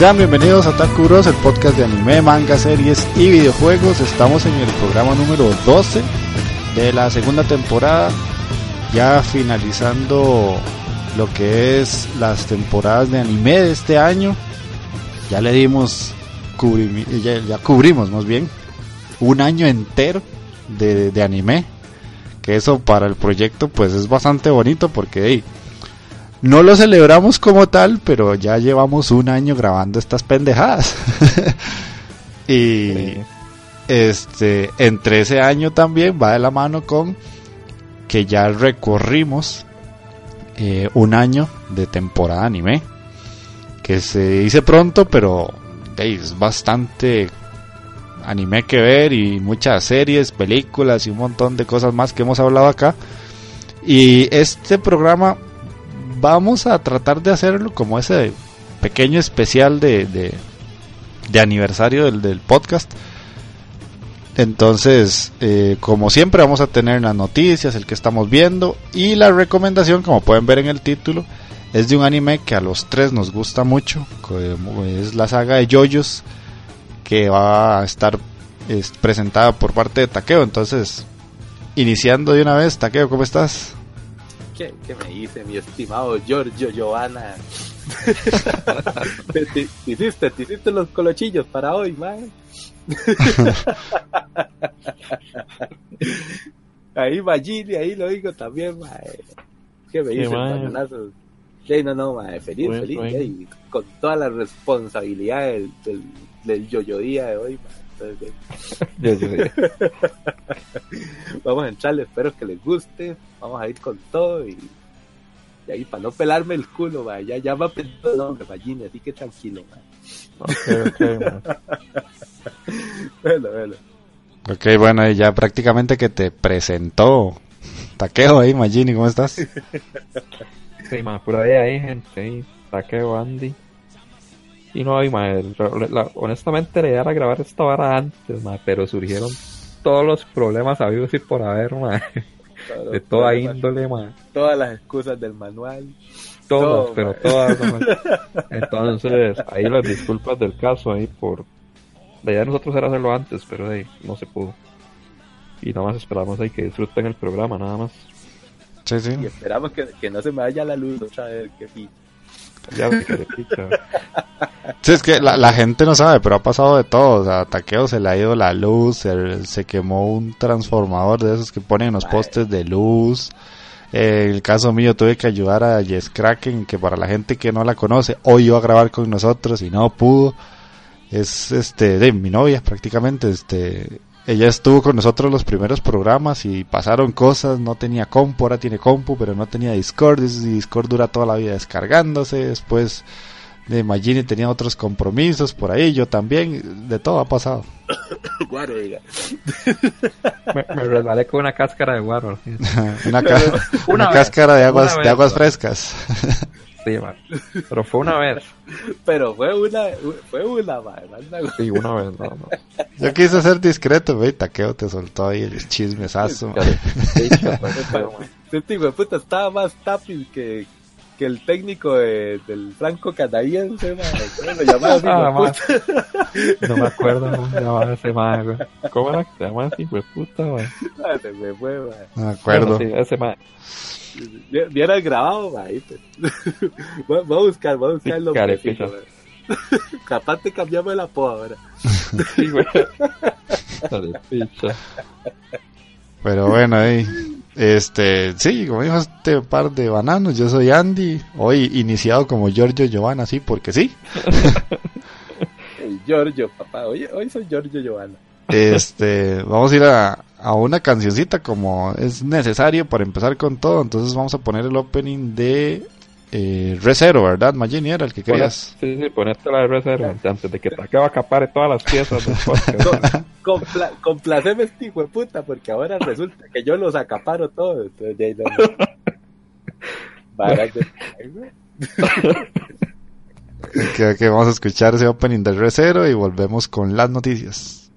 Sean bienvenidos a Taku Bros, el podcast de anime, manga, series y videojuegos. Estamos en el programa número 12 de la segunda temporada, ya finalizando lo que es las temporadas de anime de este año. Ya le dimos, ya, cubrimos más bien, un año entero de, de, anime. Que eso para el proyecto pues es bastante bonito porque hey, no lo celebramos como tal, pero ya llevamos un año grabando estas pendejadas. y este entre ese año también va de la mano con que ya recorrimos eh, un año de temporada anime. Que se dice pronto, pero es bastante anime que ver y muchas series, películas y un montón de cosas más que hemos hablado acá. Y este programa vamos a tratar de hacerlo como ese pequeño especial de, de, aniversario del, del, podcast. Entonces, eh, como siempre, vamos a tener las noticias, el que estamos viendo y la recomendación, como pueden ver en el título, es de un anime que a los tres nos gusta mucho. Es la saga de Yoyos que va a estar presentada por parte de Takeo. Entonces, iniciando de una vez, Takeo, ¿cómo estás? ¿Qué, me dice mi estimado Giorgio Giovanna? te, hiciste, te hiciste los colochillos para hoy, man. ahí Magini, ahí lo digo también, man. ¿Qué me dice, panonazos? Sí, no, no, man, feliz, feliz, con toda la responsabilidad del, del, del yo-yo día de hoy, man. Vamos a entrarle, espero que les guste. Vamos a ir con todo y, y ahí para no pelarme el culo, ya, ya va pensando el nombre, Magini, así que tranquilo, bueno, bueno. Ok, bueno, y ya prácticamente que te presentó Taqueo ahí, Magini, ¿cómo estás? sí, más por ahí hay gente ahí, Taqueo, Andy. Y no, hay honestamente le a grabar esta vara antes, pero surgieron todos los problemas habidos y por haber, de toda índole, Todas las excusas del manual. Todas, pero todas. Entonces, ahí las disculpas del caso, ahí por... La idea de nosotros era hacerlo antes, pero ahí no se pudo. Y nada más esperamos ahí que disfruten el programa, nada más. Sí, sí. Y esperamos que, que no se me vaya la luz otra vez, que Ya, Sí, es que la, gente no sabe, pero ha pasado de todo. O sea, a Taqueo se le ha ido la luz, se, quemó un transformador de esos que ponen los postes de luz. en el caso mío tuve que ayudar a Jess Kraken, que para la gente que no la conoce, hoy iba a grabar con nosotros y no pudo. Es este de mi novia prácticamente, este ella estuvo con nosotros los primeros programas y pasaron cosas, no tenía compu, ahora tiene compu, pero no tenía Discord, y Discord dura toda la vida descargándose, después de Magini tenía otros compromisos por ahí, yo también, de todo ha pasado. guaro, me, me resbalé con una cáscara de guaro. una, una, cáscara de aguas, de aguas frescas. Sí, man. Pero fue una vez. Pero fue una, fue una, man. Sí, una vez, no, no. Yo quise ser discreto, güey, taqueo te soltó ahí el chismesazo. Este puta estaba más tapiz que, que el técnico de, del franco canadiense, man. Lo llamaba ah, No me acuerdo cómo se llamaba ese man, güey. ¿Cómo era que se llamaba así, güey, puta, güey? Ah, se me fue, man. No me acuerdo. Bueno, sí, ese man. Viera el grabado, pues. voy, a buscar, voy a buscar el nombre. Capaz te cambiamos el apodo ahora. sí, güey. Pero bueno, ahí. Este, sí, como dijo este par de bananos, yo soy Andy, hoy iniciado como Giorgio Giovanna, sí, porque sí. El Giorgio, papá, hoy, hoy soy Giorgio Giovanna. Este, vamos a ir a, a una cancioncita como es necesario para empezar con todo. Entonces vamos a poner el opening de eh, Resero, ¿verdad? Magini era el que querías. Sí, sí, ponete la de Resero antes de que te acabe acapare todas las piezas del podcast. Compla complaceme este hijo de puta, porque ahora resulta que yo los acaparo todos. Entonces, ahí no... que, que vamos a escuchar ese opening de Resero y volvemos con las noticias.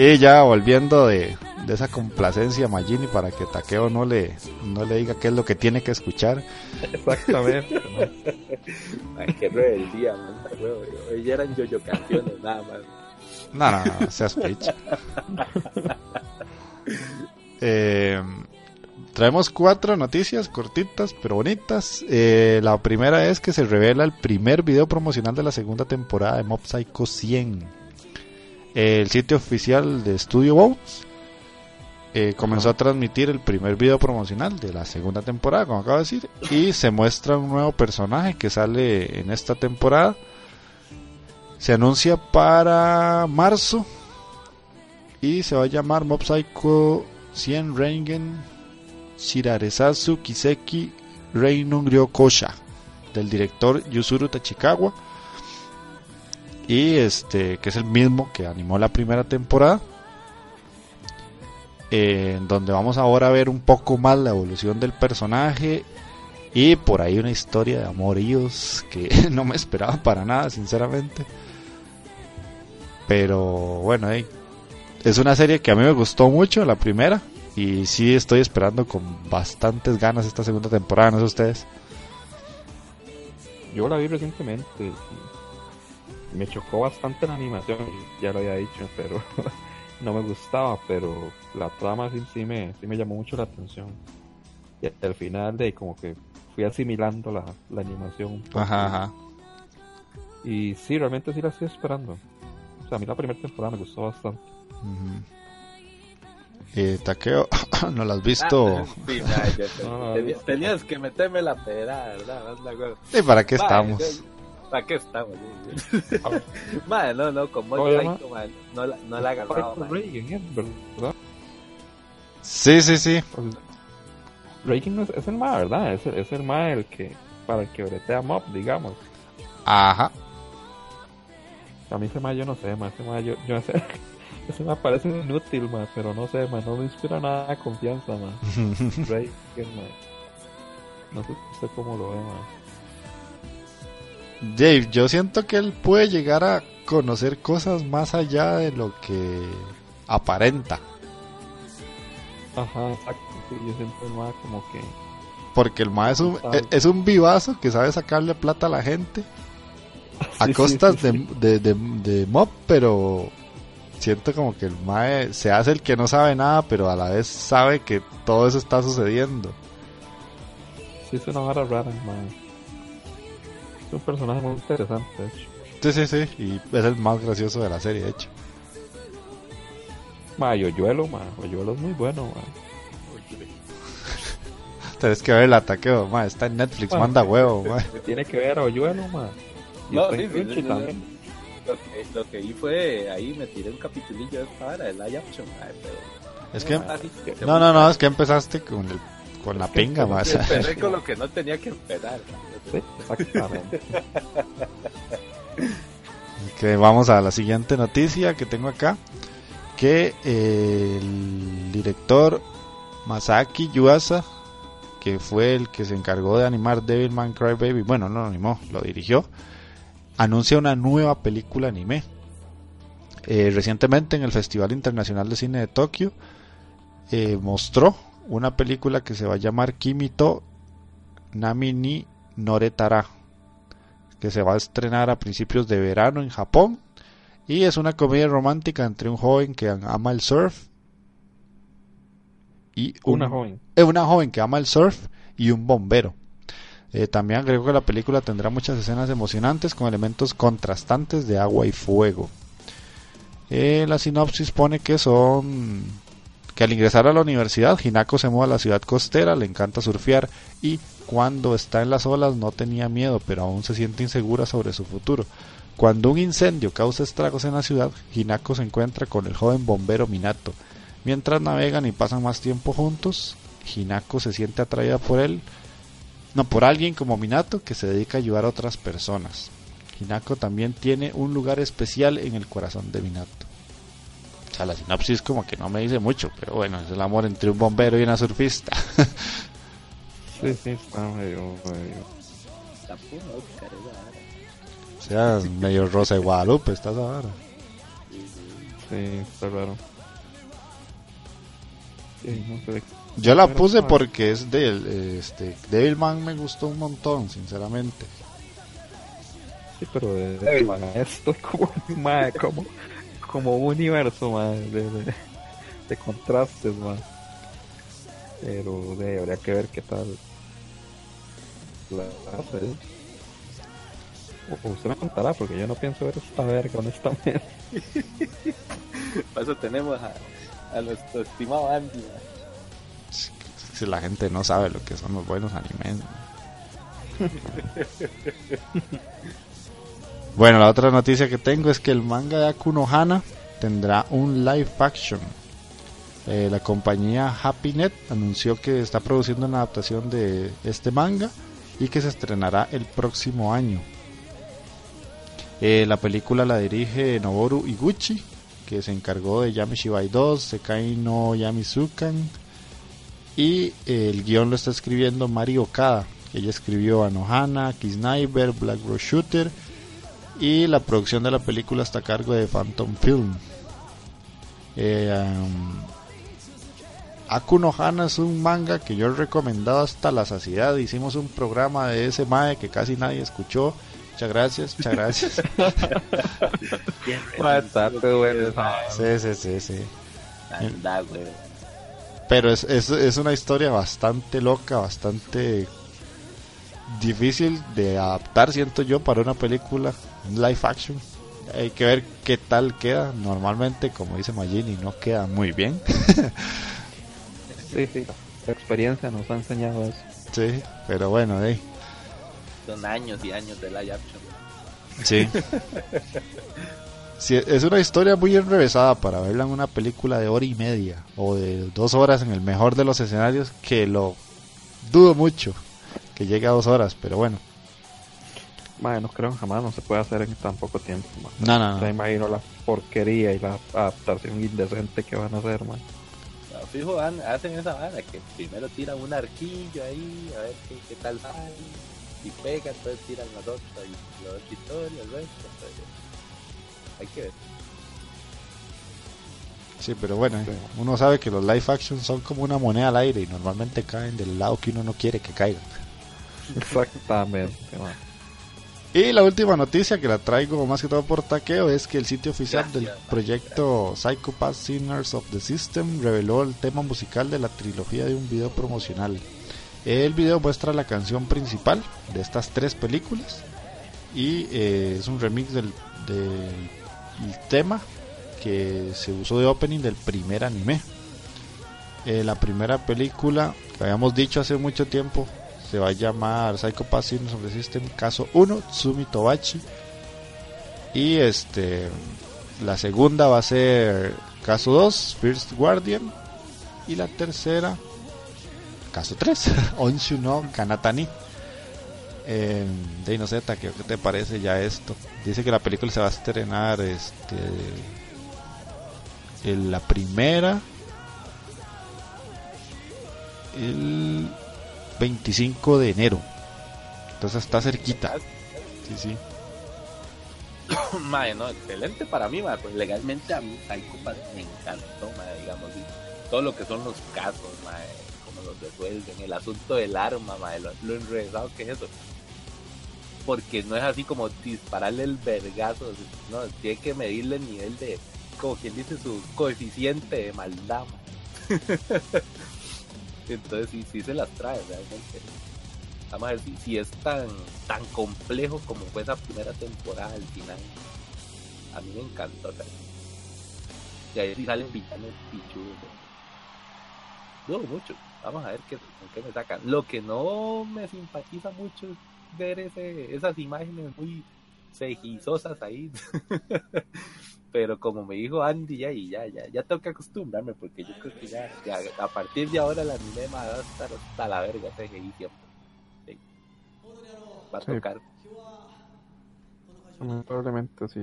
'Y ya volviendo de, esa complacencia a Magini para que Takeo no le, no le diga qué es lo que tiene que escuchar. Exactamente. Ay, qué rebeldía, man. Hoy ya eran yo-yo canciones, nada más. No, no, no, seas pitch. eh, traemos cuatro noticias cortitas pero bonitas. Eh, la primera es que se revela el primer video promocional de la segunda temporada de Mob Psycho 100 el sitio oficial de Studio Boats eh, comenzó a transmitir el primer video promocional de la segunda temporada, como acabo de decir, y se muestra un nuevo personaje que sale en esta temporada. Se anuncia para marzo y se va a llamar Mob Psycho 100 Rengen Shiraresasu Kiseki Reino Ryokosha del director Yusuru Tachikawa y este que es el mismo que animó la primera temporada en donde vamos ahora a ver un poco más la evolución del personaje y por ahí una historia de amoríos que no me esperaba para nada sinceramente pero bueno es una serie que a mí me gustó mucho la primera Y sí estoy esperando con bastantes ganas esta segunda temporada, ¿no sé ustedes? Yo la vi recientemente. Me chocó bastante la animación, ya lo había dicho, pero no me gustaba, pero la trama sí, sí, me, sí me llamó mucho la atención. Y al final de como que fui asimilando la, la animación. Ajá, ajá. Y sí, realmente sí la estoy esperando. O sea, a mí la primera temporada me gustó bastante. Eh, Taqueo, ¿no la has visto? Ah, sí, no, tenías, tenías, que meterme la pera, ¿verdad? ¿Y para qué estamos? ¿Para qué estamos? madre, no, no, como yo no, la, no la agarraba. ¿verdad? Sí, sí, sí. Reagan es, es el ma, ¿verdad? Es, es el ma el que, para el que bretea Mob, digamos. Ajá. A mí ese ma yo no sé, ma, ese ma yo, yo no sé. Ese me parece inútil, ma, pero no sé, ma, no me inspira nada de confianza, ma. Reagan, ma. No sé usted cómo lo ve, ma. Dave, yo siento que él puede llegar a conocer cosas más allá de lo que aparenta. Ajá, exacto. Sí, yo siento el MA como que. Porque el MA es un, es un vivazo que sabe sacarle plata a la gente a costas de, de, de, de, mob, pero siento como que el MAE se hace el que no sabe nada, pero a la vez sabe que todo eso está sucediendo. Sí, es una vara rara, el MAE. Es un personaje muy interesante, de hecho. Sí, sí, sí, y es el más gracioso de la serie, de hecho. Ma, Yoyuelo, ma, Yoyuelo es muy bueno, ma. Tienes que ver el ataque, ma, está en Netflix, ma, manda huevo, ma. Tiene que ver a Oyuelo, ma. Y no, sí, sí, sí, también. Lo que, lo que vi fue, ahí me tiré un capitulillo de para el live action, ma, pero... Es que... No, no, no, es que empezaste con el con la pinga más. Empecé con lo que no tenía que esperar. Sí, exactamente. que vamos a la siguiente noticia que tengo acá. Que eh, el director Masaki Yuasa, que fue el que se encargó de animar Devilman Crybaby, bueno, no lo animó, lo dirigió, anuncia una nueva película anime. Eh, recientemente en el Festival Internacional de Cine de Tokio eh, mostró una película que se va a llamar Kimito Nami ni Noretara, que se va a estrenar a principios de verano en Japón y es una comedia romántica entre un joven que ama el surf y una joven. Eh, una joven que ama el surf y un bombero. Eh, también creo que la película tendrá muchas escenas emocionantes con elementos contrastantes de agua y fuego. Eh, la sinopsis pone que son que al ingresar a la universidad, Hinako se mueve a la ciudad costera, le encanta surfear y cuando está en las olas no tenía miedo, pero aún se siente insegura sobre su futuro. Cuando un incendio causa estragos en la ciudad, Hinako se encuentra con el joven bombero Minato. Mientras navegan y pasan más tiempo juntos, Hinako se siente atraída por él, no por alguien como Minato que se dedica a ayudar a otras personas. Hinako también tiene un lugar especial en el corazón de Minato. Sea, la sinopsis como que no me dice mucho, pero bueno, es el amor entre un bombero y una surfista. sí, sí, está medio... medio... O sea, medio rosa de Guadalupe, estás ahora. Sí, está raro. Yo la puse porque es de este Devilman me gustó un montón, sinceramente. Sí, pero de Devilman esto es como, madre, como como un universo más de, de, de, contrastes más pero de, habría que ver qué tal la hace o usted me contará porque yo no pienso ver esta verga honestamente. Para eso tenemos a, a nuestro estimado Andy si la gente no sabe lo que son los buenos animes Bueno, la otra noticia que tengo es que el manga de Akuno Hana tendrá un live action. Eh, la compañía HappyNet anunció que está produciendo una adaptación de este manga y que se estrenará el próximo año. Eh, la película la dirige Noboru Iguchi, que se encargó de Yami Shibai 2, Sekai no Yamizukan. Y eh, el guion lo está escribiendo Mari Okada. Ella escribió Anohana, Kisniper, Black Rose Shooter y la producción de la película está a cargo de Phantom Film. Eh, um, Akuno Hana es un manga que yo he recomendado hasta la saciedad. Hicimos un programa de ese mae que casi nadie escuchó. Muchas gracias, muchas gracias. sí, sí, sí, sí. Pero es, es, es una historia bastante loca, bastante difícil de adaptar, siento yo, para una película live action. Hay que ver qué tal queda. Normalmente, como dice Magini, no queda muy bien. sí, sí, la experiencia nos ha enseñado eso. Sí, pero bueno, eh. Son años y años de live action. Sí. sí. Es una historia muy enrevesada para verla en una película de hora y media o de dos horas en el mejor de los escenarios, que lo dudo mucho que llegue a dos horas, pero bueno. Bueno, no creo jamás no se puede hacer en tan poco tiempo. No, no, no. Me imagino la porquería y la adaptación indecente que van a hacer, man. No, fijo, hacen esa vara que primero tiran un arquillo ahí, a ver qué, qué tal sale, y pegan, entonces tiran las otras y los historias, el resto. hay que ver. Sí, pero bueno, uno sabe que los live action son como una moneda al aire y normalmente caen del lado que uno no quiere que caigan. Exactamente. Y la última noticia que la traigo más que todo por taqueo es que el sitio oficial del proyecto Psychopath Sinners of the System reveló el tema musical de la trilogía de un video promocional. El video muestra la canción principal de estas tres películas y eh, es un remix del, tema que se usó de opening del primer anime. Eh, la primera película que habíamos dicho hace mucho tiempo se va a llamar Psycho Pass of the System caso 1 Tsumi Tobachi. Y este la segunda va a ser caso 2 First Guardian. Y la tercera caso 3 Onshu no Kanatani. Eh, de ¿qué, ¿qué te parece ya esto? dice que la película se va a estrenar este en la primera. El 25 de enero. Entonces está cerquita. Sí, sí. madre, no, excelente para mí, madre. Pues legalmente a mí Psycho me encantó, madre, digamos. todo lo que son los casos, madre, como los resuelven, el asunto del arma, madre, lo, lo enredado que es eso. Porque no es así como dispararle el vergazo, no, tiene que medirle el nivel de, como quien dice, su coeficiente de maldad. Entonces sí, sí se las trae realmente. Vamos a ver si, es tan, tan complejo como fue esa primera temporada al final. A mí me encantó. Y ahí sí salen villanos pichudos. Dudo mucho. Vamos a ver qué, qué me sacan. Lo que no me simpatiza mucho es ver ese, esas imágenes muy cejizosas ahí. pero como me dijo Andy ya y ya ya ya tengo que acostumbrarme porque yo creo que ya, a partir de ahora la anime va a estar hasta la verga CGI siempre sí. va a tocar. Probablemente sí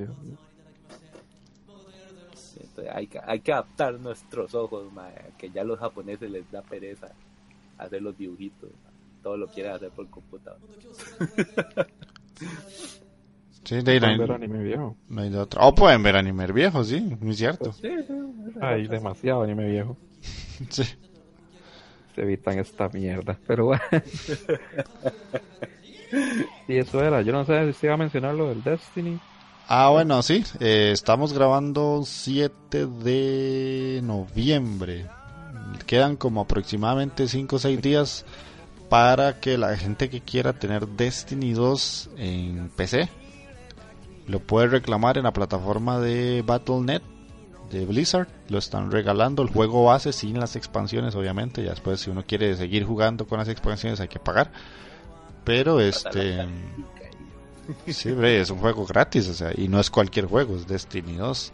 Entonces hay, que, hay que adaptar nuestros ojos que ya los japoneses les da pereza hacer los dibujitos todo lo quieren hacer por computador Sí, de pueden ver anime viejo. No hay de otra. O pueden ver anime viejo, sí, muy cierto. hay demasiado anime viejo. sí. Se evitan esta mierda, pero bueno. y eso era, yo no sé si iba a mencionar lo del Destiny. Ah, bueno, sí, eh, estamos grabando 7 de noviembre. Quedan como aproximadamente 5 o 6 días para que la gente que quiera tener Destiny 2 en PC lo puede reclamar en la plataforma de Battle.net de Blizzard. Lo están regalando el juego base sin las expansiones, obviamente. Ya después, si uno quiere seguir jugando con las expansiones, hay que pagar. Pero este. Sí, es un juego gratis, o sea, y no es cualquier juego, es Destiny 2.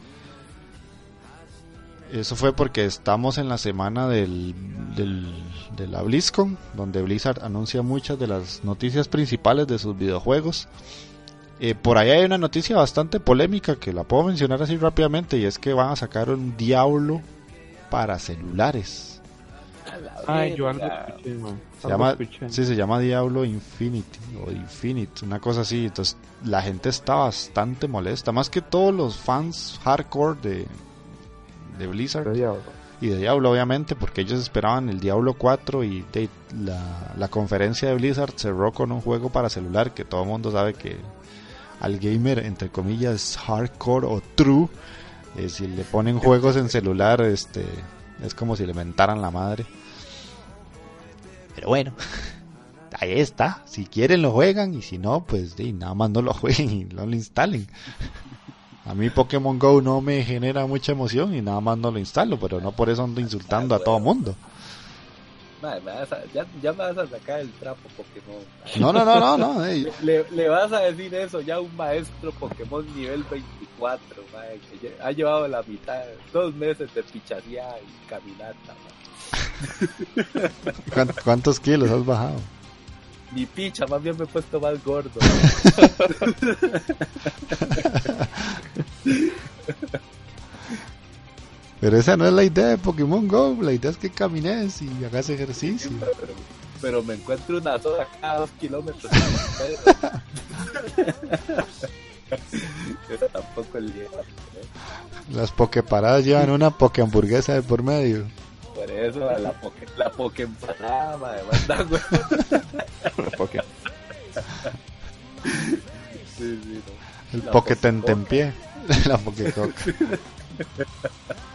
Eso fue porque estamos en la semana del, del, de la BlizzCon, donde Blizzard anuncia muchas de las noticias principales de sus videojuegos. Eh, por ahí hay una noticia bastante polémica que la puedo mencionar así rápidamente y es que van a sacar un Diablo para celulares. Ay, yo Se llama, sí, se llama Diablo Infinity o Infinite, una cosa así. Entonces la gente está bastante molesta, más que todos los fans hardcore de, de Blizzard. y de Diablo obviamente porque ellos esperaban el Diablo 4 y la, la, conferencia de Blizzard cerró con un juego para celular que todo el mundo sabe que al gamer entre comillas hardcore o true eh, si le ponen juegos en celular este es como si le mentaran la madre. Pero bueno ahí está. Si quieren lo juegan y si no pues nada más no lo jueguen y no lo instalen. A mí Pokémon Go no me genera mucha emoción y nada más no lo instalo, pero no por eso ando insultando a todo mundo. Ya, ya, me vas a sacar el trapo Pokémon. No, no, no, no, no. Le, le, vas a decir eso ya a un maestro Pokémon nivel 24, que ha llevado la mitad, dos meses de picharía y caminata. ¿Cuántos kilos has bajado? Mi picha, más bien me he puesto más gordo. Pero esa no es la idea de Pokémon Go, la idea es que camines y hagas ejercicio. Pero, me encuentro una sola cada dos kilómetros. Esa tampoco es ¿eh? Las pokeparadas llevan una poke hamburguesa de por medio. Por eso la poke, la poke empanada, además da La poke. Sí, sí, El poke tentempié. La Pokécoca.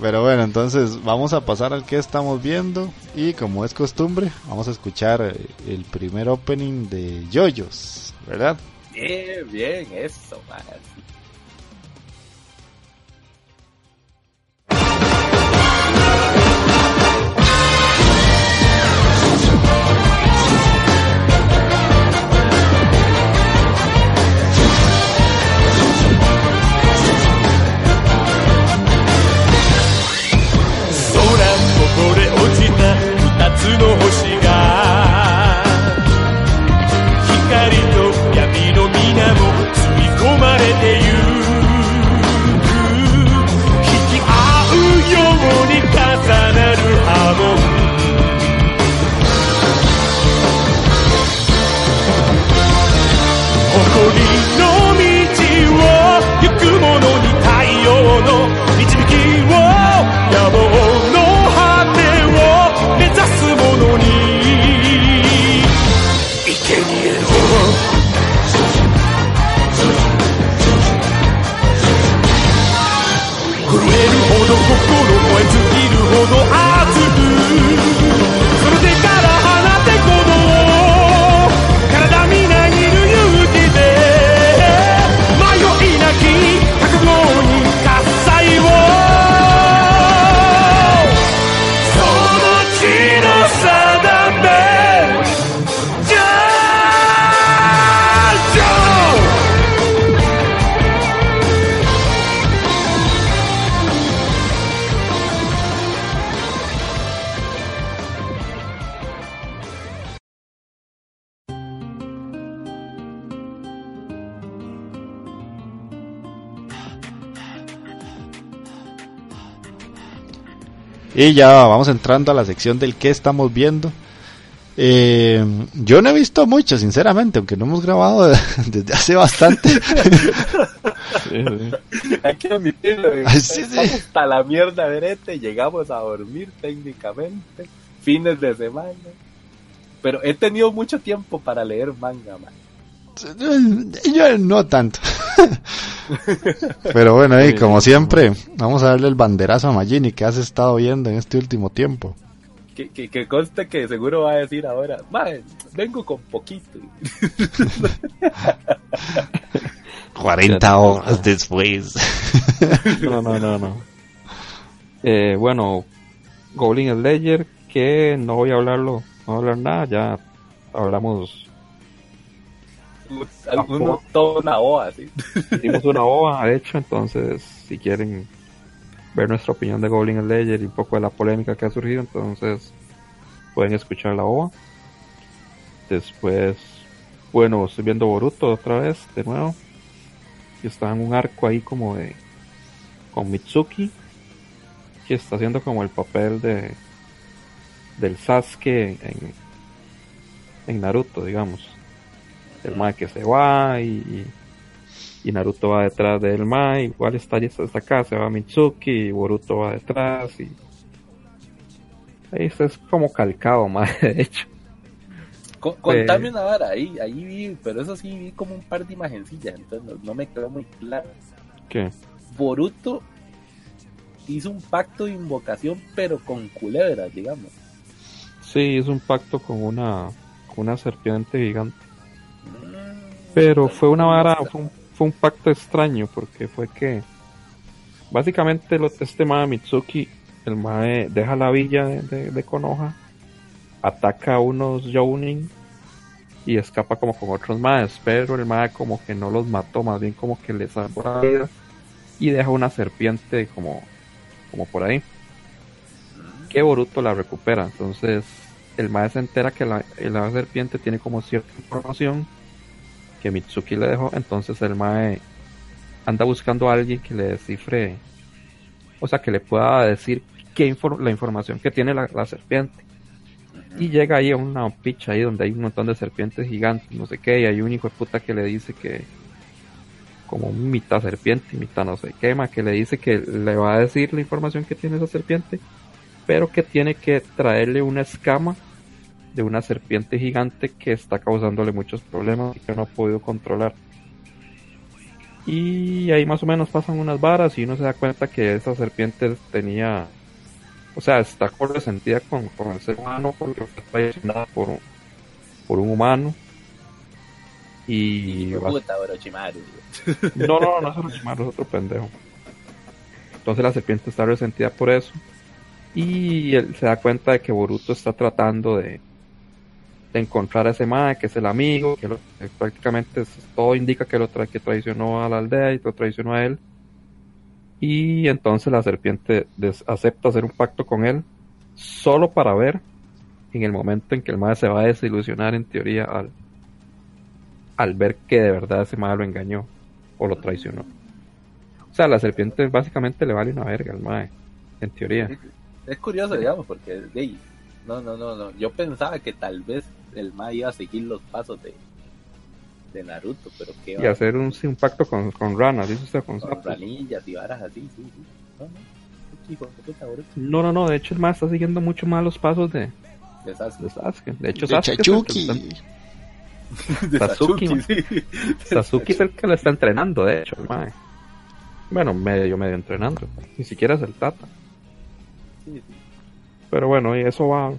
Pero bueno, entonces vamos a pasar al que estamos viendo y como es costumbre, vamos a escuchar el primer opening de Yoyos, ¿verdad? Bien, bien, eso, man. つの星が光心燃え尽きるほど熱く Y ya vamos entrando a la sección del que estamos viendo. Eh, yo no he visto mucho, sinceramente, aunque no hemos grabado desde hace bastante. Hay que admitirlo, hasta la mierda verete, llegamos a dormir técnicamente, fines de semana. Pero he tenido mucho tiempo para leer manga, man. Yo no tanto. Pero bueno, y como siempre, vamos a darle el banderazo a Magini que has estado viendo en este último tiempo. Que, que, que conste que seguro va a decir ahora, vengo con poquito. 40 horas después. no, no, no, no. Eh, bueno, Goblin Ledger, que no voy a hablarlo, no voy a hablar nada, ya hablamos algunos toda una OA, ¿sí? Hicimos una OA, de hecho, entonces, si quieren ver nuestra opinión de Goblin Ledger y un poco de la polémica que ha surgido, entonces pueden escuchar la OA. Después, bueno, estoy viendo Boruto otra vez, de nuevo. Y está en un arco ahí como de. con Mitsuki, que está haciendo como el papel de. del Sasuke en, en Naruto, digamos el mae que se va y, y Naruto va detrás de él, ma, igual está hasta acá, se va Mitsuki, y Boruto va detrás, y ahí es como calcado, ma, de hecho. contame una vara, ahí, ahí vi, pero eso sí vi como un par de imagencillas, entonces no, me quedó muy claro. ¿Qué? Boruto hizo un pacto de invocación, pero con culebras, digamos. Sí, hizo un pacto con una, con una serpiente gigante. Pero fue una vara, fue un fue un pacto extraño porque fue que básicamente lo, este mae Mitsuki, el mae deja la villa de, Konoha, ataca a unos Jounin y escapa como con otros maes, pero el mae como que no los mató, más bien como que les salvó la vida y deja una serpiente como, como por ahí. Que Boruto la recupera, entonces el mae se entera que la, la serpiente tiene como cierta información que Mitsuki le dejó, entonces el Mae anda buscando a alguien que le descifre, o sea, que le pueda decir qué la información que tiene la, serpiente. Y llega ahí a una picha ahí donde hay un montón de serpientes gigantes, no sé qué, y hay un hijo de puta que le dice que, como mitad serpiente, mitad no sé qué, que le dice que le va a decir la información que tiene esa serpiente, pero que tiene que traerle una escama de una serpiente gigante que está causándole muchos problemas y que no ha podido controlar. Y ahí más o menos pasan unas varas y uno se da cuenta que esa serpiente tenía, o sea, está resentida con, con el ser humano porque fue traicionada por, por un humano. Y... No, no, no es Orochimaru, es otro pendejo. Entonces la serpiente está resentida por eso. Y él se da cuenta de que Boruto está tratando de, de encontrar a ese mae que es el amigo, que, prácticamente todo indica que lo que traicionó a la aldea y lo traicionó a él. Y entonces la serpiente acepta hacer un pacto con él solo para ver en el momento en que el mae se va a desilusionar en teoría al, al ver que de verdad ese mae lo engañó o lo traicionó. O sea, la serpiente básicamente le vale una verga al mae, en teoría. Es, curioso, digamos, porque no, no, no, no. Yo pensaba que tal vez el Ma iba a seguir los pasos de, de Naruto, pero que Y hacer un, un pacto con, con ranas, ¿dice usted? Con, ranillas y varas así, sí, sí. No, no, no, de hecho el Ma está siguiendo mucho más los pasos de, de Sasuke. De hecho, de Sasuke Chachuki. de Sasuke, sí. Sasuke es el que lo está entrenando, de hecho, el mae. Bueno, medio, medio entrenando. Ni siquiera es el Tata. Sí, sí. Pero bueno, y eso va.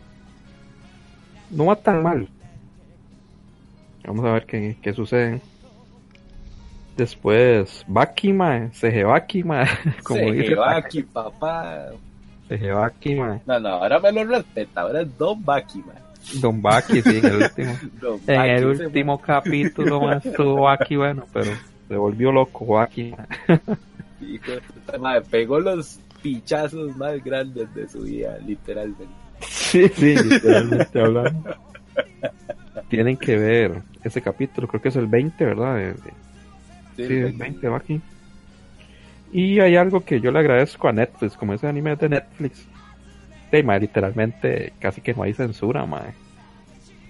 No va tan mal. Vamos a ver qué, qué sucede. Después, Baki, mae. Baki, mae. Como dice. Papá. Baki, mae. No, no, ahora me lo respeta. Ahora es Don Baki, mae. Don Baki, sí, en el último. en el último capítulo, más estuvo Baki, bueno, pero se volvió loco Baki. Hijo, mae, pegó los pichazos más grandes de su vida, literalmente. Sí, sí, literalmente hablando. Tienen que ver ese capítulo, creo que es el 20, ¿verdad? sí, el 20 va aquí. Y hay algo que yo le agradezco a Netflix, como ese anime de Netflix. Sí, literalmente casi que no hay censura, mae.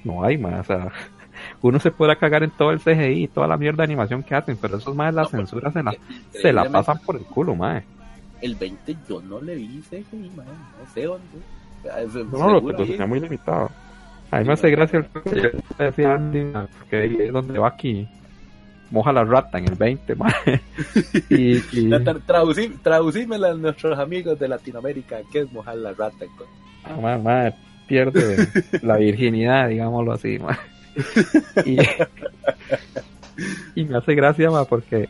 No hay, más, o sea, uno se puede cagar en todo el CGI y toda la mierda de animación que hacen, pero eso es más la censura se la, se la pasan por el culo, mae el 20 yo no le vi ese man, no sé dónde. Ah, no, lo que tenía muy limitado. A mí me hace gracia el que decía Andy, porque ahí es donde va aquí. Moja la rata en el 20, man. y, y... traducímela a nuestros amigos de Latinoamérica, ¿qué es mojar la rata? Ah, pierde la virginidad, digámoslo así, man. Y, y me hace gracia, man, porque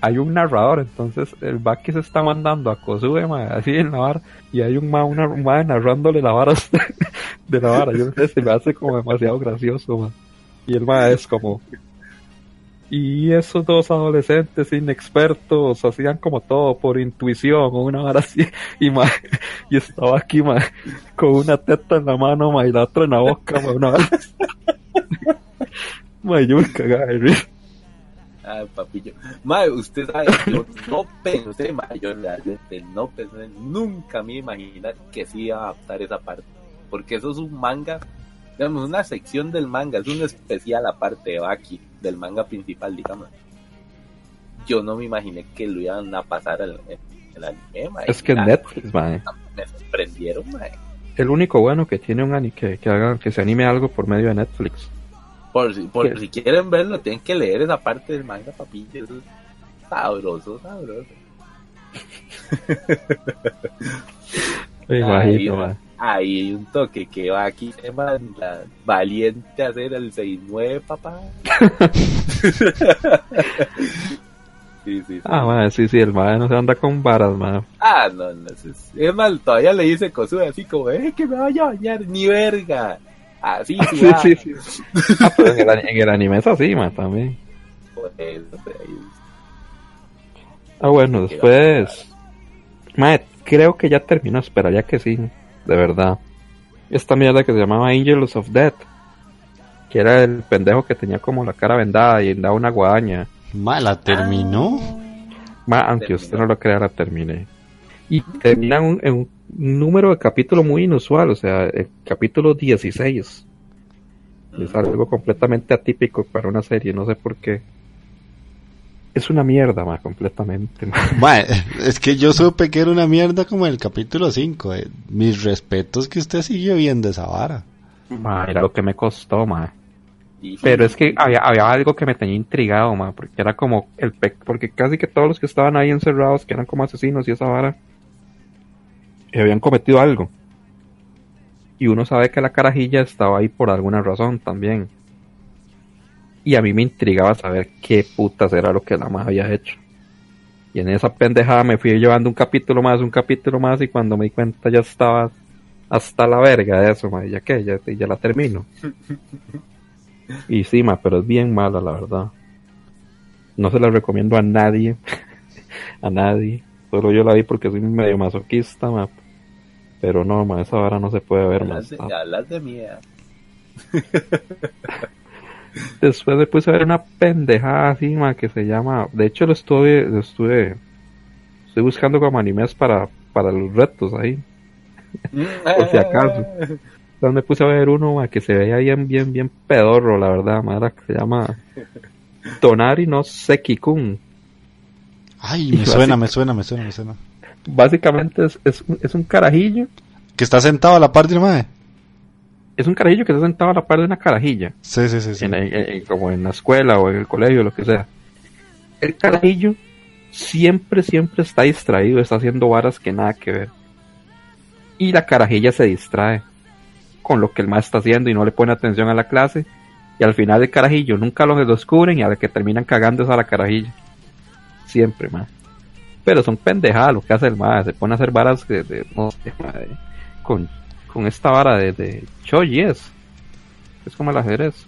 hay un narrador, entonces el Baki se está mandando a Kosuke, así en la vara, y hay un ma, una, narrándole la vara de la vara, yo no sé, se me hace como demasiado gracioso, Y el ma es como, y esos dos adolescentes inexpertos hacían como todo por intuición o una vara así, y ma, y estaba aquí, ma, con una teta en la mano, ma, y la otra en la boca, ma, una vara. ma, yo me cagaba de Ah, papillo. Mae, usted sabe, yo no pensé, mae, yo realmente no pensé, nunca me imaginé que sí iba a adaptar esa parte. Porque eso es un manga, digamos, una sección del manga, es un especial aparte de Baki, del manga principal, digamos. yo no me imaginé que lo iban a pasar en, el anime. Es que Netflix. Me sorprendieron. El único bueno que tiene un anime que, que haga que se anime algo por medio de Netflix. Por si, por si quieren verlo, tienen que leer esa parte del manga, papilla. Eso es sabroso, sabroso. Ahí, ahí hay un toque que va aquí, man, la valiente a hacer el 6-9, papá. sí, sí, sí. Ah, man, sí, sí, el man no se anda con varas, man. Ah, no, no, es, es mal, todavía le dice Kosuda así como, eh, que me vaya a bañar, ni verga. Así, sí, sí, sí, sí. Ah, pero en el, en el anime es así, man, también. Pues, pues. Ah, bueno, después... Madre, creo que ya terminó, esperaría que sí, de verdad. Esta mierda que se llamaba Angels of Death, que era el pendejo que tenía como la cara vendada y daba una guadaña. Ma, ¿la terminó? Ma, aunque usted no lo crea, la terminé. Y termina en un, en un número de capítulo muy inusual, o sea, el capítulo 16. Es algo completamente atípico para una serie, no sé por qué. Es una mierda, ma, completamente. Ma. Ma, es que yo supe que era una mierda como en el capítulo 5. eh. Mis respetos que usted siguió viendo esa vara. Ma, era lo que me costó, ma. Pero es que había, había algo que me tenía intrigado, ma, porque era como el pe porque casi que todos los que estaban ahí encerrados, que eran como asesinos y esa vara, habían cometido algo. Y uno sabe que la carajilla estaba ahí por alguna razón también. Y a mí me intrigaba saber qué putas era lo que la más había hecho. Y en esa pendejada me fui llevando un capítulo más, un capítulo más, y cuando me di cuenta ya estaba hasta la verga de eso, ma, ya que, ya, ya la termino. Y sí, ma, pero es bien mala, la verdad. No se la recomiendo a nadie. a nadie. Solo yo la vi porque soy medio masoquista, ma. Pero no, ma, esa vara no se puede ver Hablas más. de, hablas de mía. Después me puse a ver una pendejada así, ma, que se llama... De hecho, lo estuve... Lo estuve... Estoy buscando como animes para, para los retos ahí. Por si acaso. Entonces me puse a ver uno ma, que se veía bien, bien, bien pedorro, la verdad, ma, era que se llama Tonari no Seki-kun. Ay, me suena, me suena, me suena, me suena. Básicamente es, es, un- es un carajillo, Que está sentado a la par de la madre. es un carajillo que está sentado a la par de una carajilla, Sí, sí, sí. sí. en, en- en- como en la escuela o en el colegio, lo que sea. El carajillo siempre, siempre está distraído, está haciendo varas que nada que ver. Y la carajilla se distrae con lo que el maestro está haciendo y no le pone atención a la clase. Y al final el carajillo nunca lo descubren y a la que terminan cagando es a la carajilla. Siempre, más. Pero son pendejadas lo que hace el más. Se pone a hacer varas de, de- no sé, ma, de- con, con esta vara de, de es. Es como el ajedrez.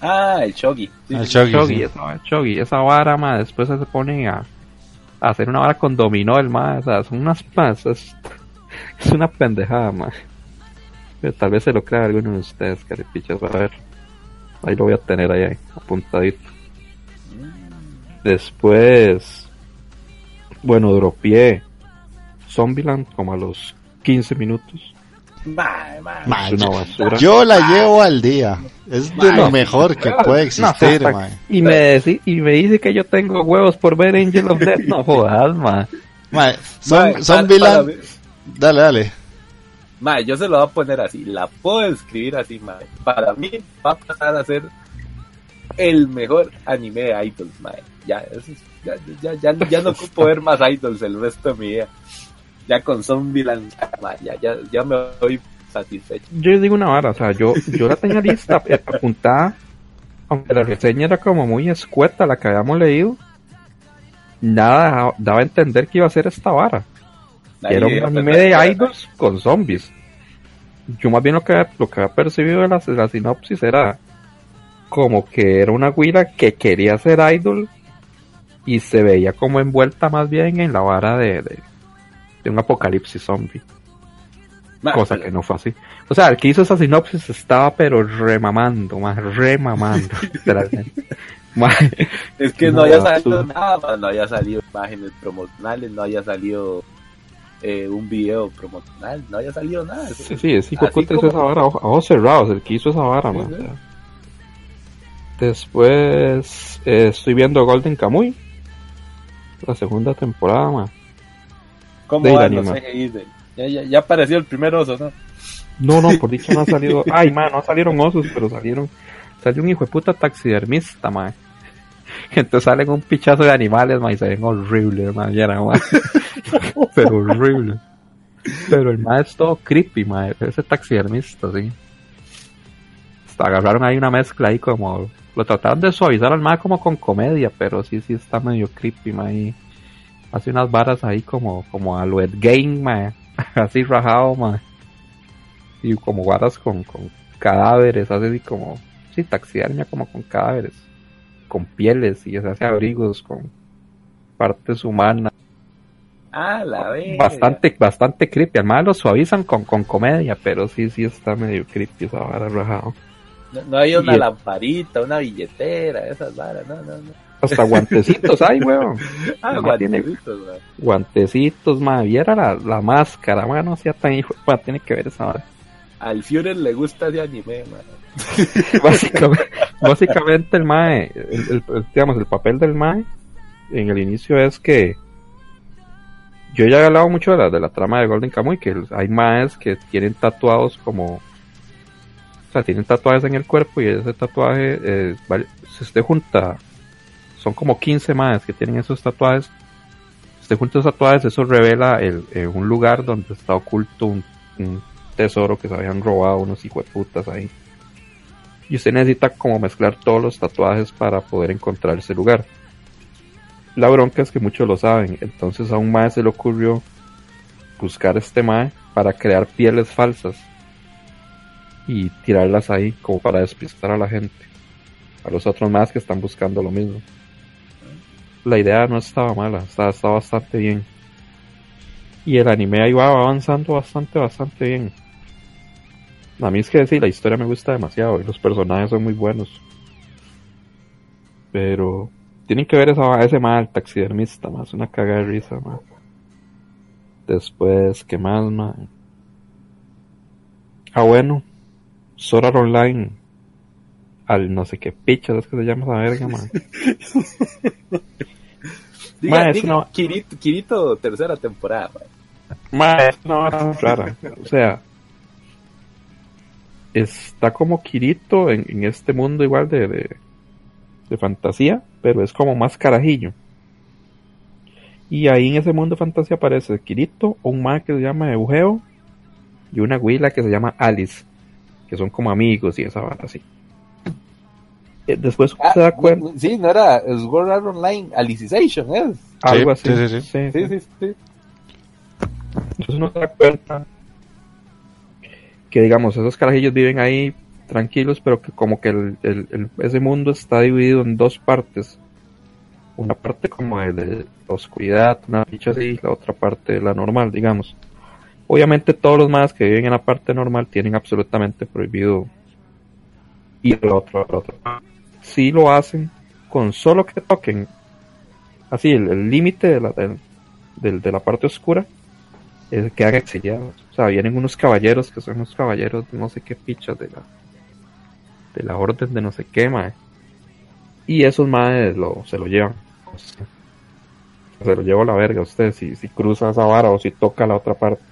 Ah, el Shogi. Sí, El sí, Shogi, Chogi, sí. esa, Chogi, esa vara, ma, después se pone a, a hacer una vara con dominó el ma, o sea, son unas pasas, es una pendejada, ma. Pero tal vez se lo crea alguno de ustedes, caripichas, a ver. Ahí lo voy a tener ahí, ahí, apuntadito. Después, bueno, dropié Zombieland como a los 15 minutos. Mae, mae. Ma, Es una yo, basura. yo la llevo al día. Es de lo mejor que puede existir, No, ma. y me, deci- y me dice que yo tengo huevos por ver Angel of Death. No jodas, ma. Ma, Mae, son, son Dale, dale. Mae, yo se lo voy a poner así, la puedo escribir así, mae. Para mí va a pasar a ser el mejor anime de idols, mae. Ya, ya, ya, ya, ya no ocupo ver más idols el resto de mi vida. Ya con Zombieland, ya, ya, ya me voy satisfecho. Yo digo una vara, o sea, yo, yo la tenía lista, eh, apuntada, aunque la reseña era como muy escueta la que habíamos leído, nada daba a entender que iba a ser esta vara. era un anime de idols con zombies. Yo más bien lo que, lo que había percibido de la, de la sinopsis era como que era una guira que quería ser idol y se veía como envuelta más bien en la vara de, de, de un apocalipsis zombie. Cosa pero- que no fue así. O sea, el que hizo esa sinopsis estaba pero remamando, más remamando, Es que no, No, haya salido nada, no haya salido imágenes promocionales, no haya salido eh, un video promocional, no haya salido nada. sí, sí, es hizo como- esa vara, ojos cerrados, el que hizo esa vara, Sí, man, sí. Después eh, estoy viendo Golden Kamuy, la segunda temporada, ma. ¿Cómo van los anima. CGI? de- Ya, ya, ya apareció el primer oso, ¿no? No, no, por dicho no ha salido. Ay, ma, no salieron osos, pero salieron. Salió un hijo de puta taxidermista, ma. Entonces salen un pichazo de animales, ma, y se ven horribles, ma. ya era. Pero horrible. Pero el ma es todo creepy, ma. Ese taxidermista, sí. Agarraron ahí una mezcla ahí como. Lo trataron de suavizar al ma como con comedia, pero sí, sí está medio creepy, ma. Y hace unas varas ahí como, como a lo Ed Game, ma. Así rajado, ma y como varas con, con cadáveres, hace así como, sí, taxidermia como con cadáveres, con pieles y se hace abrigos con partes humanas. Ah, la vez. Bastante, bastante creepy. Además lo suavizan con, con comedia, pero sí, sí está medio creepy esa vara rajado. No, no hay una lamparita, una billetera, esas varas, no, no, no. Hasta guantecitos hay, weón. Ah, tiene guantecitos, man. guantecitos, ma. Viera la, la máscara, ma. No sea tan hijo. ma, tiene que ver esa vara. Al Führer le gusta ese anime, man. básicamente, básicamente el MAE, el, el- el- digamos, el papel del MAE en el inicio es que yo ya he hablado mucho de la, de la trama de Golden Kamuy, que hay MAEs que tienen tatuados como, tienen tatuajes en el cuerpo y ese tatuaje, eh, vale- si usted junta, son como 15 MAEs que tienen esos tatuajes, si usted junta esos tatuajes, eso revela el, eh, un lugar donde está oculto un, tesoro que se habían robado unos hijueputas ahí. Y usted necesita como mezclar todos los tatuajes para poder encontrar ese lugar. La bronca es que muchos lo saben, entonces a un mae se le ocurrió buscar este mae para crear pieles falsas y tirarlas ahí como para despistar a la gente, a los otros más que están buscando lo mismo. La idea no estaba mala, estaba, estaba bastante bien. Y el anime ahí va avanzando bastante, bastante bien. A mí es que sí, la historia me gusta demasiado y los personajes son muy buenos. Pero tienen que ver esa, ese mal taxidermista, más una cagada de risa, más. Después, ¿qué más? Ah, bueno, Sora Online. Al no sé qué pichas es que se llama esa verga, man. Diga, Ma, es diga, una- Kirito, Kirito, tercera temporada, man. Ma, es una vara rara. O sea, está como Kirito en, en este mundo igual de, de, de fantasía, pero es como más carajillo. Y ahí en ese mundo de fantasía aparece Kirito, un ma que se llama Eugeo y una huila que se llama Alice, que son como amigos y esa vara así. Eh, Después uno Ah, se da cuenta, Sí, no era Sword Art Online Alicization, ¿es? algo Sí, así. sí, sí, sí. Sí, sí, sí. Entonces uno se da cuenta que digamos esos carajillos viven ahí tranquilos, pero que como que el, el- el- ese mundo está dividido en dos partes. Una parte como de, de la oscuridad, una dicha así, la otra parte la normal, digamos. Obviamente todos los más que viven en la parte normal tienen absolutamente prohibido ir al otro, al otro. Si lo hacen con solo que toquen así el límite de la, del- de la parte oscura, es que hagan exiliados. O sea, vienen unos caballeros que son unos caballeros de no sé qué pichas de la de la orden de no sé qué, mae. Y esos maes lo, se lo llevan. Se lo lleva a la verga usted si, si cruza esa vara o si toca la otra parte.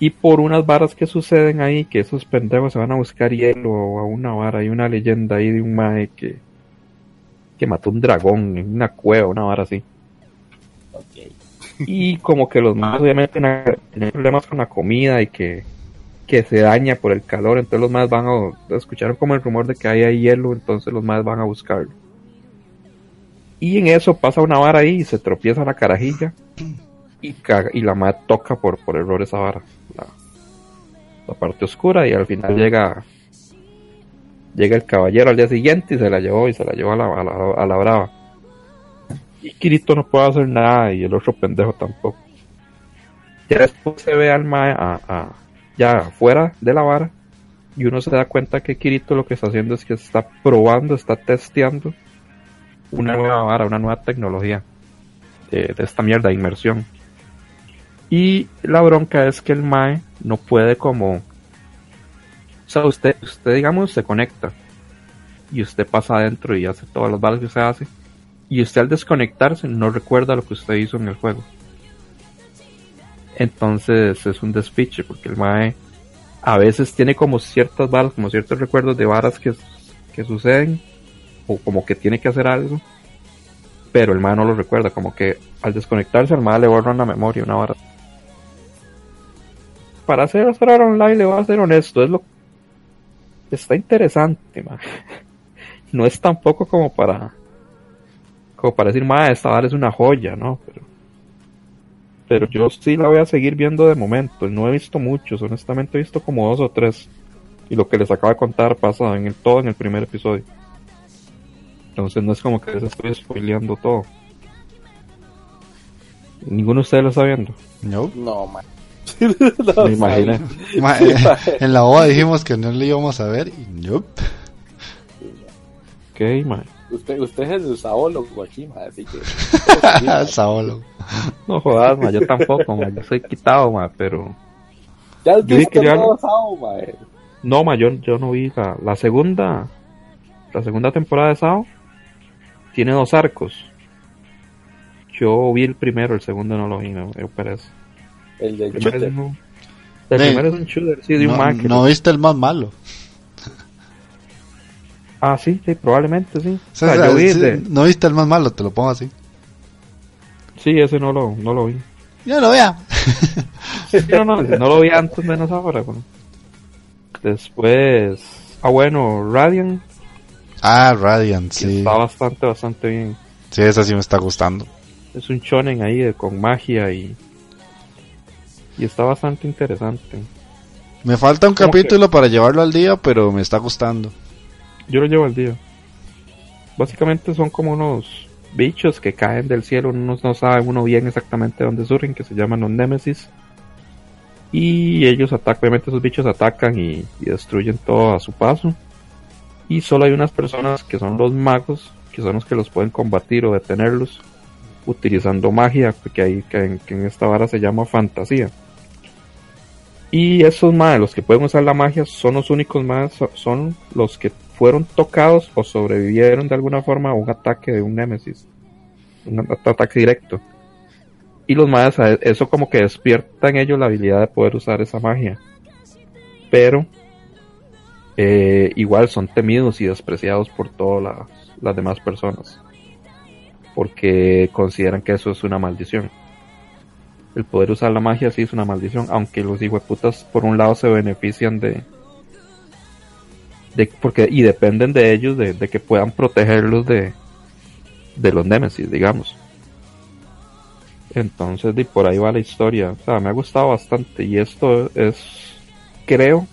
Y por unas varas que suceden ahí, que esos pendejos se van a buscar hielo o a una vara, hay una leyenda ahí de un mae que, que mató un dragón en una cueva, una vara así. Y como que los más obviamente tienen problemas con la comida y que, que se daña por el calor, entonces los más van a escucharon como el rumor de que hay ahí hielo, entonces los más van a buscarlo. Y en eso pasa una vara ahí y se tropieza la carajilla y, caga- y la madre toca por, por error esa vara, la, parte oscura y al final llega llega el caballero al día siguiente y se la llevó y se la llevó a la, a la, a la brava. Y Kirito no puede hacer nada y el otro pendejo tampoco. Ya después se ve al Mae a, ya afuera de la vara y uno se da cuenta que Kirito lo que está haciendo es que está probando, está testeando una nueva vara, una nueva tecnología de, de esta mierda de inmersión. Y la bronca es que el Mae no puede como... O sea, usted, usted digamos se conecta y usted pasa adentro y hace todas las balas que usted hace y usted al desconectarse no recuerda lo que usted hizo en el juego. Entonces es un despiche porque el Mae a veces tiene como ciertas varas, como ciertos recuerdos de varas que, que suceden o como que tiene que hacer algo, pero el Mae no lo recuerda, como que al desconectarse al Mae le borran la memoria una vara. Para hacer hacer online le voy a ser honesto, es lo está interesante. No es tampoco como para como para decir, mae, esta vara es una joya, ¿no? Pero pero yo sí la voy a seguir viendo de momento. No he visto muchos, honestamente he visto como dos o tres. Y lo que les acabo de contar pasa en el todo en el primer episodio. Entonces no es como que les estoy spoileando todo. Ninguno de ustedes lo está viendo. No. No, man. Me imaginé. Ma- eh, en la boda dijimos que no le íbamos a ver y nope. Ok, man. Usted, usted es el saólogo aquí, man, así que... Saolo. No jodas, man. Yo tampoco, man. Yo soy quitado, man. Pero. ¿Ya has Yo visto que nuevo Sao, man? No, man. Yo, yo no vi la, la segunda. La segunda temporada de Sao. Tiene dos arcos. Yo vi el primero, el segundo no lo vi, me dio pereza. El del El primero, shooter. es un- el Ve, primero es un shooter, sí, de un No, que- no viste el más malo. Ah, sí, sí, probablemente sí. O sea, O sea, yo vi sí, de- No viste el más malo, te lo pongo así. Sí, ese no lo, no lo vi. Ya lo vea. No, no, no lo vi antes, menos ahora. bueno. Después, ah, bueno, Radiant, Ah, Radiant, sí. está bastante, bastante bien. Sí, esa sí me está gustando. Es un shonen ahí de- con magia y, y está bastante interesante. Me falta un ¿Cómo capítulo para llevarlo al día, pero me está gustando. Yo lo llevo al día. Básicamente son como unos bichos que caen del cielo, uno no sabe uno bien exactamente dónde surgen, que se llaman los Nemesis. Y ellos atacan, obviamente esos bichos atacan y, y destruyen todo a su paso. Y solo hay unas personas que son los magos, que son los que los pueden combatir o detenerlos, utilizando magia, que, hay, que, en, que en esta vara se llama fantasía. Y esos más, los que pueden usar la magia, son los únicos más, son los que fueron tocados o sobrevivieron de alguna forma a un ataque de un Nemesis. Un at- ataque directo. Y los más, eso como que despierta en ellos la habilidad de poder usar esa magia. Pero, eh, igual son temidos y despreciados por todas las demás personas. Porque consideran que eso es una maldición. El poder usar la magia sí es una maldición, aunque los hijueputas por un lado se benefician de, de porque y dependen de ellos de, de que puedan protegerlos de de los Nemesis digamos. Entonces de por ahí va la historia. O sea me ha gustado bastante. Y esto es creo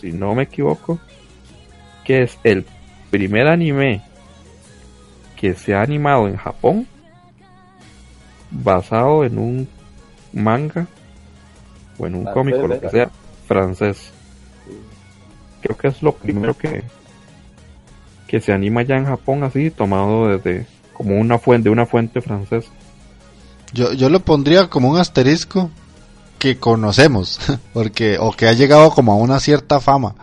si no me equivoco que es el primer anime que se ha animado en Japón basado en un manga o en un Francés, cómic o lo que sea francés. Creo que es lo primero que que se anima ya en Japón así tomado desde como una fuente de una fuente francesa. Yo, yo lo pondría como un asterisco que conocemos, porque o que ha llegado como a una cierta fama.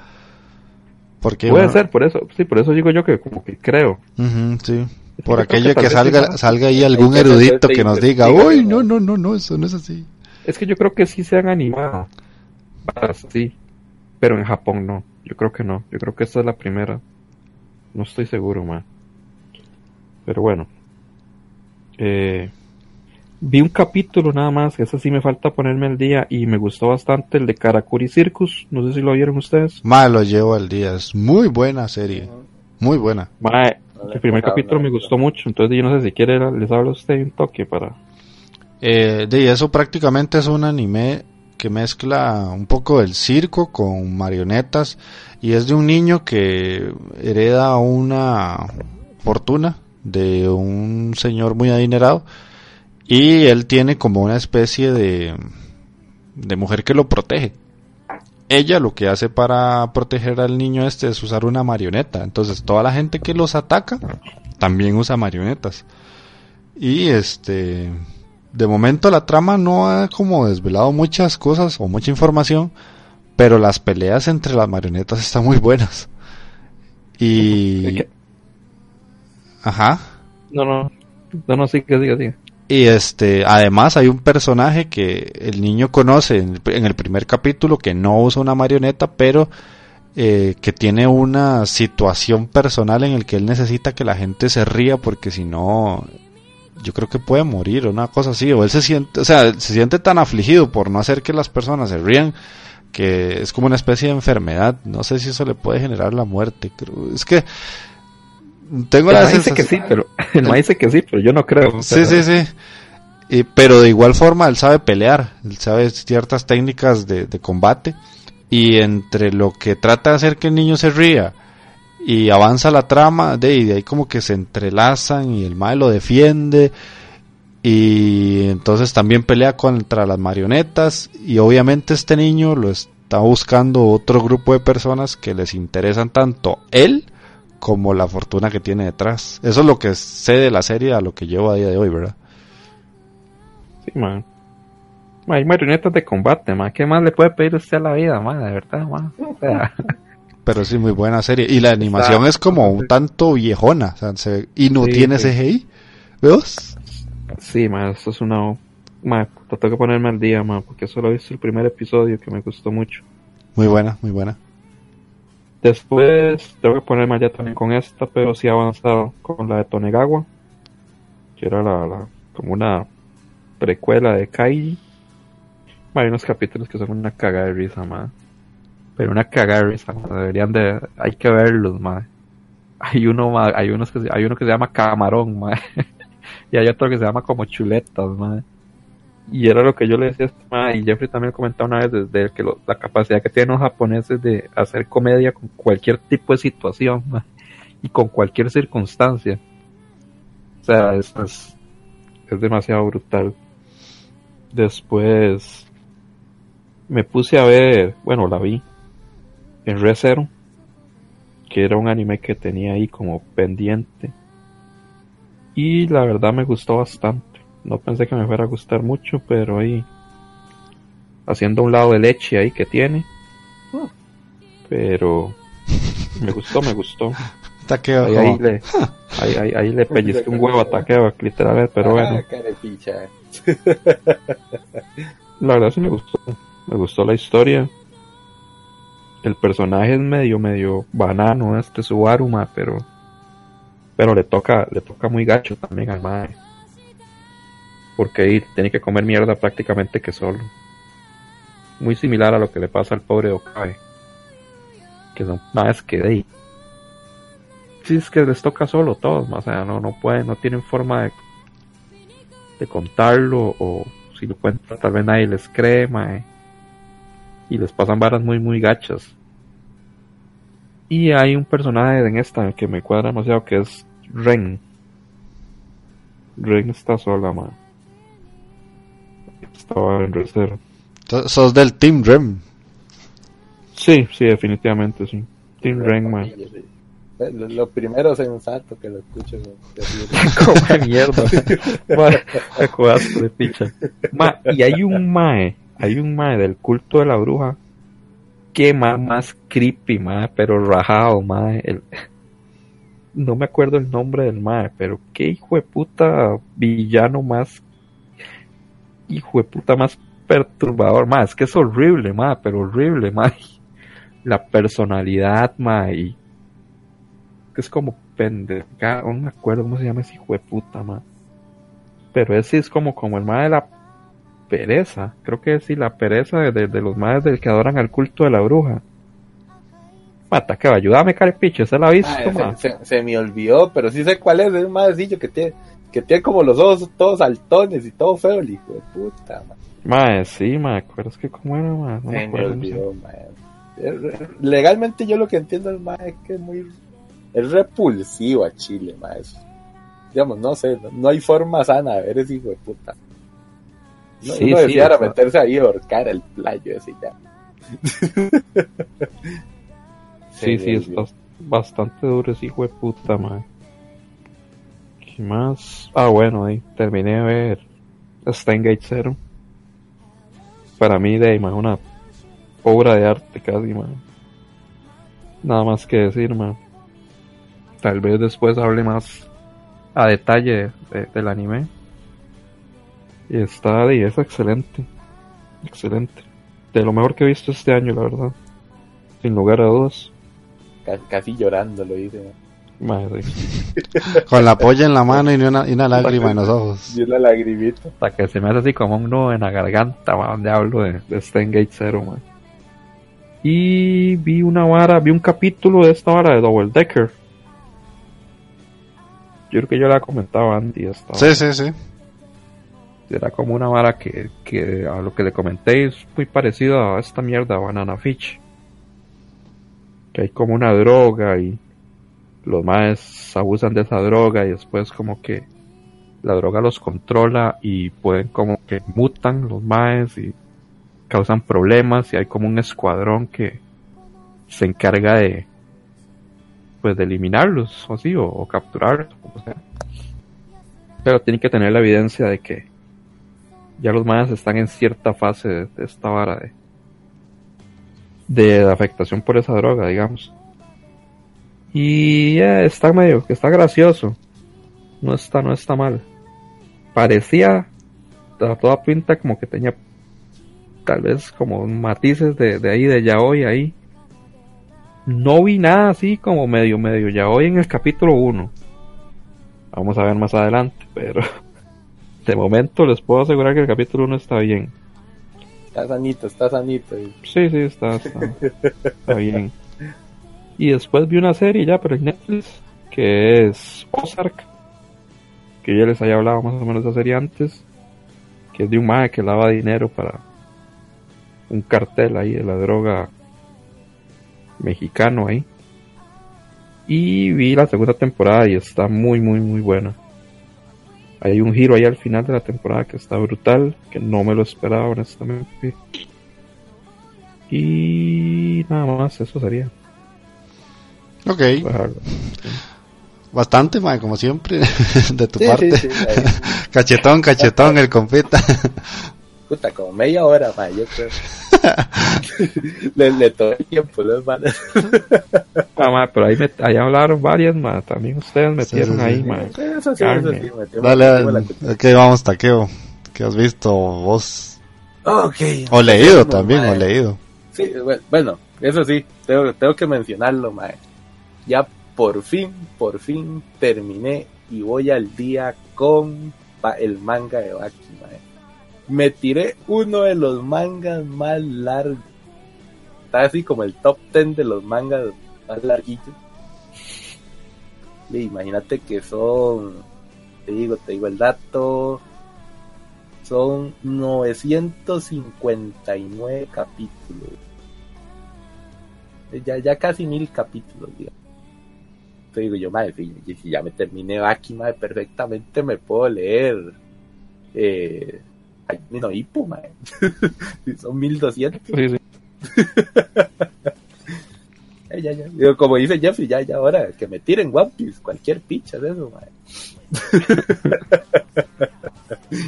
Porque puede bueno, ser por eso sí por eso digo yo que como que creo. Ujú, sí. Por aquello que salga salga ahí algún erudito que nos diga, "Uy, ¿no? no, no, no, eso no es así." es que yo creo que sí se han animado. Sí pero en Japón no. Yo creo que no. Yo creo que esta es la primera. No estoy seguro man pero bueno. Eh, vi un capítulo nada más que ese sí me falta ponerme al día y me gustó bastante el de Karakuri Circus. No sé si lo vieron ustedes. Más lo llevo al día, es muy buena serie, muy buena. Mae, No el primer capítulo me gustó mucho entonces yo no sé si quiere les hablo a usted un toque para Eh, de eso prácticamente es un anime que mezcla un poco el circo con marionetas y es de un niño que hereda una fortuna de un señor muy adinerado y él tiene como una especie de, de mujer que lo protege. Ella lo que hace para proteger al niño este es usar una marioneta. Entonces toda la gente que los ataca también usa marionetas. Y este de momento la trama no ha como desvelado muchas cosas o mucha información, pero las peleas entre las marionetas están muy buenas. Y ajá. No, no. No, no, sí, que diga, diga. Y este, además hay un personaje que el niño conoce en el, primer capítulo que no usa una marioneta, pero eh, que tiene una situación personal en el que él necesita que la gente se ría porque si no, yo creo que puede morir o una cosa así. O él se siente, o sea, se siente tan afligido por no hacer que las personas se rían que es como una especie de enfermedad. No sé si eso le puede generar la muerte. Creo. Es que tengo la dice que sí, pero el maíz dice que sí, pero yo no creo. Sí, sí, sí. Y, pero de igual forma él sabe pelear, él sabe ciertas técnicas de, de combate y entre lo que trata de hacer que el niño se ría y avanza la trama, de, y de ahí como que se entrelazan y el mal lo defiende y entonces también pelea contra las marionetas y obviamente este niño lo está buscando otro grupo de personas que les interesan tanto él como la fortuna que tiene detrás. Eso es lo que sé de la serie a lo que llevo a día de hoy, ¿verdad? Sí, man. Hay marionetas de combate, man. ¿Qué más le puede pedir usted a la vida, man? De verdad, man. Pero sí, muy buena serie. Y la animación es como un tanto viejona. O sea, y no tiene sí. CGI. ¿Veos? Sí, man. Esto es una... Man, tengo que ponerme al día, man. Porque solo he visto el primer episodio que me gustó mucho. Muy buena, muy buena. Después tengo que ponerme ya también con esta, pero sí avanzado con la de Tonegawa. Que era la, como una precuela de Kaiji. Hay unos capítulos que son una cagada de risa, madre. Pero una cagada de risa, madre. Deberían de... Hay que verlos, madre. Hay uno, madre, hay, unos que, hay uno que se llama Camarón, madre. y hay otro que se llama como Chuletas, madre. Y era lo que yo le decía a este y Jeffrey también comentaba una vez desde que la capacidad que tienen los japoneses de hacer comedia con cualquier tipo de situación. Y con cualquier circunstancia. O sea, es, es, demasiado brutal. Después me puse a ver, bueno, la vi en ReZero, que era un anime que tenía ahí como pendiente. Y la verdad me gustó bastante. No pensé que me fuera a gustar mucho, pero ahí haciendo un lado de leche ahí que tiene. Pero me gustó, me gustó. Taqueo. Ahí, ahí, le, ahí, ahí, ahí le pellizqué un huevo a taqueo, literal, pero bueno. La verdad sí me gustó. Me gustó la historia. El personaje es medio, medio banano, este Subaruma, pero. Pero le toca, le toca muy gacho también al mae. Porque ahí tiene que comer mierda prácticamente que solo. Muy similar a lo que le pasa al pobre Okabe. Que son más que de ahí. Sí, es que les toca solo todos, o sea, no, no pueden, no tienen forma de, de contarlo o si lo cuentan tal vez nadie les cree, mae. Y les pasan varas muy, muy gachas. Y hay un personaje en esta que me cuadra demasiado que es Ren. Ren está sola, man. Estaba en reserva. Sos del Team Ren. Sí, sí, definitivamente, sí. Team Ren, man. Lo, lo primero sensato que lo escucho. Como mierda. de picha. Ma, y hay un mae, hay un mae del culto de la bruja que más, más creepy, mae, pero rajado, mae. El, no me acuerdo el nombre del mae, pero qué hijo de puta villano más, hijo de puta más perturbador, mae. Es que es horrible, mae, pero horrible, mae. La personalidad, mae, y que es como pendeja, no me acuerdo cómo se llama ese hijo de puta, man. Pero ese es como, como el más de la pereza, creo que sí, la pereza de, de los madres del que adoran al culto de la bruja. Mata, que va, ayúdame, carepicho, ¿se la ha visto, ah, se, se, se, me olvidó, pero sí sé cuál es, es un madrecillo que tiene, que tiene como los ojos todos altones y todo feo, el hijo de puta, man. Mae, sí, me acuerdas que cómo era, man. No me, me olvidó, man. Legalmente yo lo que entiendo es, man, es que es muy es repulsivo a Chile, maestro. Digamos, no sé, no, no, hay forma sana de ver ese hijo de puta. No, sí, uno sí, debiera sí, meterse ahí y ahorcar el playo ese ya. sí, sí, está bastante duro ese hijo de puta, man. ¿Qué más? Ah, bueno, ahí terminé de ver Steingate Zero. Para mí, de ahí, man, una obra de arte casi, man. Nada más que decir, tal vez después hable más a detalle del anime. Y está y es excelente. Excelente. De lo mejor que he visto este año, la verdad. Sin lugar a dudas. Casi llorando lo hice. Madre. Con la polla en la mano y una, y una lágrima en los ojos. Y una lagrimita. Hasta que se me hace así como un nudo en la garganta, man, donde hablo de, de Gate Zero, man. Y vi una vara, vi un capítulo de esta vara de Double Decker. Yo creo que yo la comentaba antes. Sí, sí, sí. Era como una vara que, que a lo que le comenté es muy parecido a esta mierda Banana Fish. Que hay como una droga y los maes abusan de esa droga y después como que la droga los controla y pueden como que mutan los maes y causan problemas y hay como un escuadrón que se encarga de pues de eliminarlos o así o, capturarlos pero tienen que tener la evidencia de que ya los mayas están en cierta fase de, esta vara de, de afectación por esa droga digamos y está medio que está gracioso no está no está mal parecía a toda pinta como que tenía tal vez como matices de, de ahí, de yaoi ahí. No vi nada así como medio, medio yaoi en el capítulo 1. Vamos a ver más adelante, pero de momento les puedo asegurar que el capítulo 1 está bien. Está sanito, está sanito. Sí, sí, está, está, bien. Y después vi una serie ya, pero en Netflix, que es Ozark, que ya les había hablado más o menos de esa serie antes, que es de un mago que lava dinero para un cartel ahí de la droga mexicano ahí. Y vi la segunda temporada y está muy, muy, muy buena. Hay un giro ahí al final de la temporada que está brutal, que no me lo esperaba honestamente. Y nada más, eso sería. Ok. Bastante, como siempre, de tu parte. cachetón, cachetón, el compita. puta, como media hora, yo creo. le, le todo el tiempo, los manes. ah, ma, pero ahí, me, ahí hablaron varias, ma, también ustedes metieron sí, sí, ahí, sí, ma. Eso sí, eso sí, Dale, dale, ¿qué vamos, Taqueo? ¿Qué has visto vos? Okay. O leído también, o leído. Sí, bueno, eso sí, tengo, tengo que mencionarlo, ma. Ya por fin, por fin terminé y voy al día con el manga de Baki, ma me tiré uno de los mangas más largos. Está así como el top 10 de los mangas más larguitos. imagínate que son, te digo, te digo el dato, son 959 capítulos. Ya, ya casi mil capítulos, digamos. Te digo yo, madre, si, ya me terminé aquí, madre, perfectamente me puedo leer eh, no, hipo, mae. Son 1200. Sí, sí. ya, ya. Digo, como dice Jeffrey, ya, ya, ahora que me tiren One Piece, cualquier picha de eso, mae.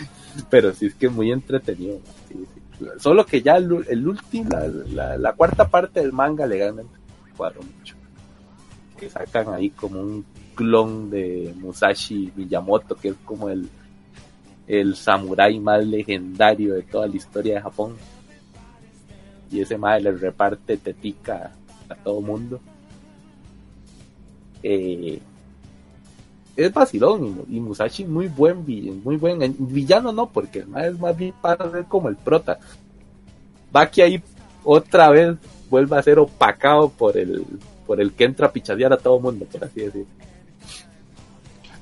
Pero sí es que muy entretenido. Sí, sí. Solo que ya el, el último, la, la, la, cuarta parte del manga legalmente cuadro mucho. Que sacan ahí como un clon de Musashi Miyamoto, que es como el el samurái más legendario de toda la historia de Japón. Y ese madre le reparte tetica a todo mundo. Eh, es vacilón y, Musashi muy buen muy buen villano no porque el es más bien para ser como el prota va que ahí otra vez vuelve a ser opacado por el por el que entra a pichadear a todo mundo por así decirlo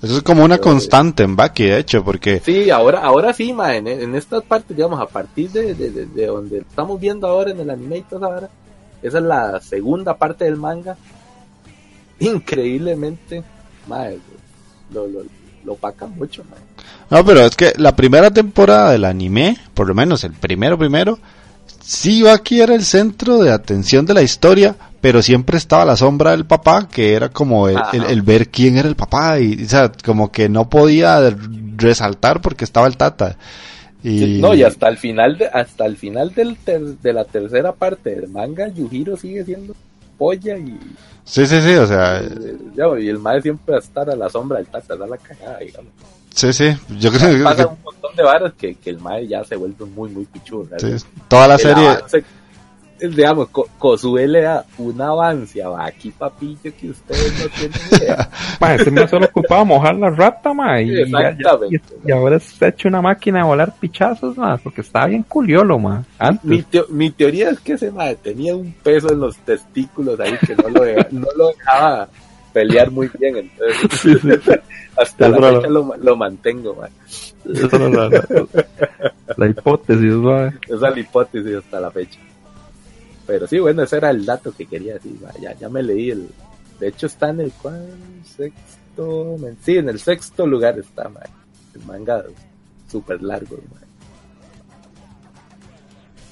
eso es como una constante en Baki, de hecho, porque... Sí, ahora, ahora sí, ma, en, en estas partes, digamos, a partir de, de, donde estamos viendo ahora en el anime y toda ahora, esa es la segunda parte del manga. Increíblemente, ma, lo, lo, lo opacan mucho, ma. No, pero es que la primera temporada del anime, por lo menos el primero primero, sí Baki era el centro de atención de la historia, pero siempre estaba la sombra del papá, que era como el, ver quién era el papá, y o sea, como que no podía resaltar porque estaba el tata. Y... no, y hasta el final, de, hasta el final del de la tercera parte del manga, Yujiro sigue siendo polla y... Sí, sí, sí, o sea... y el mae siempre va a estar a la sombra del tata, da la cagada, digamos. Sí, sí, yo creo que... Pasa un montón de varas que, que el mae ya se vuelve muy, muy pichudo. Sí, toda la serie digamos, Kosué le da un avance a aquí papillo que ustedes no tienen idea. ma, este me solo ocupaba mojar la rata, ma, y, Exactamente. Y, ahora se ha hecho una máquina de volar pichazos, ma, porque estaba bien culiolo, ma. Mi, mi, teoría es que ese ma tenía un peso en los testículos ahí que no lo, no lo dejaba pelear muy bien, entonces hasta la fecha lo, lo, mantengo, ma. Esa es la, la, la, hipótesis, ma. Esa es la hipótesis hasta la fecha. Pero sí, bueno, ese era el dato que quería decir. Ya, ya me leí el. De hecho, está en el cual, sexto. Sí, en el sexto lugar está, El manga súper largo,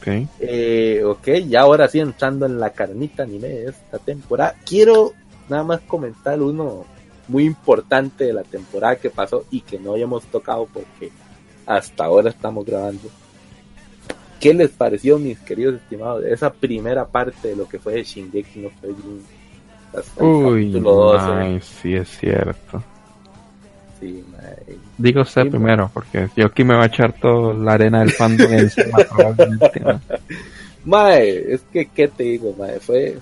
Ok. Eh, ok, ya ahora sí entrando en la carnita anime de esta temporada. Quiero nada más comentar uno muy importante de la temporada que pasó y que no habíamos tocado porque hasta ahora estamos grabando ¿Qué les pareció, mis queridos estimados, de esa primera parte de lo que fue Shingeki no Kyojin? Uy, ay, sí es cierto. Sí, Digo usted primero, porque yo aquí me va a echar toda la arena del fandom encima, probablemente. Mae, es que, ¿qué te digo, mae? Fue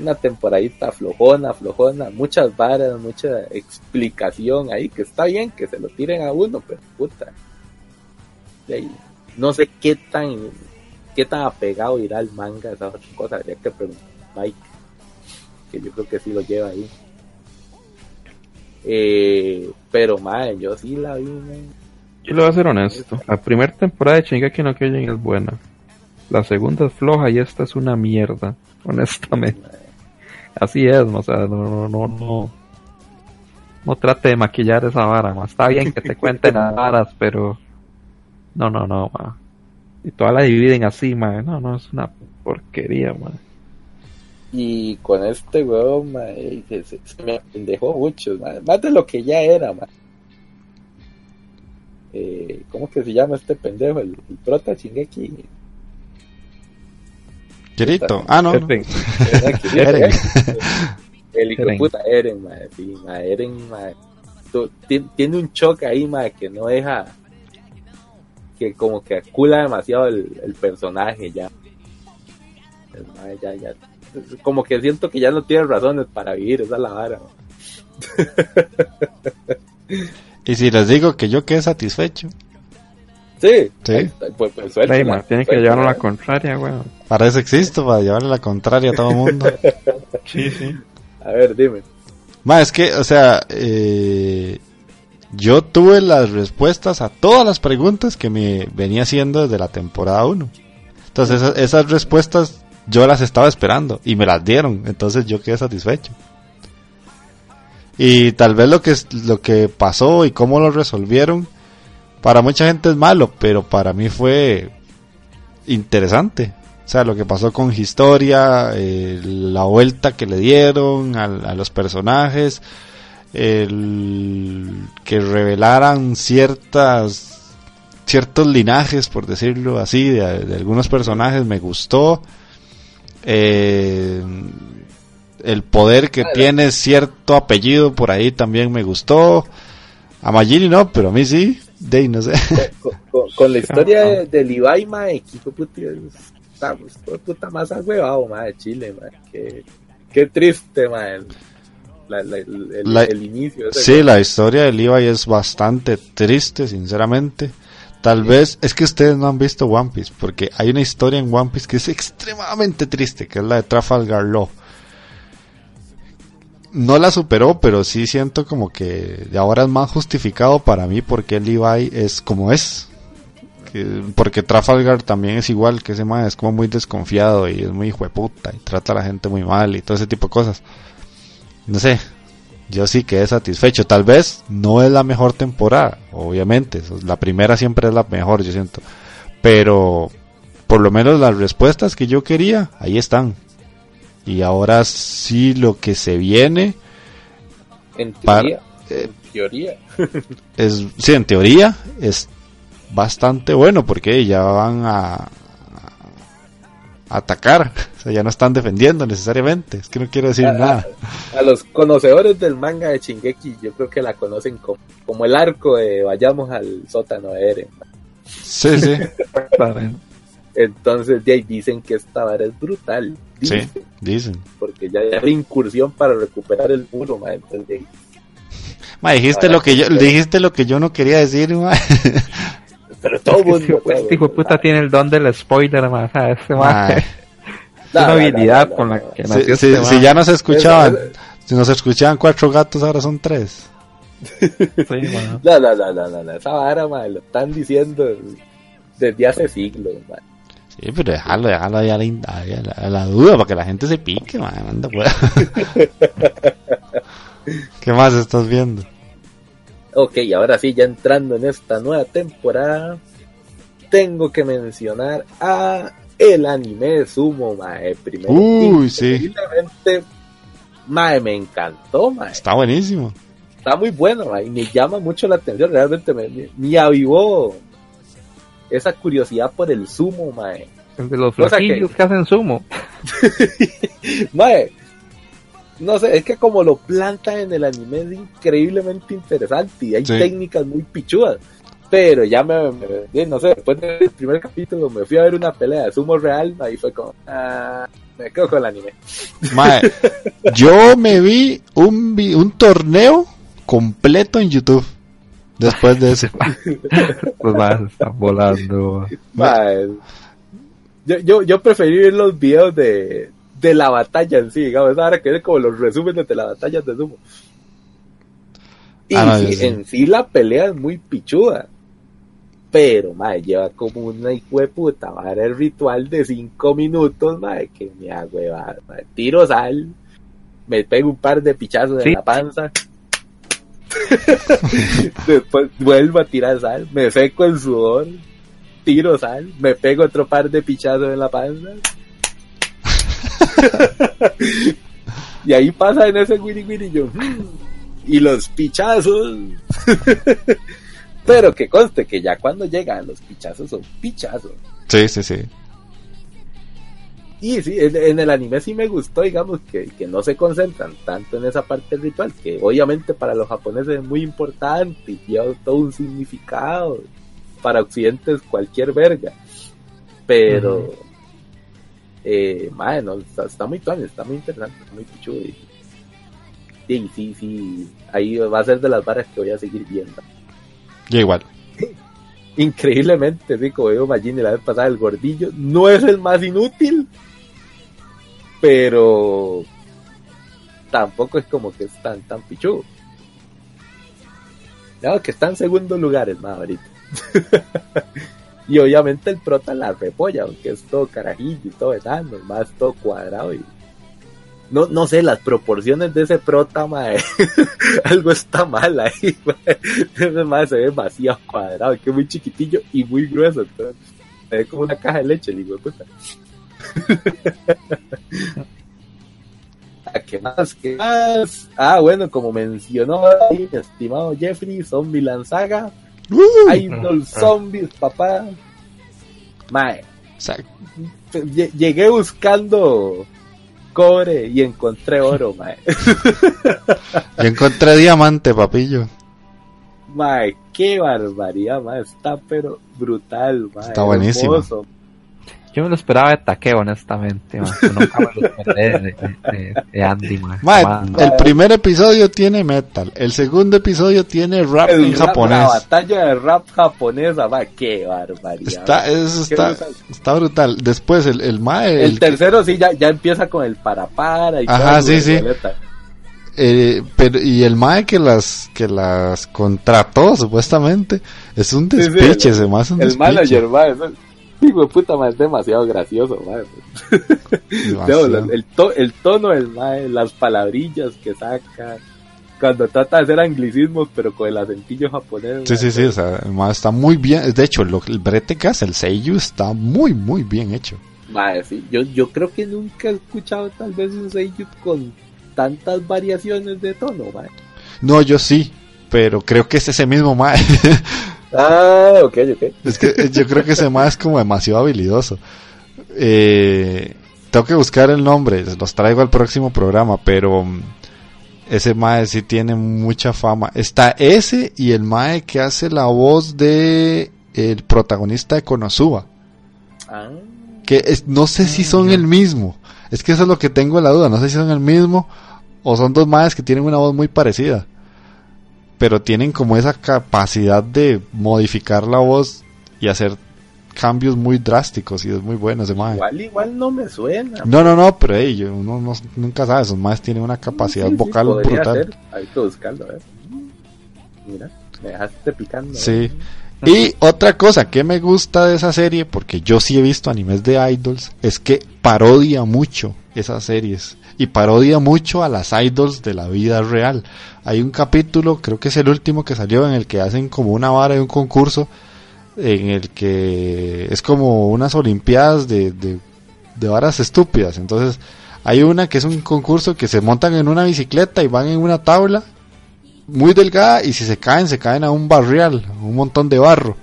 una temporadita flojona, flojona, muchas varas, mucha explicación ahí, que está bien que se lo tiren a uno, pero puta. De ahí, no sé qué tan qué tan apegado irá el manga esas otras cosas. Habría que preguntar Mike, que yo creo que sí lo lleva ahí. Eh, pero madre, yo sí la vi. Yo le voy a ser honesto. La primera temporada de Shingeki no Kyojin es buena. La segunda es floja y esta es una mierda, honestamente. Así es, o sea, no, no, no, no, trate de maquillar esa vara, está bien que te cuenten las varas, pero no, no, no, ma. Y todas la dividen así, ma. No, no, es una porquería, ma. Y con este weón, ma, se, me dejó mucho, Más de lo que ya era, ma. Eh, ¿Cómo que se llama este pendejo? El, el prota Shingeki. Kirito. Ah, no. Eren. Eren. El hijo de puta Eren, ma. Sí, ma. Eren, ma. Tiene un choque ahí, ma, que no deja que como que acula demasiado el, personaje ya. ya, ya. Como que siento que ya no tiene razones para vivir, esa es la vara. y si les digo que yo quedé satisfecho. Sí, sí. Pues, pues tiene que llevarlo a la contraria, weón. Para eso existo, para llevarle la contraria a todo el mundo. sí, sí. A ver, dime. más es que, o sea, eh, yo tuve las respuestas a todas las preguntas que me venía haciendo desde la temporada 1. Entonces esas, respuestas yo las estaba esperando y me las dieron, entonces yo quedé satisfecho. Y tal vez lo que lo que pasó y cómo lo resolvieron para mucha gente es malo, pero para mí fue interesante. O sea, lo que pasó con Historia, eh, la vuelta que le dieron a los personajes, el que revelaran ciertas ciertos linajes por decirlo así de, algunos personajes me gustó. Eh, el poder que tiene cierto apellido por ahí también me gustó. A Magini no pero a mí sí. De no sé. Con, la historia de, de Levi mae puta, puta más agüevado mae Chile mae qué, qué triste mae el, inicio. Sí, la historia de Levi es bastante triste, sinceramente. Tal vez es que ustedes no han visto One Piece, porque hay una historia en One Piece que es extremadamente triste, que es la de Trafalgar Law. No la superó, pero sí siento como que ahora es más justificado para mí porque Levi es como es. porque Trafalgar también es igual que ese man, es como muy desconfiado y es muy hijo de puta y trata a la gente muy mal y todo ese tipo de cosas no sé, yo sí quedé satisfecho. Tal vez no es la mejor temporada, obviamente. La primera siempre es la mejor, yo siento. Pero por lo menos las respuestas que yo quería, ahí están. Y ahora sí lo que se viene. En teoría. en teoría. es, sí, en teoría es bastante bueno porque ya van a atacar O sea, ya no están defendiendo necesariamente. Es que no quiero decir a, nada. A, los conocedores del manga de Shingeki, yo creo que la conocen como, como el arco de vayamos al sótano de Eren. Sí, sí. Entonces, de ahí dicen que esta vara es brutal. Dicen, sí, dicen. Porque ya hay incursión para recuperar el muro, ma. Entonces, ma, dijiste lo que yo, dijiste lo que yo no quería decir, ma. Pero todo mundo. Este hijo de puta tiene el don del spoiler, ma. O sea, ese ma. Es una habilidad con la que nació si, este si, si ya no se escuchaban, si nos escuchaban cuatro gatos, ahora son tres. Sí. No, no, no, no, no, no, esa vara, ma, lo están diciendo desde hace siglos, ma. Sí, pero déjalo, déjalo ahí a la, a la, a la duda para que la gente se pique, man. Anda, pues. ¿Qué más estás viendo? Ok, ahora sí, ya entrando en esta nueva temporada, tengo que mencionar a el anime de Sumo, mae. Primero, Uy, sí. mae, me encantó, mae. Está buenísimo. Está muy bueno, mae, y me llama mucho la atención, realmente me, me, me avivó esa curiosidad por el sumo, mae. El de los flaquillos que- que... hacen sumo. mae, no sé, es que como lo plantan en el anime es increíblemente interesante y hay Sí. técnicas muy pichudas. Pero ya me, me- no sé, después del primer capítulo me fui a ver una pelea de sumo real, ahí fue como, ah, me quedo con el anime. Mae, yo me vi un, vi- un torneo completo en YouTube. Después de eso. Los más están volando. Mae, yo, yo, yo preferí ver los videos de, de la batalla en sí, digamos, ahora que es como los resúmenes de la batalla de sumo. Y Ah, no, sí, yo sí. en sí la pelea es muy pichuda. Pero, madre, lleva como una hijo de puta, madre, el ritual de cinco minutos, madre, que me hago madre. Tiro sal, me pego un par de pichazos Sí. en la panza. Después vuelvo a tirar sal, me seco el sudor, tiro sal, me pego otro par de pichazos en la panza. Y ahí pasa en ese wiri wiri yo. Y los pichazos. Pero que conste que ya cuando llegan los pichazos son pichazos. Sí, sí, sí. Y sí, en, el anime sí me gustó, digamos, que, que no se concentran tanto en esa parte ritual, que obviamente para los japoneses es muy importante y lleva todo un significado. Para Occidente es cualquier verga. Pero, eh, madre, no, está, está muy tuanis, está muy interesante, está muy pichudo. Y, y sí, sí, ahí va a ser de las varas que voy a seguir viendo. Yo igual. increíblemente, sí, como digo Magini la vez pasada, el gordillo no es el más inútil, pero tampoco es como que es tan, tan pichudo. No, que está en segundo lugar el más ahorita. Y obviamente el prota la repolla, aunque es todo carajillo y todo enano, el más todo cuadrado y no, no sé, las proporciones de ese prota, mae. Algo está mal ahí, mae. Ese se ve demasiado cuadrado, que es muy chiquitillo y muy grueso. Entonces, se ve como una caja de leche, de puta. ¿Qué más? ¿Qué más? Ah, bueno, como mencionó ahí, estimado Jeffrey, Zombie Lanzaga. Uh, Idol Zombies, papá. Mae, llegué buscando cobre y encontré oro, mae. yo encontré diamante, papillo. Mae, qué barbaridad, mae. Está pero brutal, mae. Está buenísimo. hermoso. Yo me lo esperaba de taqueo, honestamente. man. Nunca me lo esperé de, de- de- Andy, man. El primer episodio tiene metal. El segundo episodio tiene rap El en rap- La japonés. batalla de rap japonesa, mae. Qué barbaridad. Está, eso brutal. está brutal. Después el, el mae, El, el- tercero sí ya, ya empieza con el para para y Ajá, todo, sí, sí. eh, pero, y el mae que las, que las contrató, supuestamente, es un Sí, sí, despiche, el- se me hace un El despiche. manager, mae. Hijo de puta, mae, es demasiado gracioso, mae. Demasiado. No, el, to- el tono del mae, las palabrillas que saca, cuando trata de hacer anglicismos, pero con el acentillo japonés. Sí, sí, sí, o sea, el mae está muy bien. De hecho, lo- el brete que hace, el seiyuu, está muy, muy bien hecho. Mae, sí, yo, yo creo que nunca he escuchado tal vez un seiyuu con tantas variaciones de tono, mae. No, yo sí, pero creo que es ese mismo mae. Ah, ok, ok. Es que yo creo que ese mae es como demasiado habilidoso. Eh, tengo que buscar el nombre, los traigo al próximo programa, pero mm, ese mae sí tiene mucha fama. Está ese y el mae que hace la voz de el protagonista de Konosuba. Ah, Que es- no sé si son el mismo. Es que eso es lo que tengo la duda. No sé si son el mismo o son dos maes que tienen una voz muy parecida. Pero tienen como esa capacidad de modificar la voz y hacer cambios muy drásticos y es muy bueno ese mae. igual, igual no me suena. No, no, no, pero ey, yo- uno no- nunca sabe, esos maes tienen una capacidad Sí, vocal brutal. ser. Hay que buscarlo, a ver. Mira, me dejaste picando. ¿eh? Sí. Y otra cosa que me gusta de esa serie, porque yo sí he visto animes de idols, es que parodia mucho esas series. Y parodia mucho a las idols de la vida real. Hay un capítulo, creo que es el último que salió, en el que hacen como una vara de un concurso, en el que es como unas olimpiadas de, de, de varas estúpidas. Entonces, hay una que es un concurso que se montan en una bicicleta y van en una tabla muy delgada y si se caen, se caen a un barrial, un montón de barro.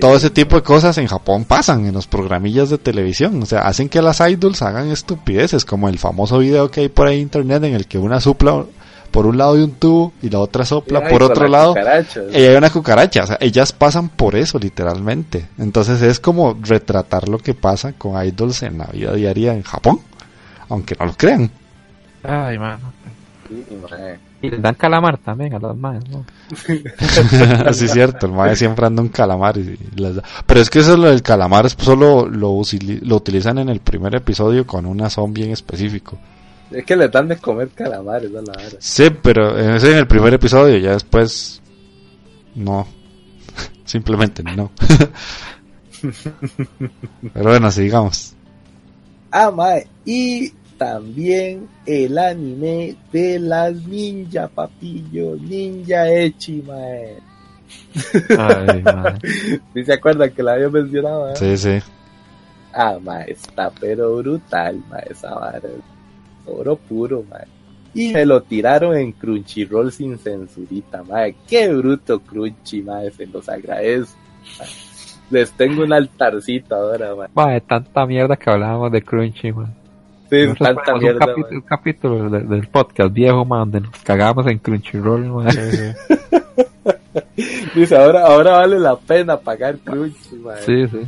Todo ese tipo de cosas en Japón pasan en los programillas de televisión. O sea, hacen que las idols hagan estupideces, como el famoso video que hay por ahí en internet en el que una sopla por un lado de un tubo y la otra sopla Ay, por otro lado. Y hay una cucaracha, o sea, ellas pasan por eso literalmente. Entonces es como retratar lo que pasa con idols en la vida diaria en Japón, aunque no lo crean. Ay, mano. Sí. Y les dan calamar también a las más, ¿no? Así es cierto, el mae siempre anda un calamar. Y les da- Pero es que eso lo del calamar es solo lo utilizan en el primer episodio con una zombie en específico. Es que le dan de comer calamares a la hora. Sí, pero ese en el primer episodio, ya después no. Simplemente no. pero bueno, sigamos. Ah, mae. Y también el anime de las ninja, papillo. Ninja Echi, mae. Ay, man. ¿Sí se acuerdan que la había mencionado? eh? Sí, sí. Ah, mae, está pero brutal, mae, esa vara. Oro puro, mae. Y me lo tiraron en Crunchyroll sin censurita, mae. Qué bruto Crunchy, mae, se los agradezco. mae. Les tengo un altarcito ahora, mae. Va, de tanta mierda que hablábamos de Crunchy, man. Sí, Nosotros tanta ponemos mierda, un, capítulo de- del podcast viejo, man, donde nos cagamos en Crunchyroll, man. Sí, sí. Dice, ahora, ahora vale la pena pagar Crunchy. Sí, sí.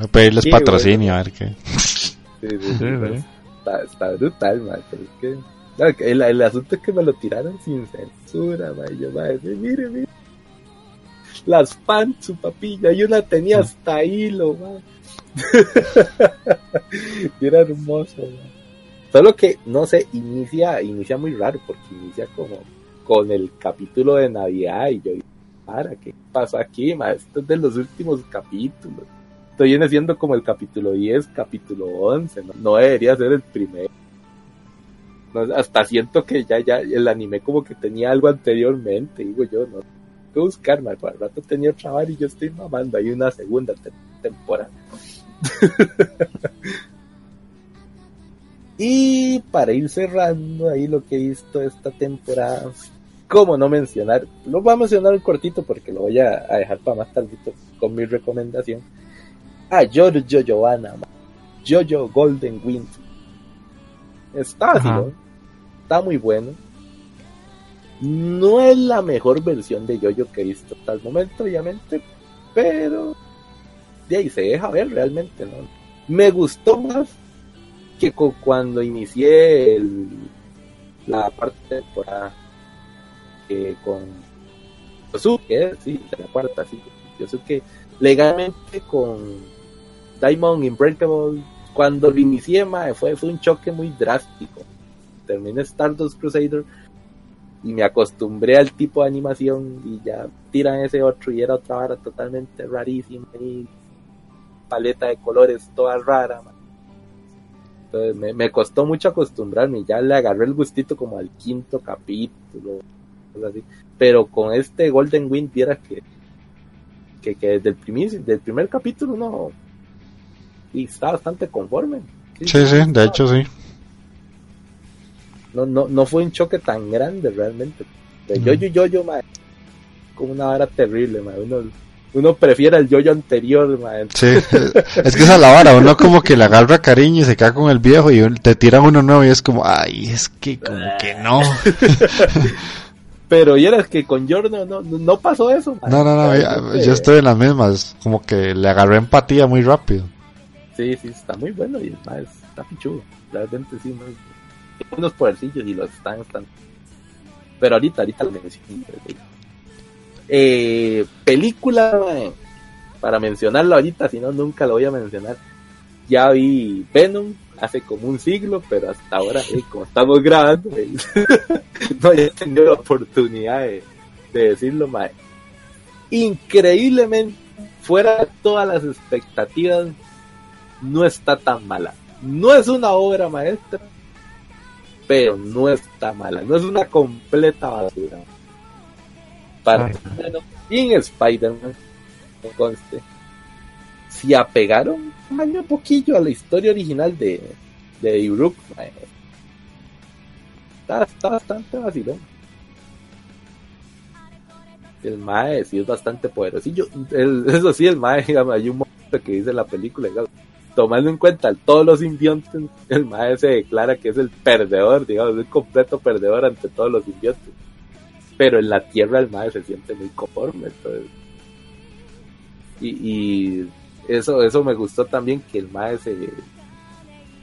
A pedirles Sí, patrocinio, a ver qué. Sí, sí. Está, está brutal, mae, pero es que... no, el, el asunto es que me lo tiraron sin censura, mae. Yo, sí, mire, mire. Las pants, su papilla, y una tenía hasta hilo, mae. Era hermoso, mae. Solo que, no sé, inicia, inicia muy raro, porque inicia como con el capítulo de Navidad, y yo, para, ¿qué pasó aquí, mae? Esto es de los últimos capítulos. Esto viene siendo como el capítulo 10, capítulo 11, no, no debería ser el primero. No, hasta siento que ya, ya el anime como que tenía algo anteriormente, digo yo, no. Que buscar, man, para el rato tenía otra vara y yo estoy mamando, hay una segunda te- temporada. y para ir cerrando ahí lo que he visto esta temporada, como no mencionar, lo voy a mencionar un cortito porque lo voy a, a dejar para más tardito con mi recomendación. A Jojo Giovanna. Jojo Golden Wind. Está así. ¿no? Está muy bueno. No es la mejor versión de Jojo que he visto hasta el momento, obviamente, pero de ahí se deja ver realmente, ¿no? Me gustó más que cu- cuando inicié la parte de temporada que con Yosuke, sí, la cuarta, sí, Yosuke, legalmente con Diamond Unbreakable, cuando lo inicié, fue, fue un choque muy drástico. Terminé Stardust Crusader y me acostumbré al tipo de animación y ya tiran ese otro y era otra vara totalmente rarísima y paleta de colores toda rara. Entonces me, costó mucho acostumbrarme ya le agarré el gustito como al quinto capítulo, así. Pero con este Golden Wind viera que que, que desde el primer, del primer capítulo no y está bastante conforme. Sí, sí, de hecho sí. No, no, no fue un choque tan grande realmente. De yo, yo, yo, yo, mae, como una vara terrible, mae. Uno uno prefiere el yoyo anterior, mae. Sí, es que esa es la vara, uno como que le agarra cariño y se cae con el viejo y te tiran uno nuevo y es como, ay, es que como que no. Pero y eras que con Jordan no, no, pasó eso. Man. No, no, no, yo, estoy en las mismas, como que le agarré empatía muy rápido. Sí, sí, está muy bueno y más, está pichudo. Realmente sí, no, unos podercillos y los están, están. Pero ahorita, ahorita lo menciono. Eh, película, para mencionarlo ahorita, si no, nunca lo voy a mencionar. Ya vi Venom hace como un siglo, pero hasta ahora, eh, como estamos grabando, eh, no he tenido la oportunidad de, decirlo, más Increíblemente, fuera de todas las expectativas, no está tan mala. No es una obra maestra, pero no está mala. No es una completa basura. Para y en Spider-Man, conste, si apegaron un poquillo a la historia original de, de Uruk, está, bastante vacilón. El Mae sí es bastante poderoso. eso sí, el Mae, hay un momento que dice la película, tomando en cuenta todos los simbiontes, el Mae se declara que es el perdedor, digamos, el completo perdedor ante todos los simbiontes. Pero en la tierra el Mae se siente muy conforme, y, eso, eso me gustó también que el Mae se,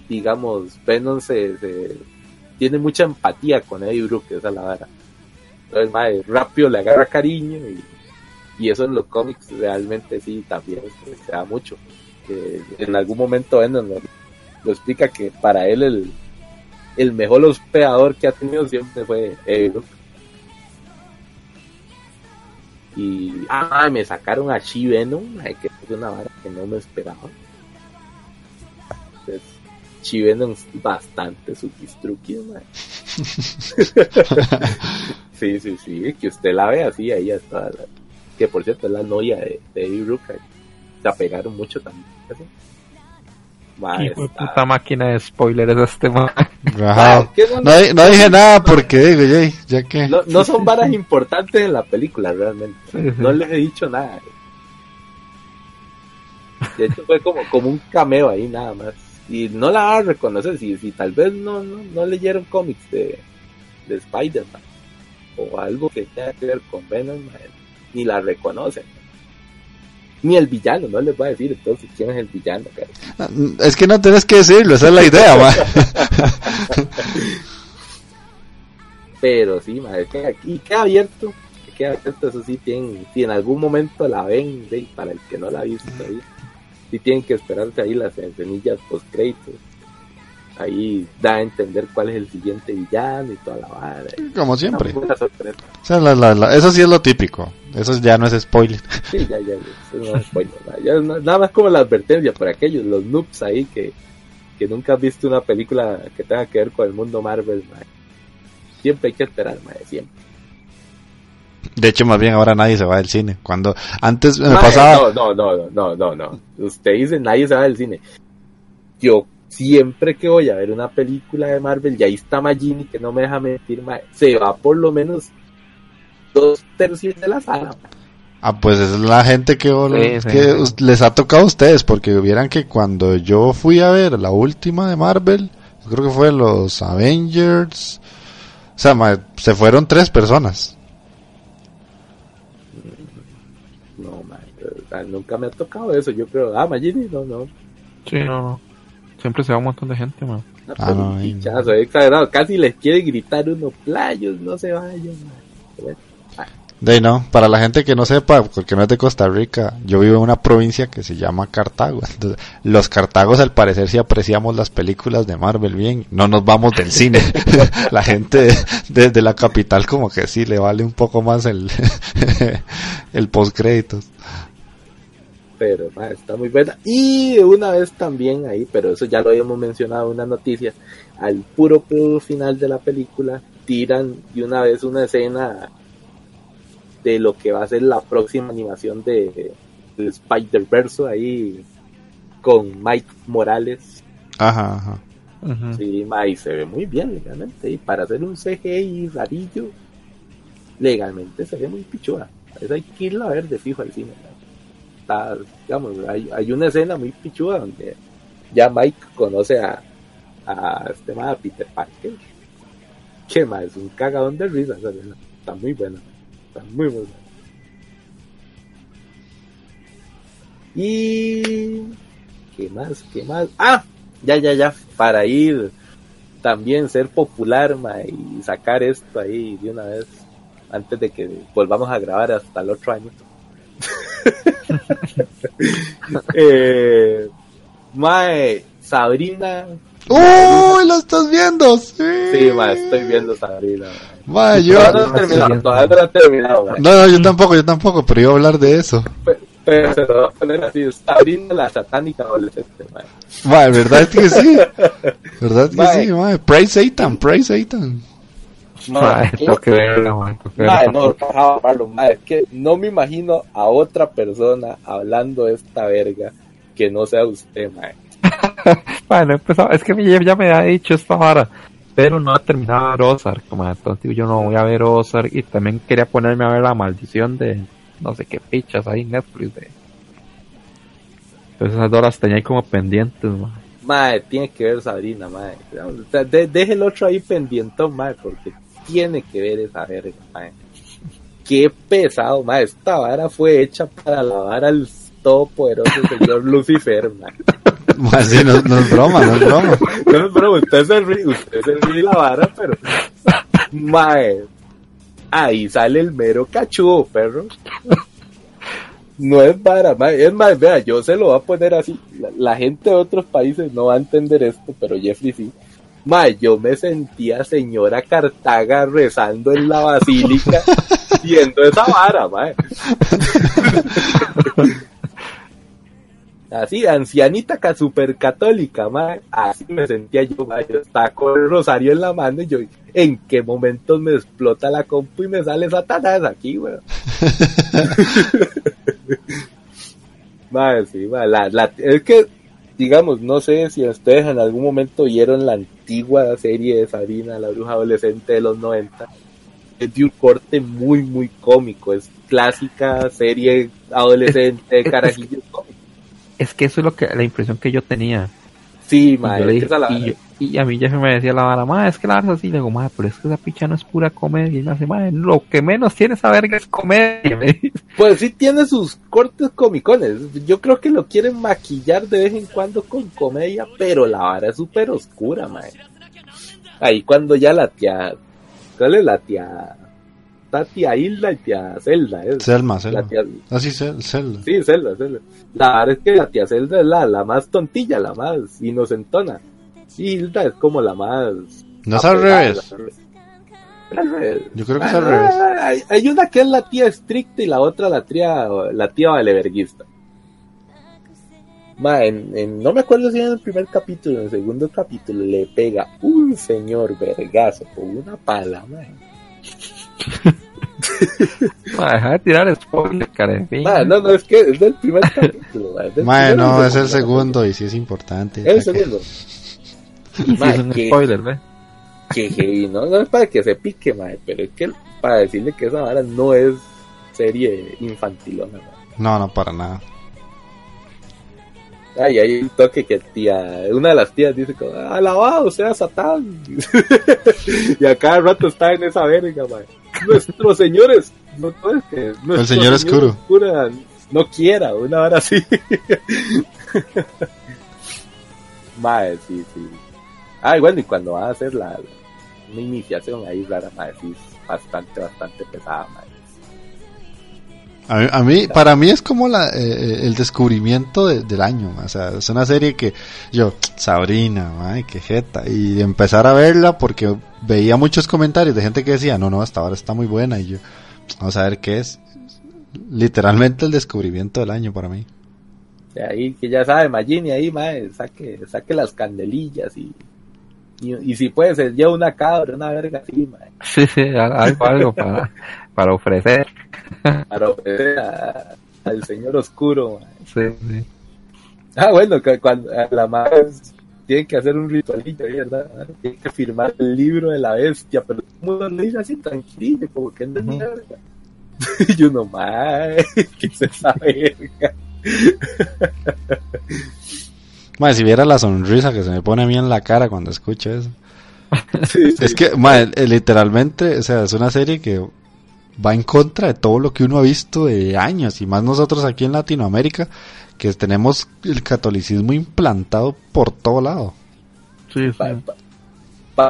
digamos, Venom se, tiene mucha empatía con Eddie Brooke, esa es la vara. Entonces, Mae rápido le agarra cariño y, y eso en los cómics realmente sí también se da mucho que en algún momento bueno, lo, explica que para él el, el mejor hospedador que ha tenido siempre fue Eero. Y ah, me sacaron a Chi Venom, que es una vara que no me esperaba. Entonces, Chi Venom es bastante su sí, sí, sí, que usted la ve así, ahí está. Que por cierto es la novia de, de se apegaron mucho también. Hijo de puta máquina de spoilers este man. No, dije nada porque digo, ya, que. No, son varas importantes en la película realmente. No les he dicho nada. De hecho fue como, como un cameo ahí nada más. Y no la vas a reconocer si, si tal vez no, no, no leyeron cómics de, de Spider-Man o algo que tenga que ver con Venom, ni la reconocen ni el villano, no les voy a decir entonces quién es el villano. Es que no tienes que decirlo, esa es la idea, Pero sí, madre, que aquí queda abierto, queda abierto, eso sí, tienen, si en algún momento la ven, para el que no la ha visto ahí, sí tienen que esperarse ahí las semillas post créditos ahí da a entender cuál es el siguiente villano y toda la vara. Como siempre. eso sí es lo típico. Eso ya no es spoiler. Sí, ya, ya, no es spoiler. nada más como la advertencia por aquellos, los noobs ahí que, que nunca han visto una película que tenga que ver con el mundo Marvel. Siempre hay que esperar, siempre. De hecho, más bien ahora nadie se va del cine. Cuando antes me pasaba. No, no, no, no, no, no. Usted dice nadie se va del cine. Yo siempre que voy a ver una película de Marvel, y ahí está Magini, que no me deja mentir, se va por lo menos dos tercios de la sala. Ah, pues es la gente que, les ha tocado a ustedes, porque vieran que cuando yo fui a ver la última de Marvel, creo que fue los Avengers, o sea, se fueron tres personas. No, nunca me ha tocado eso, yo creo, ah, Magini, no, no. Sí, no, no. Siempre se va un montón de gente, man. Ah, no, pinchazo, exagerado. Casi les quiere gritar unos playos, no se vayan, De no, para la gente que no sepa, porque no es de Costa Rica, yo vivo en una provincia que se llama Cartago. Los cartagos al parecer si apreciamos las películas de Marvel bien, no nos vamos del cine. la gente desde la capital como que sí le vale un poco más el, el post créditos pero está muy buena. Y una vez también ahí, pero eso ya lo habíamos mencionado en una noticia, al puro, puro final de la película tiran y una vez una escena de lo que va a ser la próxima animación de, Spider-Verse ahí con Mike Morales. Ajá, ajá. Sí, y se ve muy bien legalmente. Y para hacer un CGI rarillo, legalmente se ve muy pichuda. Eso hay que irlo a ver de fijo al cine. está, digamos, hay, hay una escena muy pichuda donde ya Mike conoce a, a este más Peter Parker. Que más, es un cagadón de risa. Está muy buena. Está muy buena. Y. ¿Qué más? ¿Qué más? ¡Ah! Ya, ya, ya. Para ir también ser popular ma, y sacar esto ahí de una vez antes de que volvamos a grabar hasta el otro año. eh, mae, Sabrina. ¡Uy! ¡Lo estás viendo! Sí, sí mae, estoy viendo Sabrina. Mae, yo. Todavía no he terminado, todavía no he terminado. mae. No, no, yo tampoco, yo tampoco, pero iba a hablar de eso. Pe- Pero se lo voy a poner así: Sabrina la satánica adolescente. mae. Mae, ¿verdad que sí? ¿Verdad que Mae. sí, mae? Praise Satan, praise Satan. Mae, tengo que Mae, verla. no, mae, es que no me imagino a otra persona hablando de esta verga que no sea usted, mae. Mae, no he empezado- es que mi- ya me ha dicho esta vara, pero no he terminado de ver Ozark, mae, entonces digo, yo no voy a ver Ozark y también quería ponerme a ver la maldición de no sé qué fichas ahí en Netflix de entonces esas dos las tenía ahí como pendientes, mae. Mae, tiene que ver Sabrina. O sea, de- deje el otro ahí pendientón, mae, porque tiene que ver esa verga, mae. Qué pesado, mae. Esta vara fue hecha para lavar al todopoderoso señor Lucifer, mae. Sí, no, es broma, no es broma. No, se ríe, usted se ríe la vara, pero. Mae. Ahí sale el mero cachudo, perro. No es vara, mae. Es más, vea, yo se lo voy a poner así. La, la gente de otros países no va a entender esto, pero Jeffrey sí. Mae, yo me sentía señora Cartaga rezando en la basílica viendo esa vara, mae. Así, ancianita super católica, mae. Así me sentía yo. Yo estaba con el rosario en la mano y yo, ¿en qué momento me explota la compu y me sale Satanás aquí, weón? mae, sí, mae. La, la, es que, digamos, no sé si ustedes en algún momento vieron la antigua serie de Sabrina, la bruja adolescente de los 90. Es de un corte muy, muy cómico. Es clásica serie adolescente, carajillos cómicos. Es que eso es lo que la impresión que yo tenía. Sí, Y, yo es la- y, yo- y a mí Jeff me decía la vara, ma, es que la vara es así, le digo, ma, pero es que esa picha no es pura comedia. Y me hace, ma, lo que menos tiene esa verga es comedia. Pues sí tiene sus cortes comicones. Yo creo que lo quieren maquillar de vez en cuando con comedia, pero la vara es súper oscura, mae. Ahí cuando ya la tía... ¿Cuál es la tía? Está tía Hilda y tía Zelda. ¿es? Selma, La Selma. tía... Ah, sí, Zelda. Sí, Zelda, Zelda. La verdad es que la tía Zelda es la, la más tontilla, la más inocentona. Y Hilda es como la más... No es al revés. Yo creo que es al revés. Ah, Hay, hay una que es la tía estricta y la otra la tía, la tía valeverguista. Ma, en, en- no me acuerdo si en el primer capítulo, en el segundo capítulo, le pega un señor vergazo con una pala, ma. Ma, deja de tirar spoiler, carefín. Ma, no, no, es que es del primer capítulo, ma, es del Mae, primero no, y es el segundo y sí es importante. capítulo. El segundo. Sí Ma, es un que- spoiler, ¿ve? que heavy, ¿no? No es para que se pique, ma, pero es que para decirle que esa vara no es serie infantilona, ma. No, no, para nada. Ay, hay un toque que tía, una de las tías dice como, alabado sea Satán. y a cada rato está en esa verga, man. Nuestros señores, no, no es que nuestro El señor oscuro. no quiera, una hora así. Mae, sí, sí. Ay, bueno, y cuando va a hacer la, una iniciación ahí rara, mae, sí, es bastante, bastante pesada. A mí, a mí- para mí es como la, eh, el descubrimiento de- del año. O sea, es una serie que yo, Sabrina, ay, qué jeta. Y empezar a verla porque veía muchos comentarios de gente que decía, no, no, esta hora está muy buena. Y yo, vamos a ver qué es. Literalmente el descubrimiento del año para mí. Y ahí que ya sabe, Magini ahí, mae, saque, saque las candelillas y, y, y si puede se lleva una cabra, una verga así, Sí, sí, algo, algo para, para ofrecer. Para ofrecer a- al señor oscuro, mae. Sí, sí. Ah, bueno, que cuando a la madre tiene que hacer un ritualillo, ¿verdad? Tiene que firmar el libro de la bestia, pero todo el mundo lo dice así tranquilito, como que no mierda. Y uno, mae, ¿qué es esa verga? Madre, si viera la sonrisa que se me pone a mí en la cara cuando escucho eso. Es que, madre, eh, literalmente, o sea, es una serie que va en contra de todo lo que uno ha visto de años, y más nosotros aquí en Latinoamérica, que tenemos el catolicismo implantado por todo lado. Sí,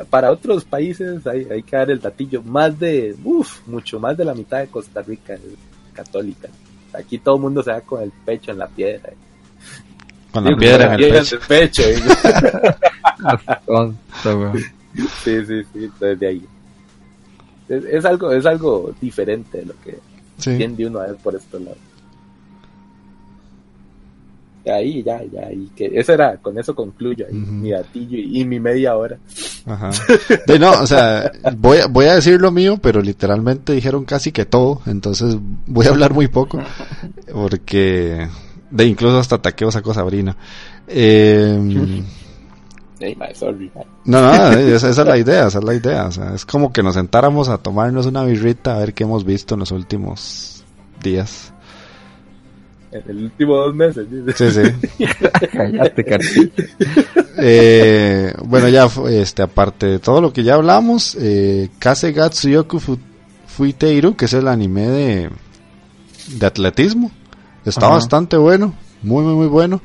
para otros países hay, hay, que dar el datillo, más de, uff, mucho más de la mitad de Costa Rica es católica. Aquí todo el mundo se da con el pecho en la piedra. Con la piedra, en el pecho. sí, sí, sí, desde ahí. Es, algo, es algo diferente de lo que tiende uno a ver por estos lados. Ahí, ya, ya, y que eso era, con eso concluyo mi gatillo y, mi media hora. Ajá. De, no, o sea, voy a, voy a decir lo mío, pero literalmente dijeron casi que todo, entonces voy a hablar muy poco, porque de incluso hasta taqueo sacó Sabrina. Eh, no, no, esa, es la idea, esa es la idea. O sea, es como que nos sentáramos a tomarnos una birrita a ver qué hemos visto en los últimos días. En el último dos meses. Sí, sí. Cállate, eh, bueno, ya este, aparte de todo lo que ya hablamos, eh, Kase Gatsuyoku Fuiteiru, que es el anime de, de atletismo, está bastante bueno, muy, muy, muy bueno.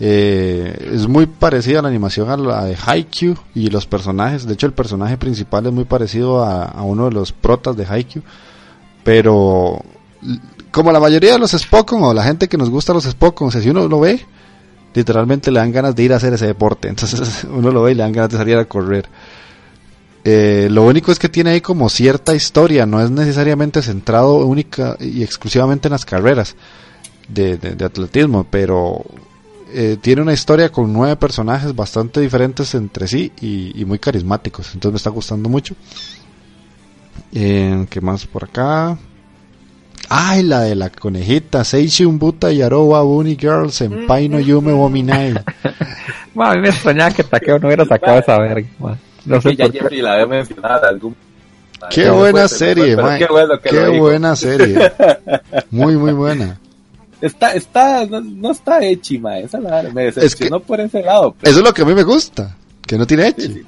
Eh, es muy parecida la animación a la de Haikyuu y los personajes. De hecho, el personaje principal es muy parecido a, uno de los protas de Haikyuu. Pero como la mayoría de los Spokon o la gente que nos gusta los Spokon, si uno lo ve, literalmente le dan ganas de ir a hacer ese deporte. Entonces uno lo ve y le dan ganas de salir a correr. Eh, lo único es que tiene ahí como cierta historia, no es necesariamente centrado única y exclusivamente en las carreras de, atletismo, pero eh, tiene una historia con nueve personajes bastante diferentes entre sí y, muy carismáticos. Entonces me está gustando mucho. Eh, ¿Qué más por acá? Ay, la de la conejita. Seishi Umbuta Yarowa Bunny Girl Senpai no Yume Wominai. a mí me extrañaba que Takeo no hubiera sacado esa verga. No sé por qué. la había mencionado algún... Qué buena serie, man. Qué, bueno qué buena serie. Muy, muy buena. Está, está, no, está echi, ma. Esa la, me decepcionó por ese lado. Eso es lo que a mí me gusta. Que no tiene echi.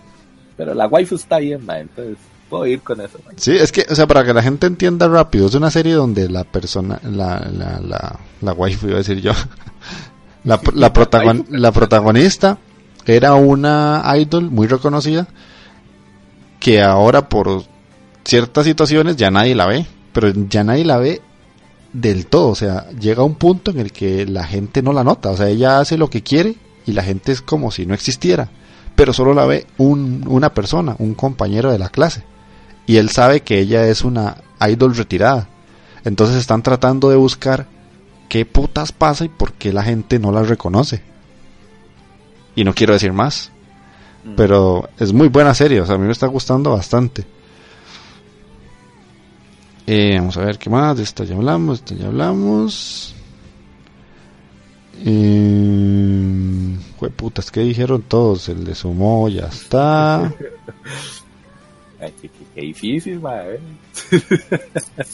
Pero la waifu está bien, ma. Entonces puedo ir con eso. Sí, es que, o sea, para que la gente entienda rápido, es una serie donde la persona, la, la, la, la waifu, iba a decir yo, la, la, la protagonista era una idol muy reconocida que ahora por ciertas situaciones ya nadie la ve, pero ya nadie la ve del todo, o sea, llega un punto en el que la gente no la nota, o sea, ella hace lo que quiere y la gente es como si no existiera, pero solo la ve un, una persona, un compañero de la clase y él sabe que ella es una idol retirada. Entonces están tratando de buscar qué putas pasa y por qué la gente no la reconoce. Y no quiero decir más. Mm. Pero es muy buena serie, o sea, a mí me está gustando bastante. Eh, vamos a ver qué más, de esta ya hablamos, de esta ya hablamos. Eh, putas, ¿qué dijeron todos? El de Sumo ya está. qué, difícil, ¿eh?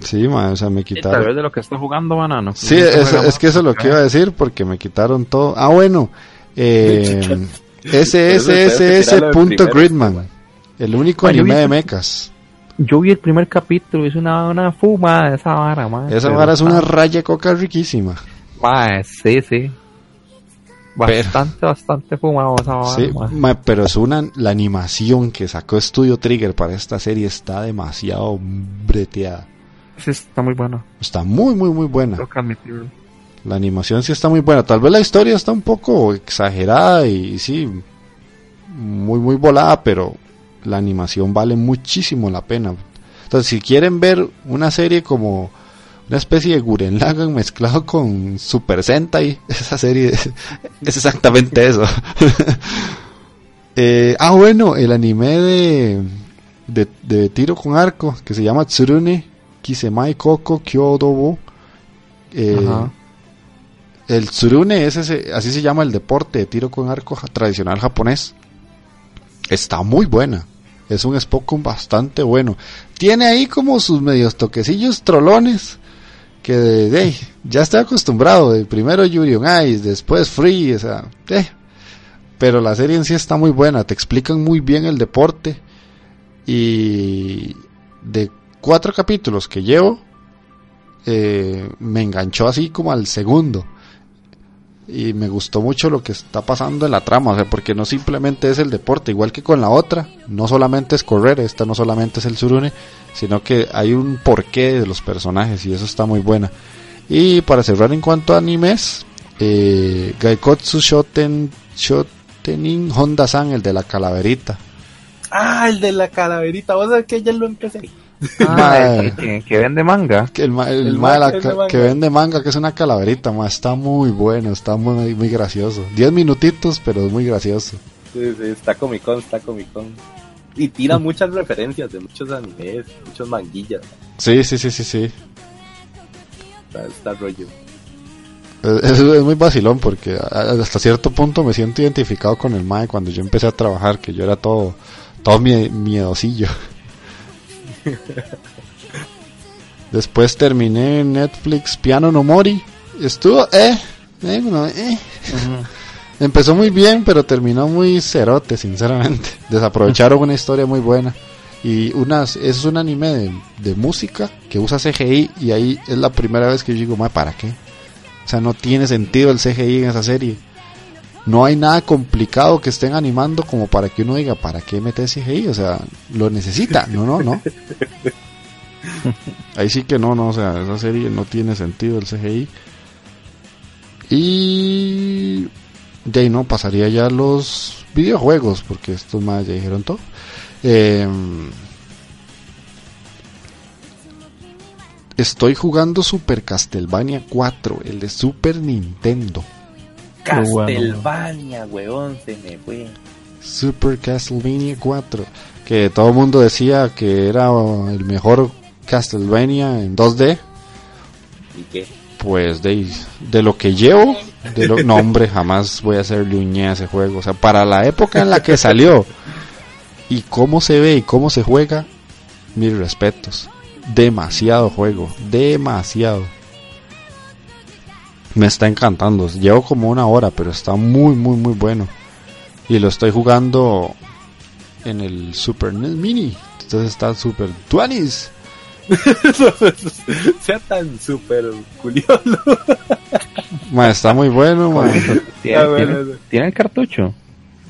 Sí, o sea, me quitaron. Tal vez de lo que está jugando Banano. Sí, es, que eso es lo que iba a decir, porque me quitaron todo. Ah, bueno, eh, SSS.gridman, el único anime de mechas. Yo vi el primer capítulo, es una, una fuma de esa vara, man. Esa vara es una raya coca riquísima. sí, sí. Bastante, bastante fumado sí, pero es una la animación que sacó Studio Trigger para esta serie está demasiado breteada. Sí, está muy buena. Está muy, muy, muy buena. La animación sí está muy buena. Tal vez la historia está un poco exagerada y sí, muy, muy volada, pero la animación vale muchísimo la pena. Entonces, si quieren ver una serie como una especie de Guren Lagan mezclado con Super Sentai. Esa serie es, exactamente eso. Eh, ah, bueno, el anime de, de, tiro con arco que se llama Tsurune Kisemai Koko Kyodobo. Eh, el Tsurune es ese, así se llama el deporte de tiro con arco tradicional japonés. Está muy buena. Es un Spokon bastante bueno. Tiene ahí como sus medios toquecillos trolones que de, ya estoy acostumbrado, de primero Yuri Ice, después Free, o sea, eh. pero la serie en sí está muy buena, te explican muy bien el deporte y de cuatro capítulos que llevo, eh, me enganchó así como al segundo y me gustó mucho lo que está pasando en la trama, o sea, porque no simplemente es el deporte, igual que con la otra, no solamente es correr, esta no solamente es el surune, sino que hay un porqué de los personajes y eso está muy buena. Y para cerrar en cuanto a animes, eh, Gaikotsu Shoten, Shotenin Honda-san, el de la calaverita. Ah, el de la calaverita, vos sabés que ya lo empecé. Ah, que, vende manga. Que el, el, que, vende manga, que es una calaverita, está muy bueno, está muy, muy gracioso. Diez minutitos, pero es muy gracioso. Sí, sí, está Comic Con, está Comic Con. Y tira muchas referencias de muchos animes, muchos manguillas. Sí, sí, sí, sí, sí. Está, rollo. Es, es, muy vacilón porque hasta cierto punto me siento identificado con el Mae cuando yo empecé a trabajar, que yo era todo, todo miedosillo. Después terminé en Netflix Piano no Mori. Estuvo, eh, eh, eh. Empezó muy bien, pero terminó muy cerote, sinceramente. Desaprovecharon una historia muy buena. Y unas, es un anime de, música que usa CGI y ahí es la primera vez que yo digo, ¿para qué? O sea, no tiene sentido el CGI en esa serie. No hay nada complicado que estén animando como para que uno diga, ¿para qué meter CGI? O sea, lo necesita. No, no, no. Ahí sí que no, no, o sea, esa serie no tiene sentido el CGI. Y de ahí no pasaría ya los videojuegos, porque estos más ya dijeron todo. Em, estoy jugando Super Castlevania 4, el de Super Nintendo. Castlevania, weón, se me fue. Super Castlevania 4, que todo el mundo decía que era el mejor Castlevania en 2D. ¿Y qué? Pues de, de lo que llevo, de lo, no hombre, jamás voy a hacerle un a ese juego. O sea, para la época en la que salió y cómo se ve y cómo se juega, mis respetos. Demasiado juego, demasiado. Me está encantando. Llevo como una hora, pero está muy, muy, muy bueno. Y lo estoy jugando en el Super NES Mini. Entonces está super tuanis. sea tan súper curioso. está muy bueno, ¿Tiene, el cartucho?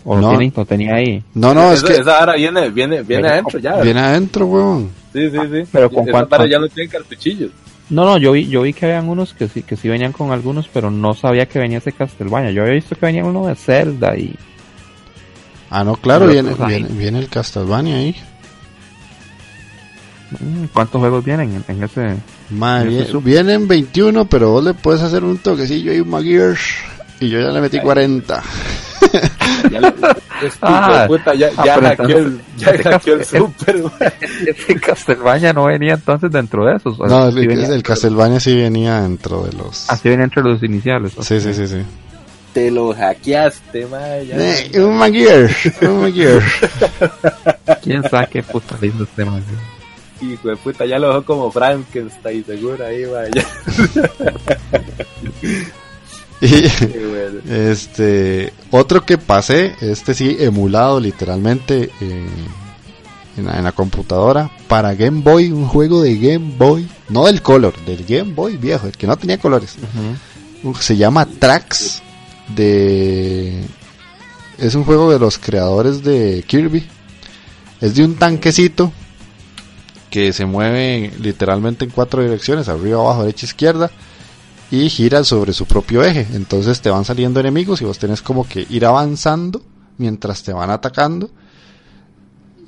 ¿O no. Tiene, tenía ahí? No, no, es que... Esa ahora viene, viene, viene adentro ya. Viene adentro, weón. Sí, sí, sí. Pero con cuánto... ya no tiene cartuchillos. No, no, yo vi, yo vi que habían unos que sí, que sí venían con algunos, pero no sabía que venía ese Castlevania. Yo había visto que venía uno de Zelda y... Ah, no, claro, viene, viene, viene, el Castlevania ahí. Mm, ¿Cuántos juegos vienen en, ese? Madre, vienen 21, pero vos le puedes hacer un toquecillo y un Magiers. Y yo ya le metí 40. ya le, ah, puta, ya, ya hackeó el, ya el super. Ese Castlevania no venía entonces dentro de esos. No, el, el Castlevania sí venía dentro de los. Así venía entre los iniciales. Sí, sí, sí, sí. Te lo hackeaste, madre. Eh, un Magier, un Magier. ¿Quién sabe qué puta lindo este Magier? Hijo de puta, ya lo dejó como Frankenstein, seguro ahí, vaya. y este otro que pasé, este sí emulado literalmente en, la, computadora para Game Boy, un juego de Game Boy, no del color, del Game Boy viejo, el que no tenía colores. Se llama Tracks de es un juego de los creadores de Kirby. Es de un tanquecito que se mueve literalmente en cuatro direcciones, arriba, abajo, derecha, izquierda, y gira sobre su propio eje. Entonces te van saliendo enemigos y vos tenés como que ir avanzando mientras te van atacando.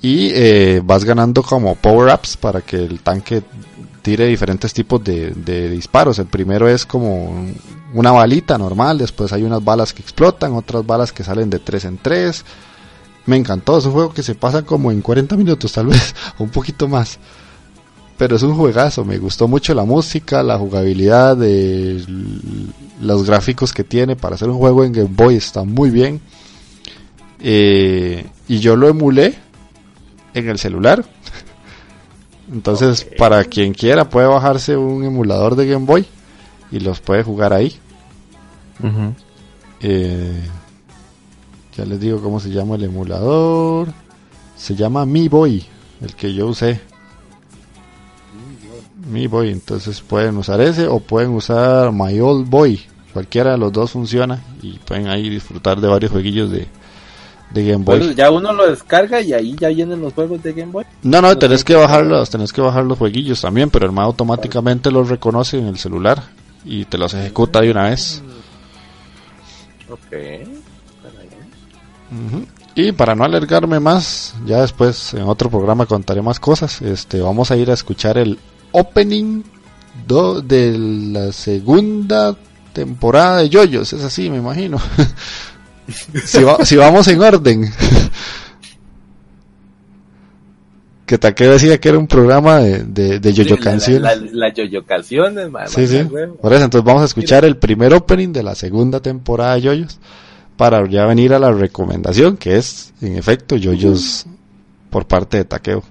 Y eh, vas ganando como power-ups para que el tanque tire diferentes tipos de, de, disparos. El primero es como una balita normal, después hay unas balas que explotan, otras balas que salen de 3 en 3 me encantó, es un juego que se pasa como en 40 minutos tal vez, o un poquito más. Pero es un juegazo, me gustó mucho la música, la jugabilidad, de los gráficos que tiene para hacer un juego en Game Boy está muy bien. Eh, y yo lo emulé en el celular. Entonces, para quien quiera puede bajarse un emulador de Game Boy y los puede jugar ahí. Eh, ya les digo cómo se llama el emulador. Se llama Mi Boy, el que yo usé. Mi Boy, entonces pueden usar ese o pueden usar My Old Boy. Cualquiera de los dos funciona y pueden ahí disfrutar de varios jueguillos de, de Game Boy. ya uno lo descarga y ahí ya vienen los juegos de Game Boy. No, no, tenés que bajarlos, tenés que bajar los jueguillos también, pero el MAD automáticamente los reconoce en el celular y te los ejecuta de una vez. Ok. Y para no alargarme más, ya después en otro programa contaré más cosas. Este, vamos a ir a escuchar el opening do de la segunda temporada de Yoyos, es así, me imagino. si, vamos en orden. que Taque decía que era un programa de, de, de yoyo canciones. La, la, yoyo canciones, Sí, sí. Por eso, entonces vamos a escuchar el primer opening de la segunda temporada de Yoyos para ya venir a la recomendación que es, en efecto, Yoyos por parte de Taqueo.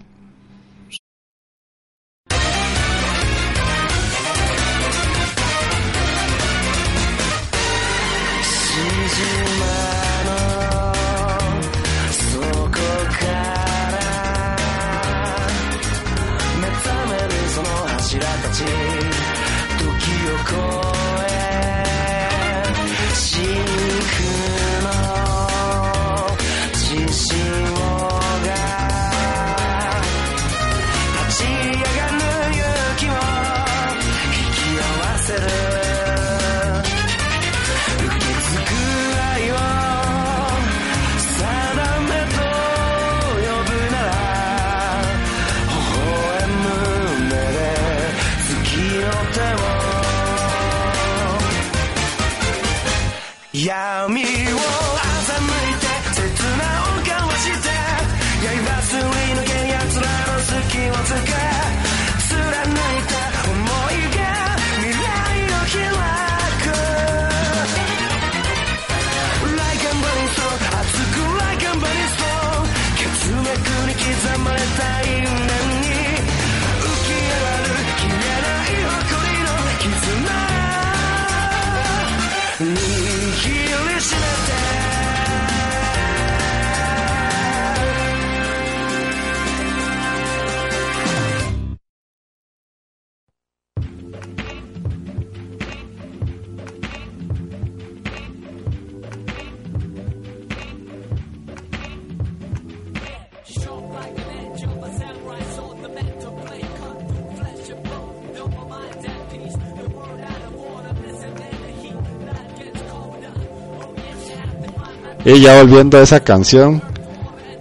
Y ya volviendo a esa canción,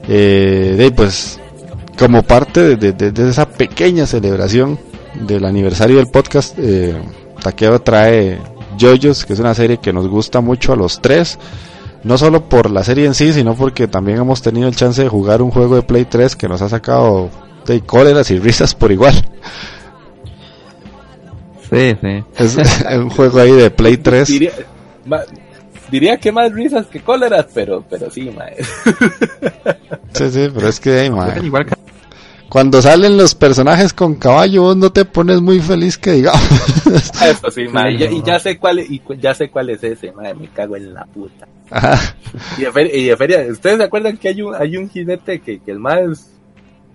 eh, de, pues como parte de, esa pequeña celebración del aniversario del podcast, eh, Takeo trae Jojo's, que es una serie que nos gusta mucho a los tres, no solo por la serie en sí, sino porque también hemos tenido el chance de jugar un juego de Play 3 que nos ha sacado de cóleras y risas por igual. Sí, sí. Es un juego ahí de Play 3 diría que más risas que cóleras, pero, pero sí, mae. Sí, sí, pero es que, Igual Cuando salen los personajes con caballo, vos no te pones muy feliz que digamos. Eso sí, mae. y, ya sé cuál, y ya sé cuál es ese, mae. Me cago en la puta. Y, de feria, y de feria, ¿ustedes se acuerdan que hay un, hay un jinete que, que el más es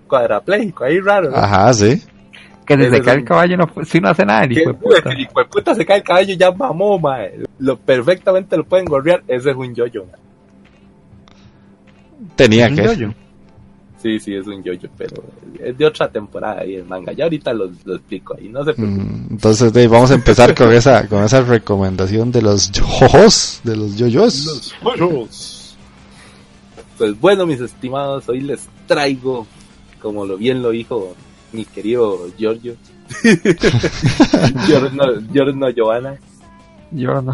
cuadrapléjico, ahí raro? Ajá, sí. Que desde cae el caballo no, si no hace nada, el hijo de puta. El hijo de puta se cae el caballo ya mamó, mae. Lo, perfectamente lo pueden gorrear. Ese es un yoyo, mae. Tenía que. Yoyo? Sí, sí, es un yoyo, pero es de otra temporada ahí el manga. Ya ahorita lo, lo explico ahí, no se mm, entonces, vamos a empezar con esa, con esa recomendación de los yoyos, de los yoyos. Los. Pues bueno, mis estimados, hoy les traigo, como lo bien lo dijo mi querido Giorgio. Giorno, Giorno Joana. Giorno.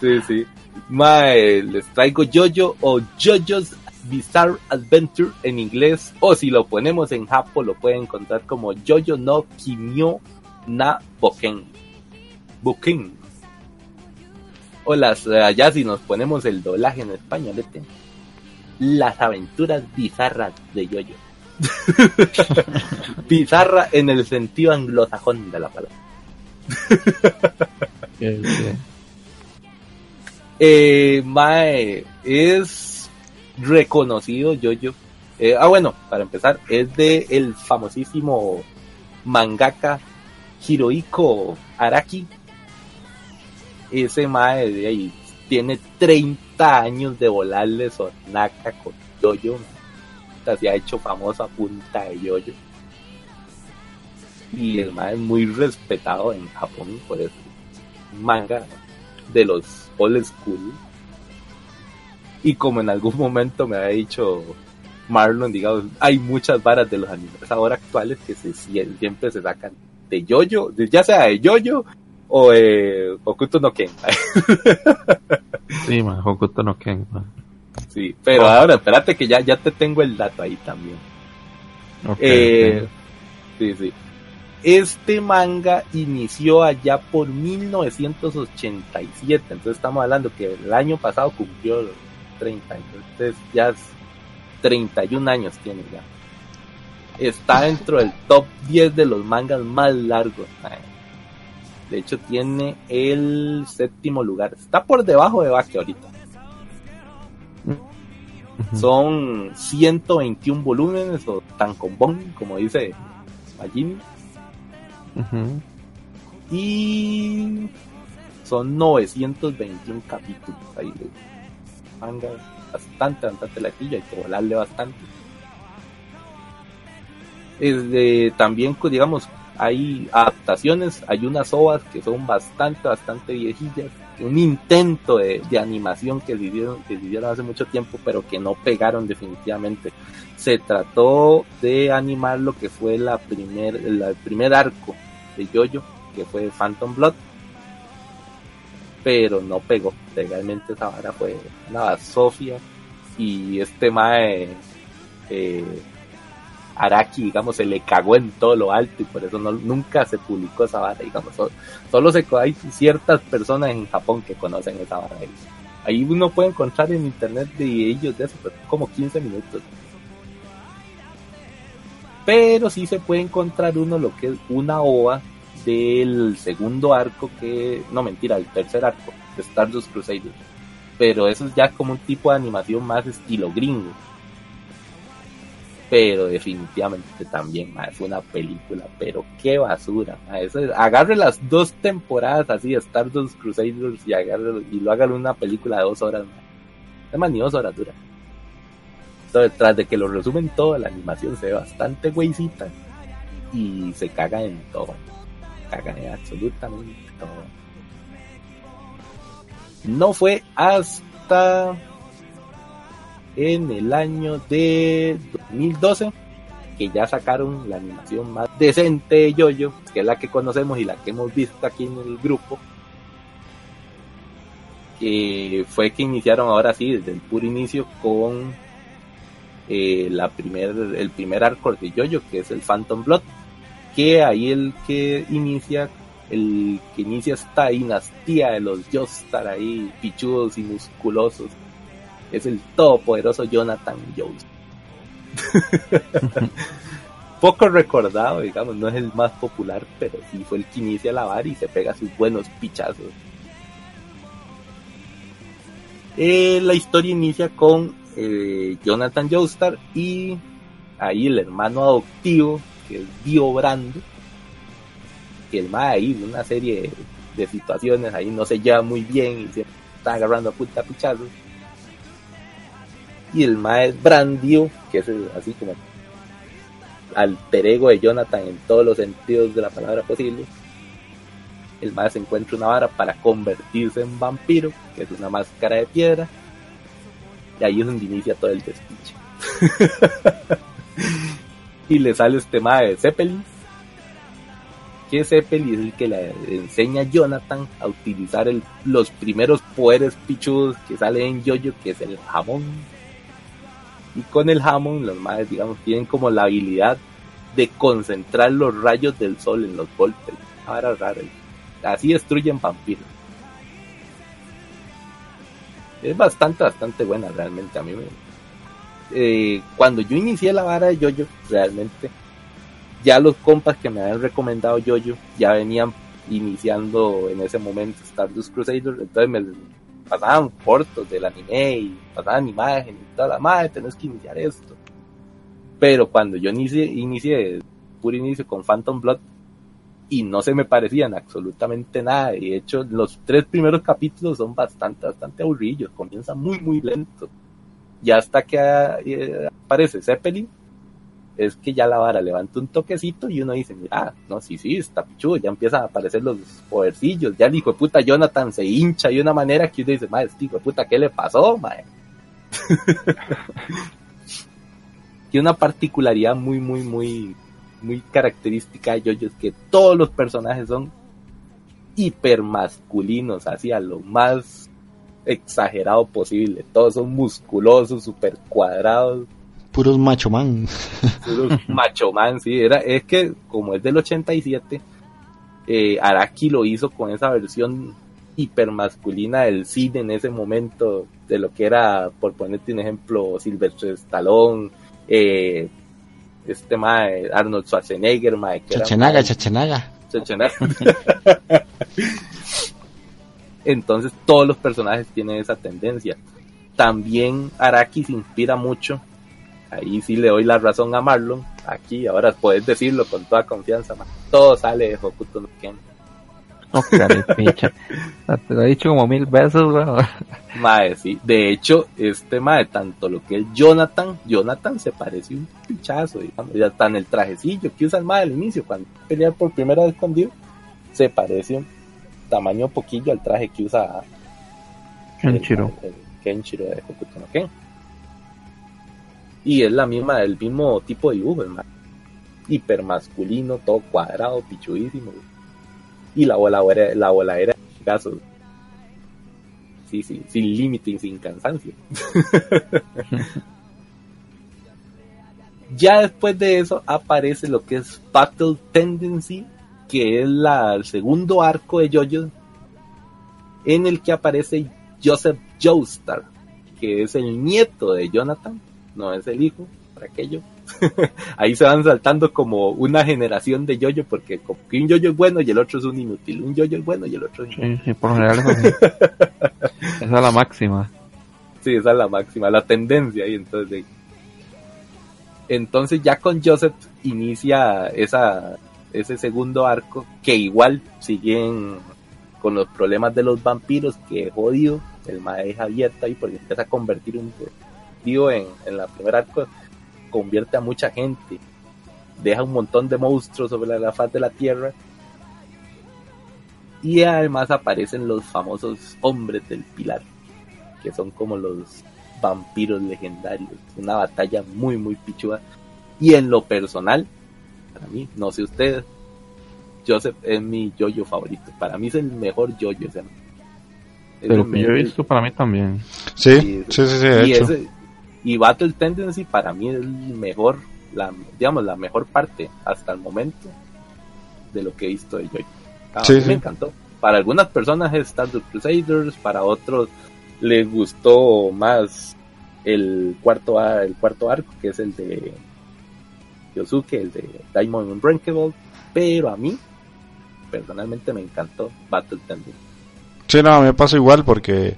Sí, sí. Mae, les traigo Jojo o Jojo's Bizarre Adventure en inglés. O si lo ponemos en Japo, lo pueden encontrar como Jojo no Kimyo na Boken. Boken. O las, allá si nos ponemos el doblaje en español, Las aventuras bizarras de Jojo. Bizarra en el sentido anglosajón de la palabra. eh, Mae es reconocido yo-yo. Eh, ah, bueno, para empezar, es de el famosísimo mangaka Hirohiko Araki. Ese Mae de ahí tiene 30 años de volarle sonaca con yo-yo se ha hecho famosa a punta de yoyo. Y el manga es muy respetado en Japón por eso. Manga de los old school. Y como en algún momento me ha dicho Marlon, digamos, hay muchas varas de los animes ahora actuales que siempre se sacan de yoyo, ya sea de yoyo o de Okuto no Ken. sí, man, Okuto no Ken. Sí, pero ahora espérate que ya, ya te tengo el dato ahí también. Eh, sí, sí. Este manga inició allá por 1987, entonces estamos hablando que el año pasado cumplió 30, entonces ya 31 años tiene ya. Está dentro del top 10 de los mangas más largos. De hecho tiene el séptimo lugar. Está por debajo de Baki ahorita. Son 121 volúmenes o tan tankobon, como dice Majin. Y son 921 capítulos ahí de manga. Bastante, bastante latilla, hay que volarle bastante. Es también, digamos, hay adaptaciones, hay unas ovas que son bastante, bastante viejillas un intento de, animación que vivieron, que vivieron hace mucho tiempo, pero que no pegaron definitivamente. Se trató de animar lo que fue la primer, el primer arco de Yoyo, que fue Phantom Blood, pero no pegó. Legalmente esa vara fue una Sofía y este mae eh, Araki, digamos, se le cagó en todo lo alto y por eso no, nunca se publicó esa vara, digamos. Solo, se, hay ciertas personas en Japón que conocen esa vara. Ahí uno puede encontrar en internet de ellos de eso, pero como 15 minutos. Pero sí se puede encontrar uno lo que es una ova del segundo arco que, no mentira, el tercer arco de Stardust Crusaders. Pero eso es ya como un tipo de animación más estilo gringo pero definitivamente también fue una película, pero qué basura. agarre las dos temporadas así, Stardust Crusaders y, agarre, y lo hagan una película de dos horas. Además, ni dos horas dura. Entonces, tras de que lo resumen todo, la animación se ve bastante güeycita y se caga en todo. Caga en absolutamente todo. No fue hasta en el año de 2012 que ya sacaron la animación más decente de Yoyo, que es la que conocemos y la que hemos visto aquí en el grupo. Que fue que iniciaron ahora sí, desde el puro inicio, con eh, la primer, el primer arco de Yoyo, que es el Phantom Blood, que ahí el que inicia, el que inicia esta dinastía de los Yostar ahí, pichudos y musculosos, es el todopoderoso Jonathan Jones. Poco recordado, digamos, no es el más popular, pero sí fue el que inicia la bar y se pega sus buenos pichazos. Eh, la historia inicia con eh, Jonathan Joestar y ahí el hermano adoptivo, que es Dio Brando, que el más ahí, una serie de, situaciones ahí no se lleva muy bien y se está agarrando a puta pichazos y el mae Brandio, que es así como alter ego de Jonathan en todos los sentidos de la palabra posible. El mae encuentra una vara para convertirse en vampiro, que es una máscara de piedra. Y ahí es donde inicia todo el despiche. y le sale este mae de Zeppelin. Que Zeppelin es el que le enseña a Jonathan a utilizar los primeros poderes pichudos que salen en Yoyo, que es el jamón y con el Hammond, los madres, digamos, tienen como la habilidad de concentrar los rayos del sol en los golpes. Ahora raro. Así destruyen vampiros. Es bastante, bastante buena realmente. A mí eh, cuando yo inicié la vara de Yoyo, realmente, ya los compas que me habían recomendado Yoyo ya venían iniciando en ese momento Stardust Crusader, entonces me pasaban cortos del anime y pasaban imágenes y toda la madre, tenés que iniciar esto. Pero cuando yo inicié, inicié puro inicio con Phantom Blood y no se me parecían absolutamente nada, y de hecho los tres primeros capítulos son bastante, bastante aburridos, comienza muy, muy lento. Y hasta que eh, aparece Zeppelin, es que ya la vara levanta un toquecito y uno dice, mira, no, sí, sí, está pichudo, ya empiezan a aparecer los podercillos, ya el hijo de puta Jonathan se hincha de una manera que uno dice, madre, este hijo de puta, ¿qué le pasó, madre? Tiene una particularidad muy, muy, muy, muy característica de Jojo es que todos los personajes son hiper masculinos, así a lo más exagerado posible, todos son musculosos, super cuadrados, puros macho man. Puros macho man, sí, era, es que como es del 87, eh, Araki lo hizo con esa versión hipermasculina del cine en ese momento, de lo que era, por ponerte un ejemplo, Silvestre Stallone, eh, este mae, Arnold Schwarzenegger, mae, Chachenaga, Chachenaga. Entonces todos los personajes tienen esa tendencia. También Araki se inspira mucho ahí sí le doy la razón a Marlon. Aquí, ahora puedes decirlo con toda confianza, todo sale de Hokuto no Ken. Oh, Te lo he dicho como mil veces, weón. Mae, sí. De hecho, este mae, tanto lo que es Jonathan, Jonathan se parece un pichazo, digamos. Ya está en el trajecillo que usa el mae al inicio, cuando pelea por primera vez con Dio, se parece un tamaño poquillo al traje que usa Kenshiro. El, Kenshiro de Hokuto no Ken. Y es la misma, el mismo tipo de dibujo, hermano. Hiper masculino, todo cuadrado, pichudísimo. Y la bola era, la bola era caso. Sí, sí, sin límite y sin cansancio. ya después de eso aparece lo que es Battle Tendency, que es la, el segundo arco de JoJo, en el que aparece Joseph Joestar, que es el nieto de Jonathan, no es el hijo, para aquello. Ahí se van saltando como una generación de yoyo, porque como que un yoyo es bueno y el otro es un inútil. Un yoyo es bueno y el otro es inútil. Sí, sí, por general esa es la máxima. Sí, esa es la máxima, la tendencia ahí entonces. Entonces ya con Joseph inicia esa, ese segundo arco que igual siguen con los problemas de los vampiros que jodido, el mae abierta ahí porque empieza a convertir un en, la primera arco convierte a mucha gente, deja un montón de monstruos sobre la faz de la tierra y además aparecen los famosos hombres del pilar, que son como los vampiros legendarios, una batalla muy muy pichuda. Y en lo personal, para mí, no sé ustedes, Joseph es mi yoyo favorito, para mí es el mejor yoyo, pero que yo he visto para mí también. Sí, sí, sí, sí, y Battle Tendency para mí es el mejor, la, digamos, la mejor parte hasta el momento de lo que he visto de Joy. A mí me encantó. Para algunas personas es Stardust Crusaders, para otros les gustó más el cuarto, el cuarto arco, que es el de Yosuke, el de Diamond Unbreakable, pero a mí personalmente me encantó Battle Tendency. Sí, no, me pasa igual porque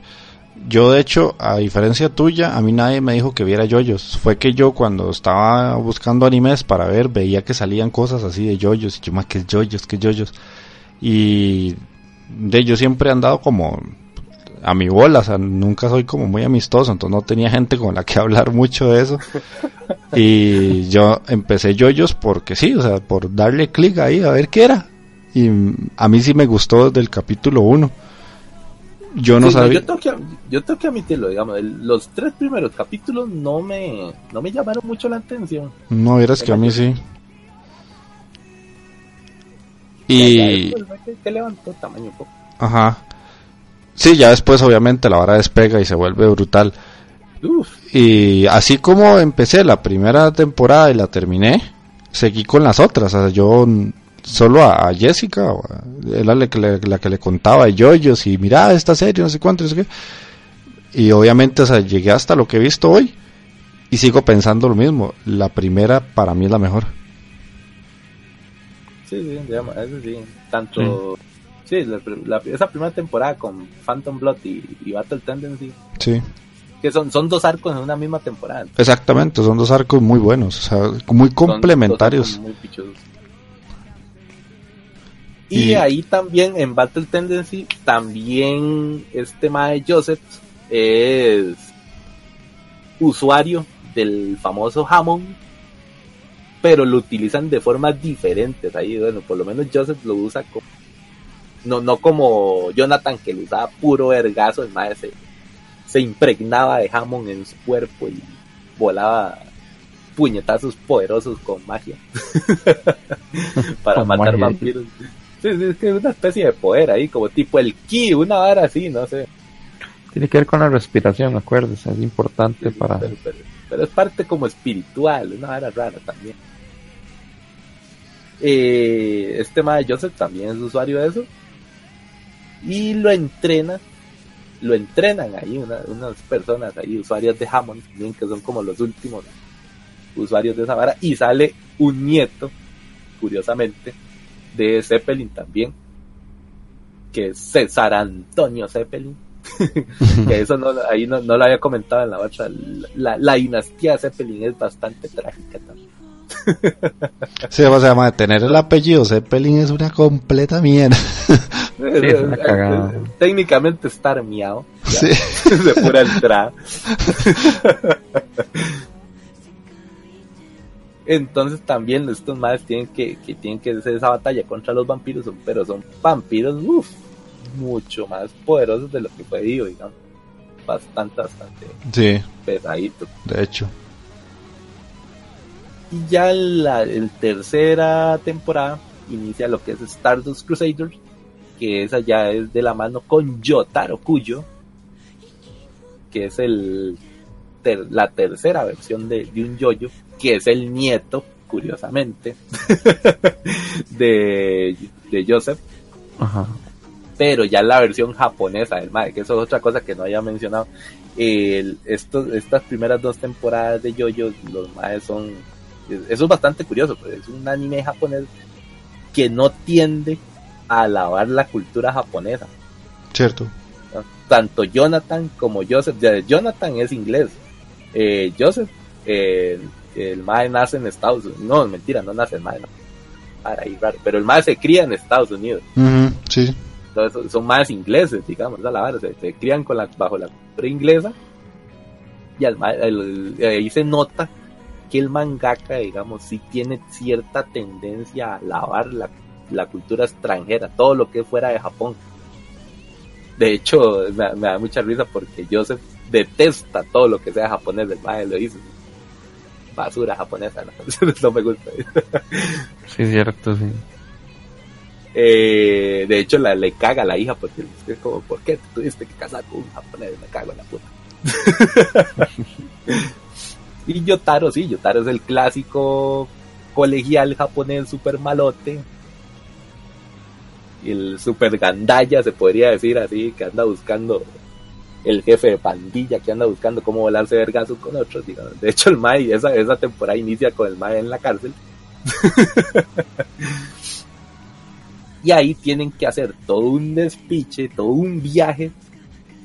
yo, de hecho, a diferencia tuya, a mí nadie me dijo que viera yoyos. Fue que yo cuando estaba buscando animes para ver, veía que salían cosas así de yoyos. Y yo, más que yoyos, que yoyos. Y de yo siempre he andado como a mi bola, o sea, nunca soy como muy amistoso, entonces no tenía gente con la que hablar mucho de eso. Y yo empecé yoyos porque sí, o sea, por darle clic ahí a ver qué era. Y a mí sí me gustó desde el capítulo 1 yo no sabía. yo, tengo que, yo tengo que admitirlo, digamos, los tres primeros capítulos no me, no me llamaron mucho la atención. No, verás que a mí sí. Y. Que levantó tamaño un poco. Ajá. Sí, ya después obviamente la vara despega y se vuelve brutal. Y así como empecé la primera temporada y la terminé, seguí con las otras. O sea, yo solo a, Jessica, era la que, le, la que le contaba a Yoyos y mira esta serie, no sé cuánto, no sé qué. Y obviamente, o sea, llegué hasta lo que he visto hoy. Y sigo pensando lo mismo. La primera para mí es la mejor. Sí, sí, digamos, eso sí. Tanto. Sí, la, la- esa primera temporada con Phantom Blood y, y Battle Tendency. Sí, Que son, son dos arcos en una misma temporada. exactamente. Son dos arcos muy buenos. O sea, muy complementarios. muy pichudos. Y, ahí también en Battle Tendency, también este Mae Joseph es usuario del famoso Hammond, pero lo utilizan de formas diferentes. Ahí, bueno, por lo menos Joseph lo usa como, no, no como Jonathan que lo usaba puro vergazo, el Mae se, se impregnaba de Hammond en su cuerpo y volaba puñetazos poderosos con magia para Con matar magia. vampiros. Sí, sí, es que es una especie de poder ahí, como tipo el ki, una vara así, no sé. Tiene que ver con la respiración, acuérdese, es importante para... Pero, pero- pero es parte como espiritual, una vara rara también. Eh, este de Joseph también es usuario de eso. Y lo entrena, lo entrenan ahí una- unas personas ahí, usuarios de Hammond, también que son como los últimos usuarios de esa vara. Y sale un nieto, curiosamente, de Zeppelin también, que es César Antonio Zeppelin. que eso no, ahí no, no lo había comentado en la otra. La, la dinastía Zeppelin es bastante trágica también. Sí, o sea, mae, tener el apellido Zeppelin es una completa mierda. es una cagada. Técnicamente está armeado. Sí. de pura entrada. Entonces también estos madres tienen que, que tienen que hacer esa batalla contra los vampiros, pero son vampiros uf, mucho más poderosos de lo que fue Dio, digamos. Bastante, bastante Sí, pesadito. de hecho. Y ya la el tercera temporada inicia lo que es Stardust Crusaders, que esa ya es de la mano con Yotaro Kuyo, que es el ter- la tercera versión de, de un yoyo, que es el nieto, curiosamente, de, de Joseph, Ajá. pero ya la versión japonesa del Mae, que eso es otra cosa que no había mencionado. El- estos, estas primeras dos temporadas de Yoyo, los Maes son. Eso es bastante curioso, pues es un anime japonés que no tiende a alabar la cultura japonesa. Cierto. Tanto Jonathan como Joseph. ya, Jonathan es inglés. Eh, Joseph, eh, el Mae nace en Estados Unidos. No, mentira, no nace el Mae. no. Para ahí, raro. Pero el Mae se cría en Estados Unidos. Sí. Entonces son más ingleses, digamos, la vara, se, se crían con la, bajo la cultura inglesa y al el- ahí se nota que el mangaka, digamos, sí tiene cierta tendencia a alabar la, la cultura extranjera, todo lo que es fuera de Japón. De hecho, me, me da mucha risa porque Joseph detesta todo lo que sea japonés, el madre lo dice. Basura japonesa, no, no me gusta. Sí, es cierto, sí. Eh, de hecho, la, le caga a la hija porque es como, ¿por qué te tuviste que casar con un japonés? Me cago en la puta. y Yotaro, sí, Yotaro es el clásico colegial japonés super malote. El super gandaya, se podría decir así, que anda buscando el jefe de pandilla, que anda buscando cómo volarse vergazos con otros. digamos. De hecho, el Mai, esa, esa temporada inicia con el Mai en la cárcel. y ahí tienen que hacer todo un despiche, todo un viaje,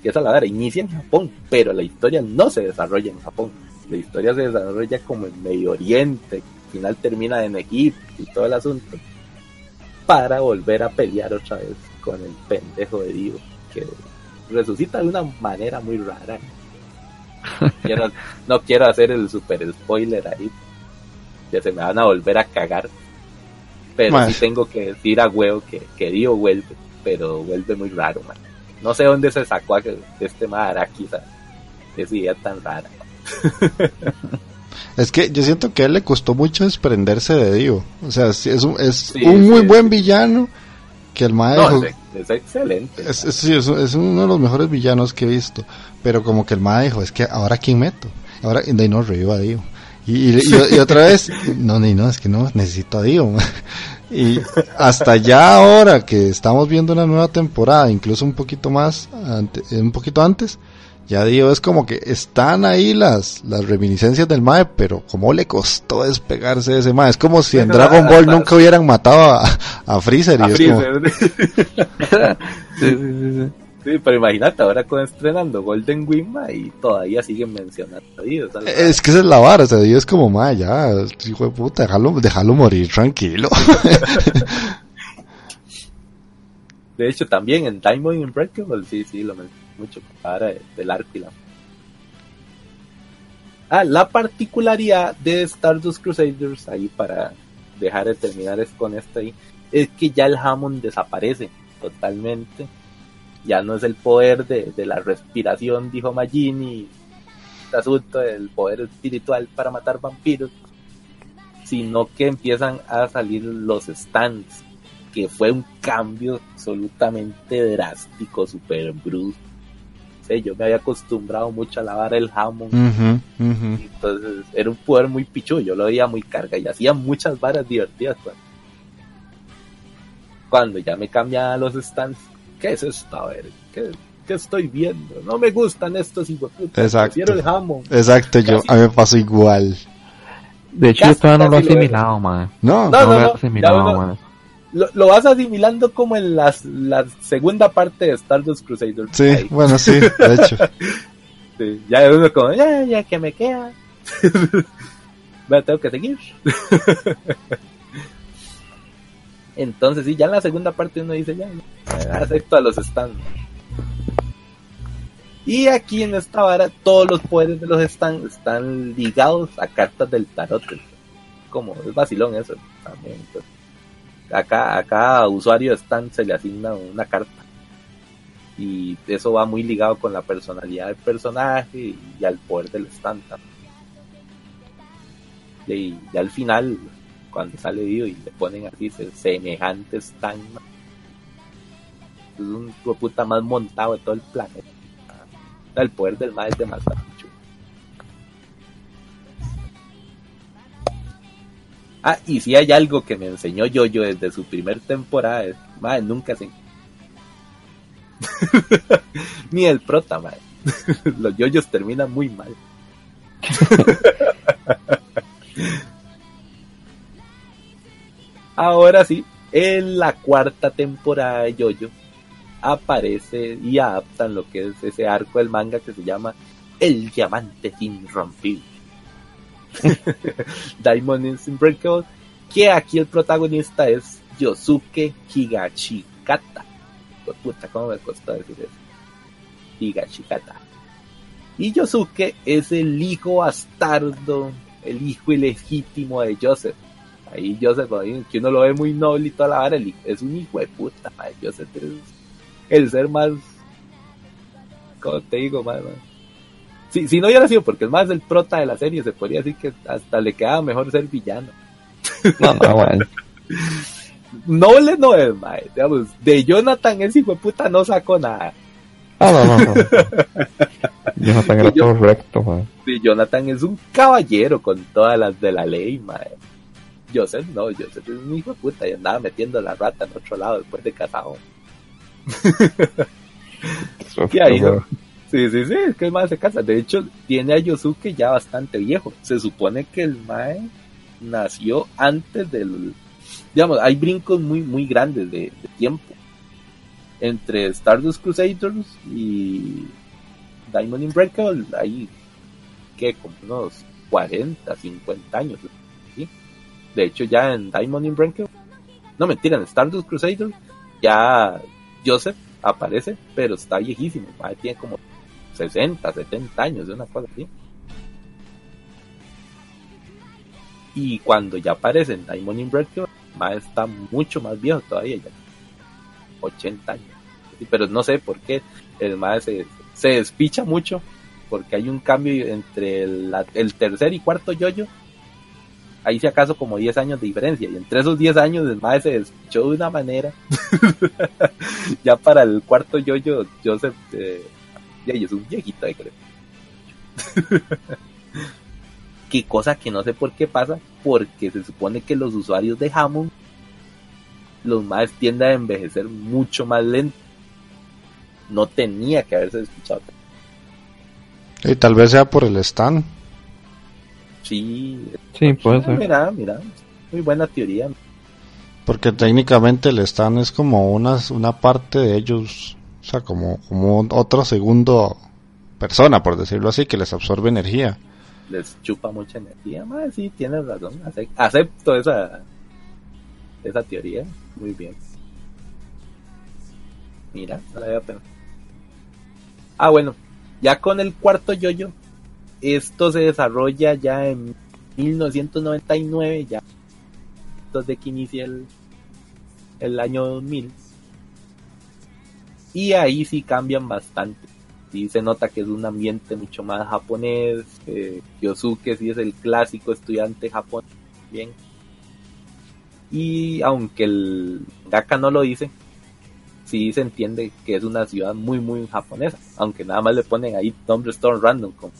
que esa la verdad inicia en Japón, pero la historia no se desarrolla en Japón, la historia se desarrolla como en Medio Oriente, al final termina en Egipto y todo el asunto, para volver a pelear otra vez con el pendejo de Dio, que resucita de una manera muy rara. Quiero- no quiero hacer el super spoiler ahí, que se me van a volver a cagar. Pero sí tengo que decir a huevo que, que Dio vuelve, pero vuelve muy raro, man. No sé dónde se sacó a este Madaraki esa, esa idea tan rara. Es que yo siento que a él le costó mucho desprenderse de Dio. O sea, es un, es Sí, un muy sí, buen sí. villano que el No, maestro... es, es excelente. Es, uno de los mejores villanos que he visto. Pero como que el ma dijo, es que ahora quién meto. Ahora de no revivo a Dio. Y, y, y- y otra vez, no, ni no, es que no, necesito a Dio. Y hasta ya ahora que estamos viendo una nueva temporada, incluso un poquito más, ante- un poquito antes, ya digo, es como que están ahí las, las reminiscencias del Mae, pero como le costó despegarse de ese Mae. Es como si en Dragon Ball nunca hubieran matado a, a Freezer. Y A es Freezer. sí, sí, sí, sí. Sí, pero imagínate ahora con estrenando Golden Wimba y todavía siguen mencionando a Dios. es que esa es la vara, o sea, Dios es como Mae, ya, hijo de puta, déjalo, déjalo morir tranquilo. De hecho, también en Diamond Unbreakable, sí, sí, lo mencioné mucho. Ahora de- del arco y la. Ah, la particularidad de Stardust Crusaders, ahí para dejar de terminar es con esta ahí, es que ya el Hammond desaparece totalmente. Ya no es el poder de, de la respiración, dijo Magini, este asunto del poder espiritual para matar vampiros, sino que empiezan a salir los stands que fue un cambio absolutamente drástico, super brusco. Yo me había acostumbrado mucho a lavar el ujú. entonces era un poder muy pichu, yo lo veía muy carga y hacía muchas varas divertidas. Cuando, cuando ya me cambiaban los stands, ¿qué es esto? A ver, ¿qué, qué estoy viendo? No me gustan estos hijueputas, Exacto. prefiero el Hammond. Exacto, yo, a mí me pasó igual. De hecho, yo todavía no lo he asimilado, man. No, No, No, no, lo he no, asimilado, man. Lo, lo vas asimilando como en las, la segunda parte de Stardust Crusaders. sí, Ahí. bueno, sí, de hecho. Sí, ya uno como, ya, ya que me queda. Bueno, tengo que seguir. Entonces, sí, ya en la segunda parte uno dice, ya, ya, acepto a los stands. Y aquí en esta vara, todos los poderes de los stands están ligados a cartas del tarot. Como es vacilón eso también. pues. Acá, a cada usuario de stand se le asigna una carta. Y eso va muy ligado con la personalidad del personaje y al poder del stand y, y al final cuando sale Dio y le ponen así se- semejante stand es un puta más montado de todo el planeta. El poder del mal es demasiado Ah, y si hay algo que me enseñó Yoyo desde su primer temporada, es, madre, nunca se ni el prota, madre. Los yoyos terminan muy mal. Ahora sí, en la cuarta temporada de Yoyo aparece y adaptan lo que es ese arco del manga que se llama El Diamante Irrompible. Diamond is Unbreakable, que aquí el protagonista es Yosuke Higashikata. Pues, puta, ¿cómo me costó decir eso? Higashikata. Y Yosuke es el hijo bastardo, el hijo ilegítimo de Joseph. Ahí Joseph, que uno lo ve muy noble y toda la vara, es un hijo de puta. Joseph es el ser más, ¿cómo te digo, más, Si, si no hubiera sido porque es más el prota de la serie, se podría decir que hasta le quedaba mejor ser villano. No, no, bueno. Noble no es, mae. Digamos, de Jonathan ese hijo de puta no sacó nada. Ah, no, no, no. Jonathan era todo recto, man. Sí, Jonathan es un caballero con todas las de la ley, mae. Joseph no, Joseph es un hijo de puta y andaba metiendo la rata en otro lado después de casado. ¿Qué no? Sí, sí, sí, es que el mae se casa. De hecho, tiene a Yosuke ya bastante viejo. Se supone que el mae nació antes del... Digamos, hay brincos muy, muy grandes de, tiempo. Entre Stardust Crusaders y Diamond Unbreakable, hay que como unos 40, 50 años. ¿sí? De hecho, ya en Diamond Unbreakable, no mentira, en Stardust Crusaders, ya Joseph aparece, pero está viejísimo. mae tiene como 60, 70 años, de una cosa así. Y cuando ya aparece en Diamond Unbreakable, el mae está mucho más viejo todavía, ya 80 años. Pero no sé por qué el mae se, despicha mucho, porque hay un cambio entre el, el tercer y cuarto yoyo. Ahí si acaso como 10 años de diferencia. Y entre esos 10 años el mae se despichó de una manera. ya para el cuarto yoyo, Joseph, eh, ya es un viejito de creo. Qué cosa que no sé por qué pasa, porque se supone que los usuarios de Hammond, los más tienden a envejecer mucho más lento. No tenía que haberse despichado. Y tal vez sea por el stand. Sí, Sí, puede ser. mira, mira, muy buena teoría. Porque técnicamente el stand es como una, una parte de ellos, o sea, como, como otro segundo persona, por decirlo así, que les absorbe energía. Les chupa mucha energía, más sí, tienes razón. ace- Acepto esa, esa teoría. Muy bien. Mira, no la había pensado. Ah, bueno, ya con el cuarto yoyo, esto se desarrolla ya en 1999, ya desde que inicia el, el año 2000. Y ahí sí cambian bastante. Sí se nota que es un ambiente mucho más japonés. Eh, Yosuke sí es el clásico estudiante japonés. Bien. Y aunque el Gaka no lo dice, sí se entiende que es una ciudad muy, muy japonesa. Aunque nada más le ponen ahí nombres todo random, como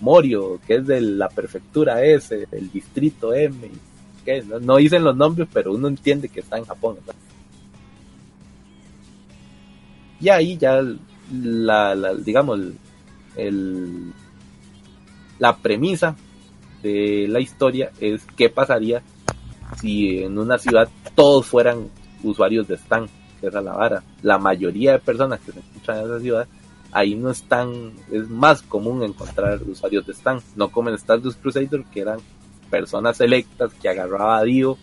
Morio, que es de la prefectura S, el distrito M. que no, dicen los nombres, pero uno entiende que está en Japón. Y ahí ya, la, digamos, el- la premisa de la historia es qué pasaría si en una ciudad todos fueran usuarios de Stan, que es la vara. La mayoría de personas que se encuentran en esa ciudad, ahí no están, es más común encontrar usuarios de Stan, no como en Stardust Crusader, que eran personas selectas que agarraba a Dio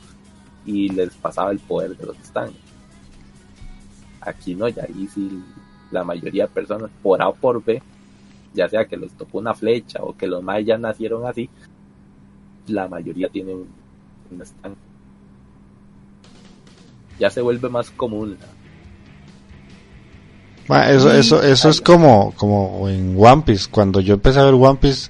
y les pasaba el poder de los Stan. Aquí no, ya ahí sí la mayoría de personas, por A o por B, ya sea que les tocó una flecha o que los mayas ya nacieron así, la mayoría tienen un stand. Ya se vuelve más común. Eso, eso, eso es como, como en One Piece. Cuando yo empecé a ver One Piece,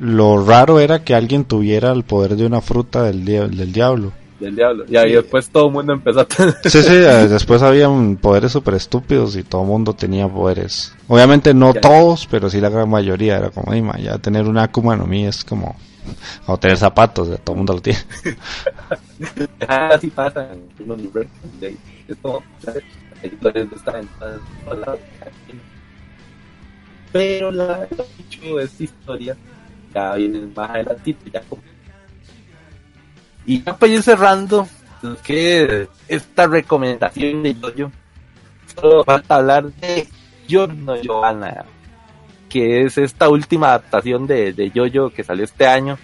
lo raro era que alguien tuviera el poder de una fruta del, del diablo. Del diablo. Y ahí después todo el mundo empezó a tener. Sí, sí, eh, después habían poderes súper estúpidos y todo el mundo tenía poderes. Obviamente no Ya. todos, pero sí la gran mayoría. Era como, "Ay, ma, ya tener una Akuma no Mi es como, o tener zapatos, todo el mundo lo tiene. Así pasa en el universo. de- Es como, ¿sabes? Hay historias de esta en todas- todas las- Pero la, de esta historia ya viene más adelantito, ya como. Y ya para ir cerrando, que esta recomendación de Yoyo, solo falta hablar de Giorno Giovanna, que es esta última adaptación de, de Yoyo que salió este año,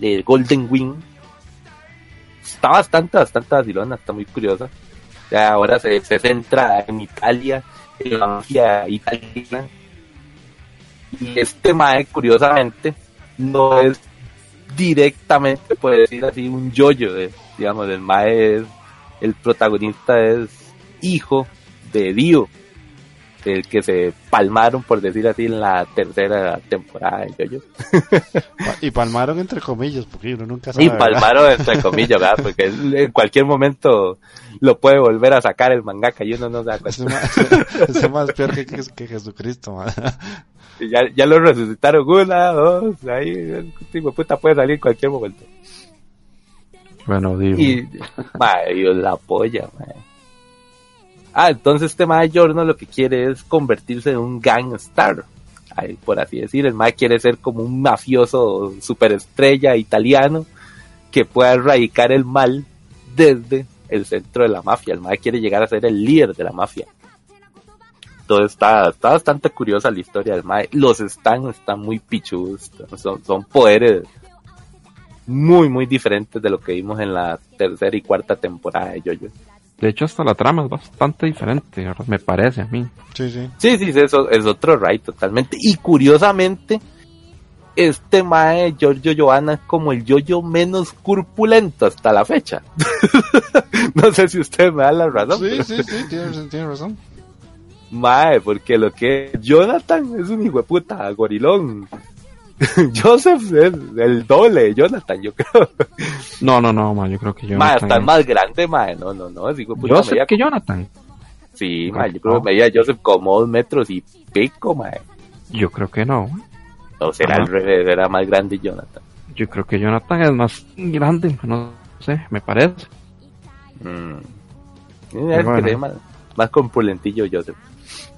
de Golden Wing. Está bastante, bastante vacilona, está muy curiosa. Ahora se, se centra en Italia, en la mafia italiana. Y este Mae, curiosamente, no es directamente, puede decir así, un yoyo. eh, digamos, el Mae es, el protagonista es hijo de Dio, el que se palmaron, por decir así, en la tercera temporada de Yoyo. Y palmaron entre comillas, porque uno nunca sabe. Y ¿verdad? palmaron entre comillas, ¿verdad? Porque en cualquier momento lo puede volver a sacar el mangaka y uno no se da cuenta. más, ese más peor que, que, que Jesucristo. Ya, ya lo resucitaron una, dos, ahí, el tipo puta puede salir en cualquier momento. Bueno, digo. Y, madre, Dios la apoya, madre. Ah, entonces este mae Giorno lo que quiere es convertirse en un gangstar. Ahí, por así decir, el mae quiere ser como un mafioso superestrella italiano que pueda erradicar el mal desde el centro de la mafia. El mae quiere llegar a ser el líder de la mafia. Entonces está, está bastante curiosa la historia del mae. Los están, están muy pichudos. Son, son poderes muy, muy diferentes de lo que vimos en la tercera y cuarta temporada de Jojo. De hecho, hasta la trama es bastante diferente, me parece a mí. Sí, sí. Sí, sí, eso es otro Ray totalmente. Y curiosamente, este Mae Giorgio Johanna es como el yoyo menos corpulento hasta la fecha. no sé si usted me da la razón. Sí, pero- sí, sí, tiene, tiene razón. Mae, porque lo que Jonathan es un hijo de puta gorilón. Joseph es el doble de Jonathan, yo creo. No, no, no, ma, yo creo que Jonathan. hasta el más grande, mae. No, no, no, de puta Yo sé medía que Jonathan. Sí, mae, yo creo que medía Joseph como dos metros y pico, mae. Yo creo que no. O será al revés, era más grande Jonathan. Yo creo que Jonathan es más grande, no sé, me parece. Mm. Es bueno. más, más compulentillo Joseph.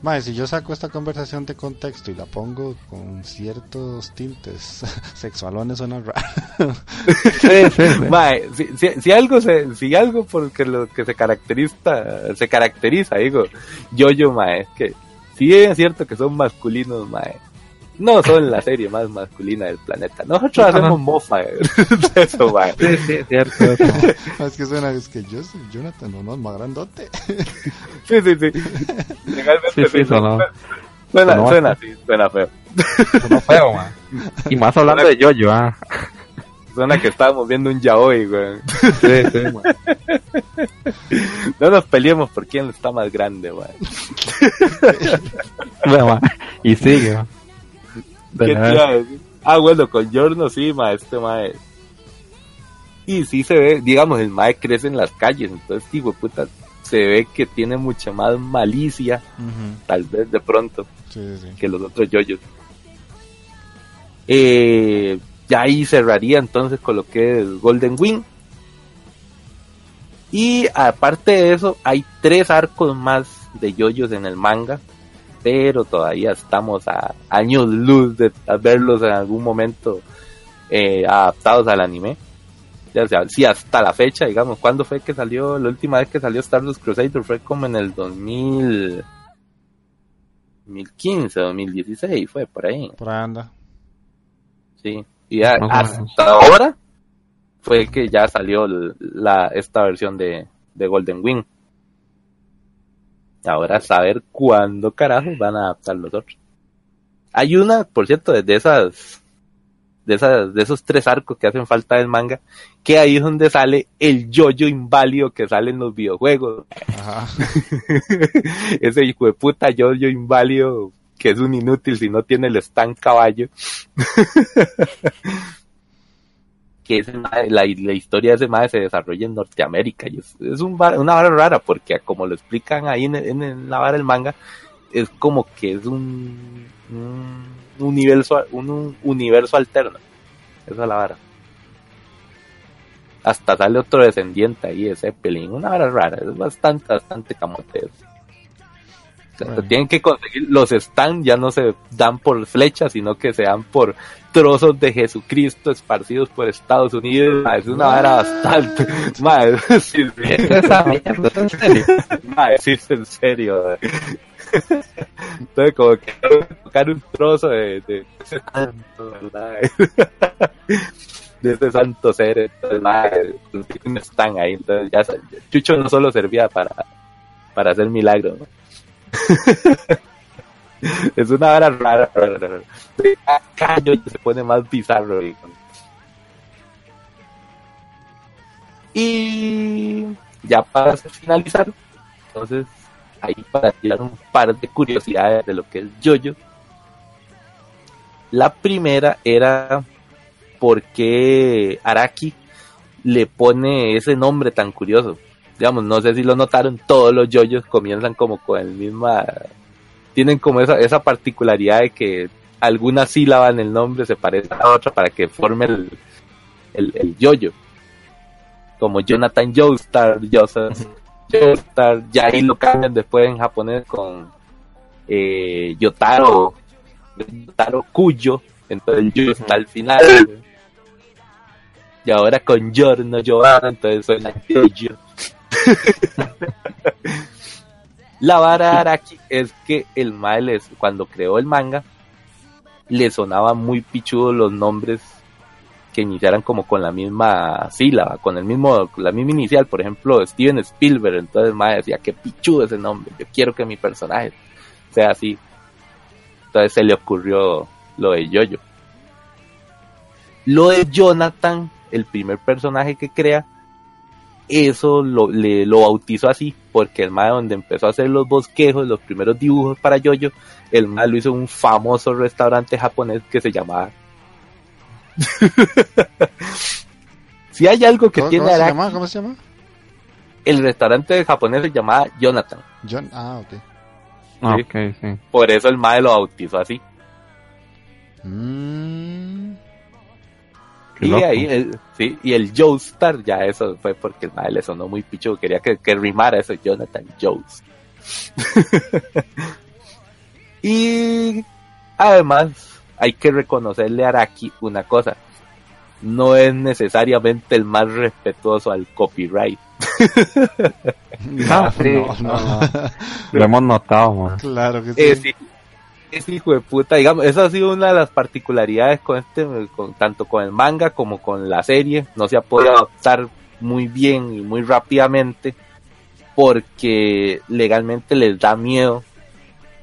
Mae, si yo saco esta conversación de contexto y la pongo con ciertos tintes sexualones suena raro. sí, sí, Mae, si, si, si, algo se, si algo porque lo que se caracteriza, se caracteriza, digo, yo yo mae, es que si es cierto que son masculinos, mae, no son la serie más masculina del planeta. Nosotros hacemos mofa de eso, man. Sí, sí, cierto. es que suena, es que yo soy Jonathan, no, no, más grandote. sí, sí, sí. Legalmente sí, sí, sonó. Suena, sonó suena así, suena feo. Sonó feo, man. Y más hablando suena, de Yoyo, ah. Suena que estábamos viendo un yaoi, güey. Sí, sí, man. No nos peleemos por quién está más grande, güey. bueno, man. Y sigue, man. Ah, bueno, con Giorno sí, ma, este mae. Y sí se ve, digamos, el mae crece en las calles, entonces, tipo, puta, se ve que tiene mucha más malicia, tal vez de pronto, que los otros yoyos. Eh, ya ahí cerraría entonces con lo que es Golden Wing. Y aparte de eso, hay tres arcos más de yoyos en el manga pero todavía estamos a años luz de verlos en algún momento eh, adaptados al anime. Ya sea, sí, hasta la fecha, digamos, ¿cuándo fue que salió? La última vez que salió Star Wars Crusader fue como en el 2000, 2015, 2016, fue por ahí. Por ahí anda. Sí, y hasta ahora fue que ya salió la, esta versión de, de Golden Wing. Ahora saber cuándo carajos van a adaptar los otros. Hay una, por cierto, de esas, de esas, de esos tres arcos que hacen falta del manga, que ahí es donde sale el yoyo inválido que sale en los videojuegos. Ese hijo de puta yoyo inválido que es un inútil si no tiene el stand caballo. que la, la, historia de ese madre se desarrolla en Norteamérica. Y es, es un una vara rara porque como lo explican ahí en, la vara del manga, es como que es un, un universo, un, universo alterno. Esa es la vara. Hasta sale otro descendiente ahí de Zeppelin. Una vara rara. Es bastante, bastante camote tienen que conseguir, los stands ya no se dan por flechas, sino que se dan por trozos de Jesucristo esparcidos por Estados Unidos. es una vara bastante. Madre, sí, en serio? Sí, en serio. Entonces, como que tocar un trozo de, de ese santo, ¿verdad? de ese santo ser. Entonces, madre, están ahí. Entonces, ya, Chucho no solo servía para, para hacer milagros, ¿no? es una hora rara. Acá se pone más bizarro. Y ya para finalizar, entonces ahí para tirar un par de curiosidades de lo que es Jojo. La primera era por qué Araki le pone ese nombre tan curioso digamos, no sé si lo notaron, todos los yoyos comienzan como con el misma, tienen como esa, esa particularidad de que alguna sílaba en el nombre se parece a otra para que forme el, el, el yoyo. Como Jonathan Joestar, Joseph Joestar, ya ahí lo cambian después en japonés con eh, Yotaro, Yotaro Cuyo, entonces el yo está al final. Y ahora con Giorno Giovanna, entonces suena Yoyo. La vara Araki es que el Mae cuando creó el manga le sonaba muy pichudo los nombres que iniciaran como con la misma sílaba, con el mismo, la misma inicial, por ejemplo, Steven Spielberg, entonces Mae decía que pichudo ese nombre, yo quiero que mi personaje sea así. Entonces se le ocurrió lo de Yoyo. Lo de Jonathan, el primer personaje que crea, eso lo, le, lo bautizó así, porque el mae donde empezó a hacer los bosquejos, los primeros dibujos para Yoyo, el mae lo hizo en un famoso restaurante japonés que se llamaba. si hay algo que tiene ¿cómo se, llama? ¿Cómo se llama? El restaurante japonés se llamaba Jonathan. John, ah, ok. Ah, okay, sí. Por eso el mae lo bautizó así. Mm. Y ahí, el, sí, y el Joestar, ya eso fue porque el madre le sonó muy picho, quería que, que rimara eso, Jonathan Joes. Y además hay que reconocerle a Araki una cosa. No es necesariamente el más respetuoso al copyright. Ah, sí. no, no. Lo hemos notado, man. Claro que sí. Es, es hijo de puta, digamos, esa ha sido una de las particularidades con este, con, tanto con el manga como con la serie. No se ha podido adaptar muy bien y muy rápidamente porque legalmente les da miedo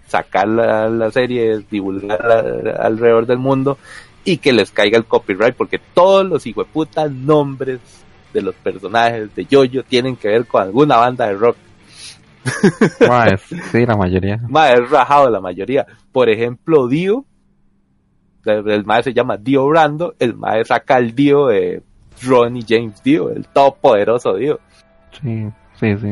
sacar la, la serie, divulgarla alrededor del mundo y que les caiga el copyright porque todos los hijueputas nombres de los personajes de Yoyo tienen que ver con alguna banda de rock. Ma, es- sí, la mayoría. Mae, es rajado la mayoría. Por ejemplo, Dio, el, el se llama Dio Brando, el mae saca el Dio de Ronnie James Dio, el todopoderoso Dio. Sí, sí, sí.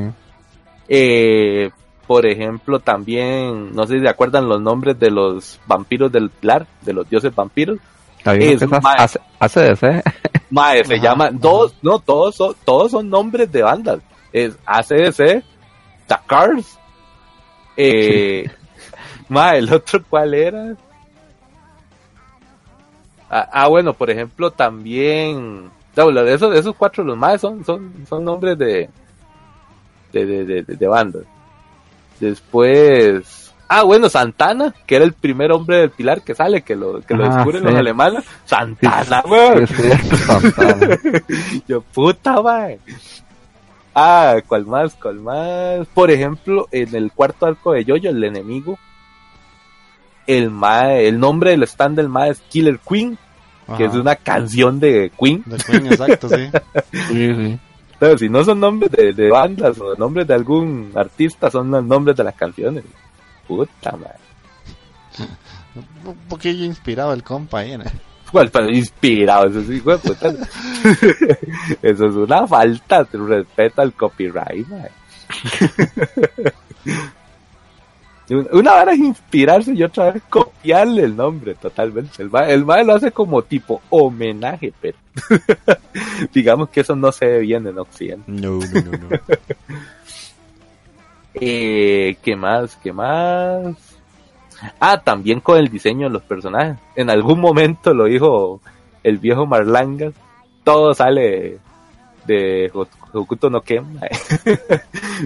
Eh, por ejemplo, también, no sé si se acuerdan los nombres de los vampiros del Pilar, de los dioses vampiros. Es AC- ACDC. Mae, se Ajá, llama, ajá. todos, no, todos son, todos son nombres de bandas. Es ACDC, Cars, eh, mae, el otro cuál era. Ah, ah, bueno, por ejemplo, también, de esos, de esos cuatro, los más son, son, son nombres de, de, de, de, de- de bandas. Después, ah, bueno, Santana, que era el primer hombre del pilar que sale, que lo, que lo Ah, descubren sí. los alemanes. Santana, sí, Santana. Yo, puta, mae. Ah, ¿cuál más? ¿Cuál más? Por ejemplo, en el cuarto arco de Yoyo, el enemigo, el mae, el nombre del stand del mae es Killer Queen, que es una canción de Queen. De Queen, exacto, sí. Sí, sí. Pero si no son nombres de, de bandas o nombres de algún artista, son los nombres de las canciones. Puta, mae. Un poquillo inspirado el compa ahí, ¿no? Igual, pero inspirado, eso sí, puta. Eso es una falta de respeto al copyright, mae. Una vara es inspirarse y otra vez copiarle el nombre totalmente. El mae, el mae lo hace como tipo homenaje, pero digamos que eso no se ve bien en Occidente. No, no, no, no. Eh, ¿Qué más? ¿Qué más? Ah, también con el diseño de los personajes. En algún momento lo dijo el viejo Marlangas. Todo sale de Ho- Hokuto no Ken.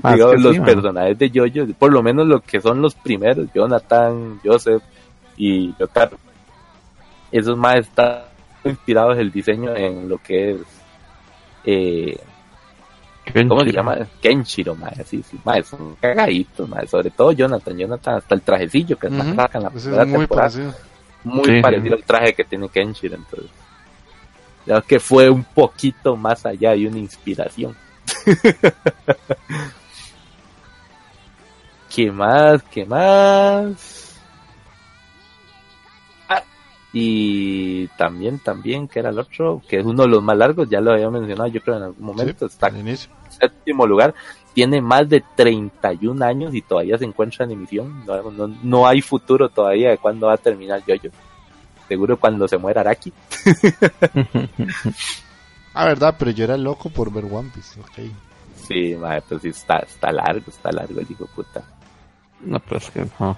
Ah, que los sí, personajes de Jojo, por lo menos lo que son los primeros, Jonathan, Joseph y Yotaro. Esos más están inspirados el diseño en lo que es eh, ¿Cómo se llama? Kenshiro, mae, sí, sí, mae, son cagaditos, mae, sobre todo Jonathan, Jonathan, hasta el trajecillo que Ujú. sacan la primera es muy temporada, parecido. muy Sí, sí. parecido al traje que tiene Kenshiro, entonces, ya que fue un poquito más allá y una inspiración. ¿Qué más? ¿Qué más? Y también, también, que era el otro, que es uno de los más largos, ya lo había mencionado, yo creo en algún momento, Sí, está inicio. séptimo lugar, tiene más de 31 años y todavía se encuentra en emisión. No, no- no hay futuro todavía de cuándo va a terminar Yoyo. Seguro cuando se muera Araki. Ah, verdad, pero yo era loco por ver One Piece, ok. Sí, madre, pues sí, está, está largo, está largo el hijo de puta. No, pues que no. No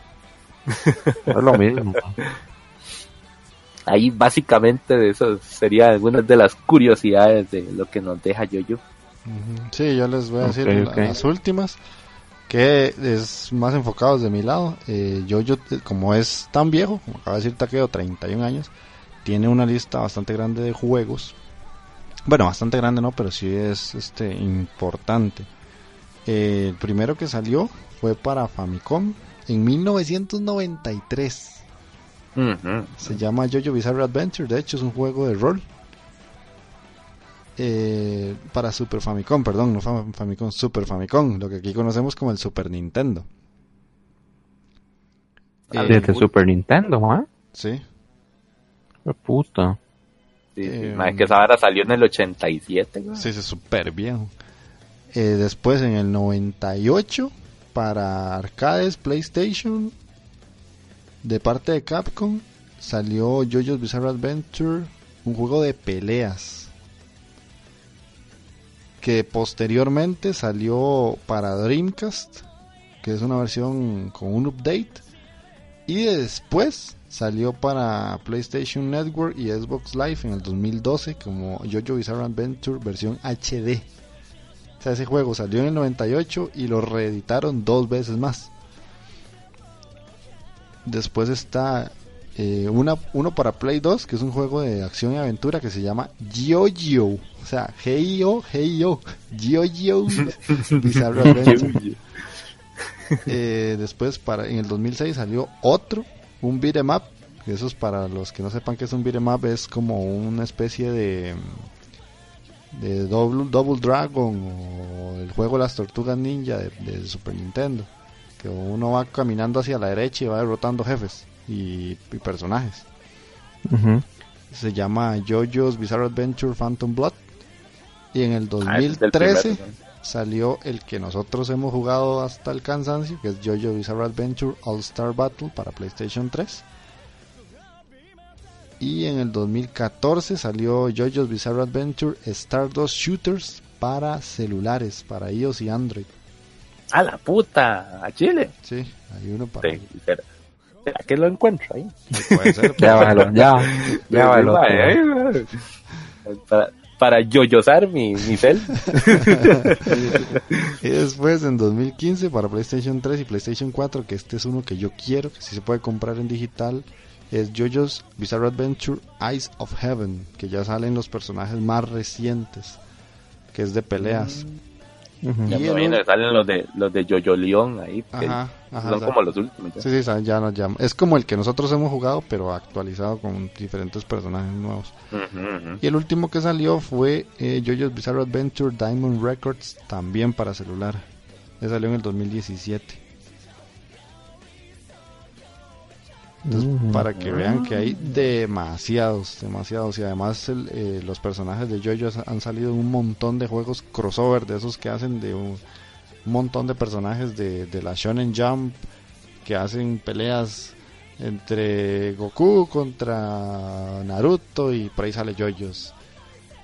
es lo mismo. Ahí básicamente de eso serían algunas de las curiosidades de lo que nos deja Yoyo. Sí, yo les voy a decir Ok, la- ok. las últimas, que es más enfocados de mi lado. Eh, como es tan viejo, como acaba de decir Takeo, 31 años, tiene una lista bastante grande de juegos. Bueno, bastante grande no, pero sí es este importante. Eh, el primero que salió fue para Famicom en 1993. Se llama Jojo Bizarre Adventure, de hecho es un juego de rol. Eh, para Super Famicom, perdón, no Fam- Famicom, Super Famicom, lo que aquí conocemos como el Super Nintendo. Ah, Eh, Desde Super Nintendo, ¿ah? sí, Qué puta. Sí, sí, Eh, madre, que esa vara salió en el 87. güey. sí, es súper viejo. Eh, después en el 98 para arcades, PlayStation, de parte de Capcom, salió JoJo's Bizarre Adventure, un juego de peleas. Que posteriormente salió para Dreamcast, que es una versión con un update. Y después salió para PlayStation Network y Xbox Live en el 2012 como JoJo Bizarre Adventure versión HD. O sea, ese juego salió en el 98 y lo reeditaron dos veces más. Después está eh, una, uno para Play 2, que es un juego de acción y aventura que se llama Gio O sea, G-I-O, Bizarre Adventure. Eh, después, para, en el 2006 salió otro, un beat'em up. Eso es para los que no sepan que es un beat'em up, es como una especie de de Double, Double Dragon o el juego Las Tortugas Ninja de, Super Nintendo. Que uno va caminando hacia la derecha y va derrotando jefes y, personajes. Se llama JoJo's Bizarre Adventure Phantom Blood. Y en el 2013 ah, salió el que nosotros hemos jugado hasta el cansancio, que es JoJo Bizarre Adventure All Star Battle para PlayStation 3. Y en el 2014 salió JoJo's Bizarre Adventure Stardust Shooters para celulares, para iOS y Android. ¡A la puta! ¿A Chile? Sí, hay uno para... Sí, ¿Será que lo encuentro ahí? Puede ser. ya, ya, ya, Para, para yoyosar mi, mi cel. y después en 2015 para PlayStation 3 y PlayStation 4, que este es uno que yo quiero, que si se puede comprar en digital, es JoJo's Bizarre Adventure Eyes of Heaven, que ya salen los personajes más recientes, que es de peleas. Ya salen los de los de Jojo León ahí, son como los últimos. Sí, sí, ya nos llama. Es como el que nosotros hemos jugado, pero actualizado con diferentes personajes nuevos. Y el último que salió fue eh, JoJo's Bizarre Adventure Diamond Records, también para celular. Le salió en el 2017. Para que vean que hay demasiados, demasiados. Y además eh, los personajes de JoJo han salido en un montón de juegos crossover, de esos que hacen de un, montón de personajes de, de, la Shonen Jump, que hacen peleas entre Goku contra Naruto y por ahí sale JoJo's.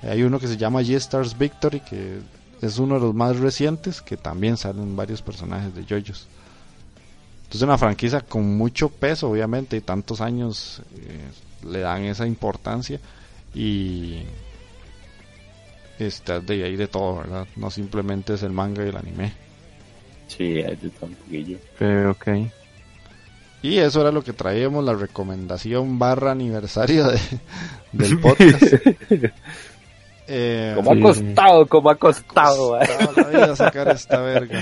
Hay uno que se llama G-Stars Victory, que es uno de los más recientes, que también salen varios personajes de JoJo's. Entonces una franquicia con mucho peso, obviamente, y tantos años eh, le dan esa importancia y está de ahí de todo, ¿verdad? No simplemente es el manga y el anime. Sí, hay de todo un poquillo. ok. Y eso era lo que traíamos, la recomendación barra aniversario de, del podcast. eh, como ha costado, como ha costado. La sacar esta verga.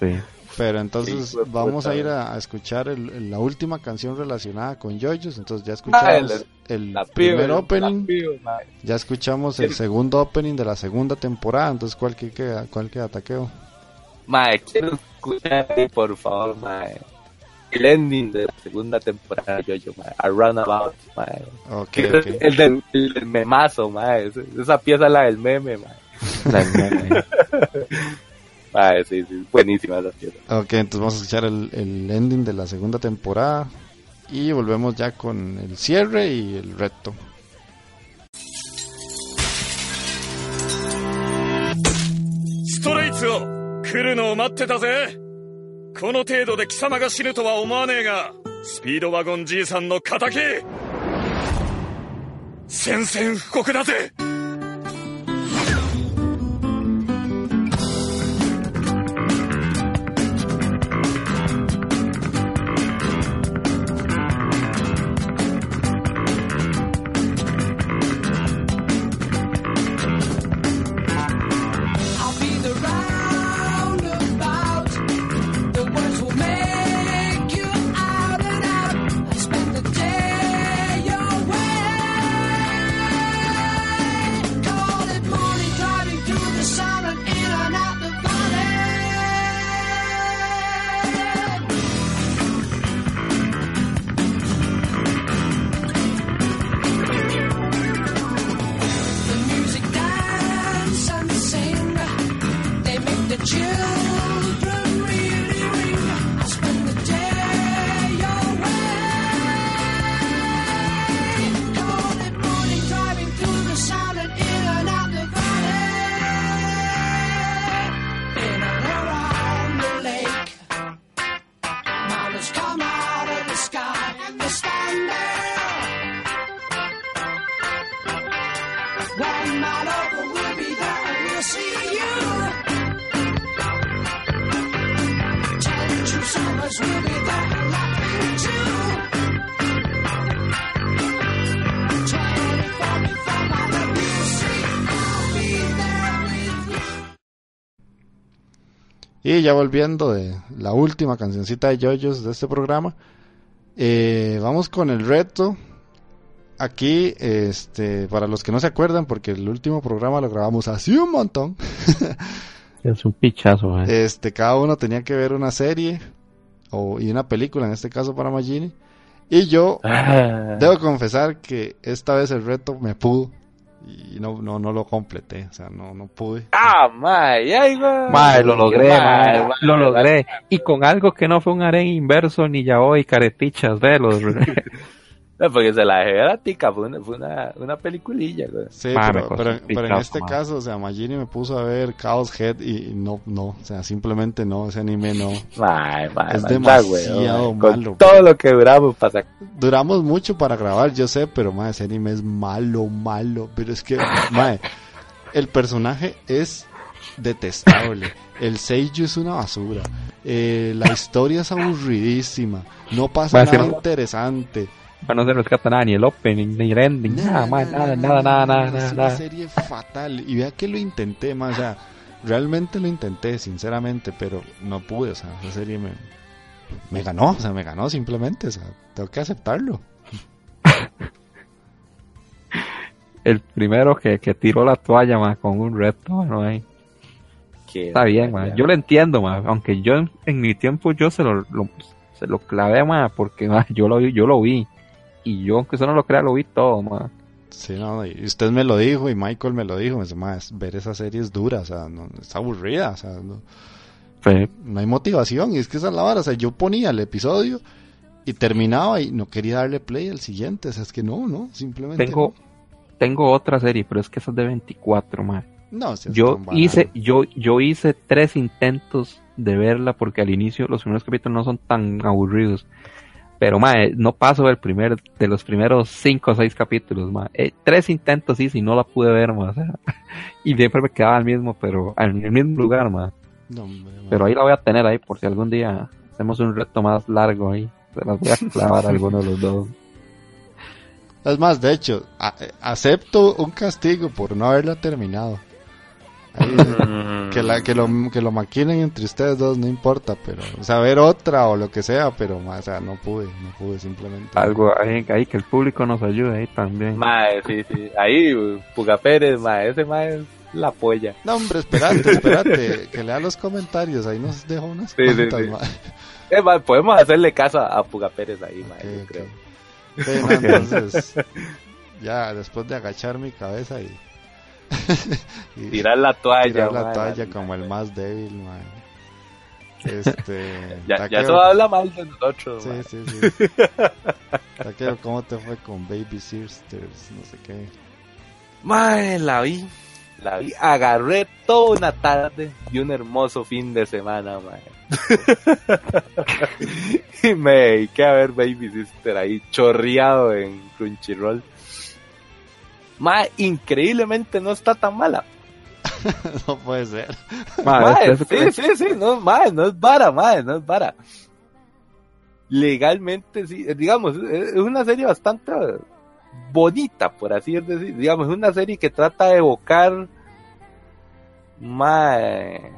sí. Pero entonces vamos a ir a, escuchar la última canción relacionada con Yoyos. Entonces ya escuchamos ah, el, primer opening. ya escuchamos el segundo opening de la segunda temporada. Entonces, ¿cuál que queda? ¿Cuál queda, Taqueo? Mae, quiero escuchar, por favor, mae. El ending de la segunda temporada de Jojo, mae. A Runabout, mae. Okay, okay. El, del, el memazo, mae. Esa pieza es la del meme, mae. La del meme. Ah, sí, sí, buenísima esa pieza. Ok, entonces vamos a escuchar el, el ending de la segunda temporada y volvemos ya con el cierre y el reto. ストレイツを来るのを待ってたぜこの程度で貴様が死ぬとは思わねえがスピードワゴンじいさんの仇宣戦布告だぜ Y ya volviendo de la última cancioncita de Yoyos de este programa, eh, vamos con el reto. Aquí, este, para los que no se acuerdan, porque el último programa lo grabamos así un montón. es un pichazo, eh. Este, cada uno tenía que ver una serie o, y una película, en este caso para Magini. Y yo ah. debo confesar que esta vez el reto me pudo y no, no, no lo completé, o sea, no, no pude. Ah, mae, ay, mae. lo logré, mae, lo logré. Y con algo que no fue un aren inverso ni ya hoy caretichas de porque se la dejé a tica, fue una, fue una, una peliculilla, güey. Sí, pero, pero, en este caso, o sea, Magini me puso a ver Chaos Head y no, no, o sea, simplemente no, ese anime no. Ay, es demasiado malo. todo lo que duramos para Duramos mucho para grabar, yo sé, pero, madre, ese anime es malo, malo, pero es que, madre, el personaje es detestable. El Seiyu es una basura. Eh, la historia es aburridísima. No pasa nada interesante no se rescata nada, ni el opening, ni el ending, nada, nada, nada, nada, nada, Es una serie fatal. Y vea que lo intenté más, o sea, realmente lo intenté, sinceramente, pero no pude, o sea, esa serie me, me ganó, o sea, me ganó simplemente, o sea, tengo que aceptarlo. el primero que, que tiró la toalla, más con un reto, bueno, ahí. Está bien, man. yo lo entiendo, más aunque yo en, mi tiempo yo se lo, se lo clavé más porque yo lo yo lo vi y yo, aunque eso no lo crea, lo vi todo, ma. Sí, no, y usted me lo dijo y Michael me lo dijo, me dice, ma, ver esa serie es dura, o sea, no, está aburrida, o sea, no, no hay motivación, y es que esa es la vara, o sea, yo ponía el episodio y terminaba y no quería darle play al siguiente, o sea, es que no, no, simplemente Tengo, tengo otra serie, pero es que esa es de 24, ma. No, yo hice, yo, yo hice tres intentos de verla porque al inicio los primeros capítulos no son tan aburridos. Pero, mae, no paso del primer, de los primeros cinco o seis capítulos, mae. Eh, tres intentos sí, si no la pude ver, mae. y siempre me quedaba el mismo, pero en el mismo lugar, mae. pero ahí la voy a tener ahí por si algún día hacemos un reto más largo ahí. Se las voy a clavar a alguno de los dos. Es más, de hecho, acepto un castigo por no haberla terminado. Que, la, que, lo, que lo maquinen entre ustedes dos, no importa, pero saber otra o lo que sea, pero o sea, no pude, no pude simplemente. Algo ahí, que el público nos ayude ahí también. Mae, sí, sí, ahí Puga Pérez, mae, ese mae es la polla. No, hombre, espérate, espérate, que lea los comentarios, ahí nos dejó unas sí, eh, podemos hacerle caso a, Puga Pérez ahí, mae, yo creo. entonces, ya después de agachar mi cabeza y tirar la toalla. Tirar la toalla como el más débil, man. Este, ya, ya todo habla mal de nosotros. Sí, sí, sí. Taquero, ¿cómo te fue con Baby Sisters? No sé qué. Mae, la vi. La vi. Agarré toda una tarde y un hermoso fin de semana, mae. y me dediqué a ver Baby Sister ahí chorreado en Crunchyroll. Mae, increíblemente no está tan mala. no puede ser. Mae, sí, sí, sí, no, mae, no es vara, mae, no es vara. Legalmente, sí, digamos, es una serie bastante bonita, por así decir. Digamos, es una serie que trata de evocar, mae,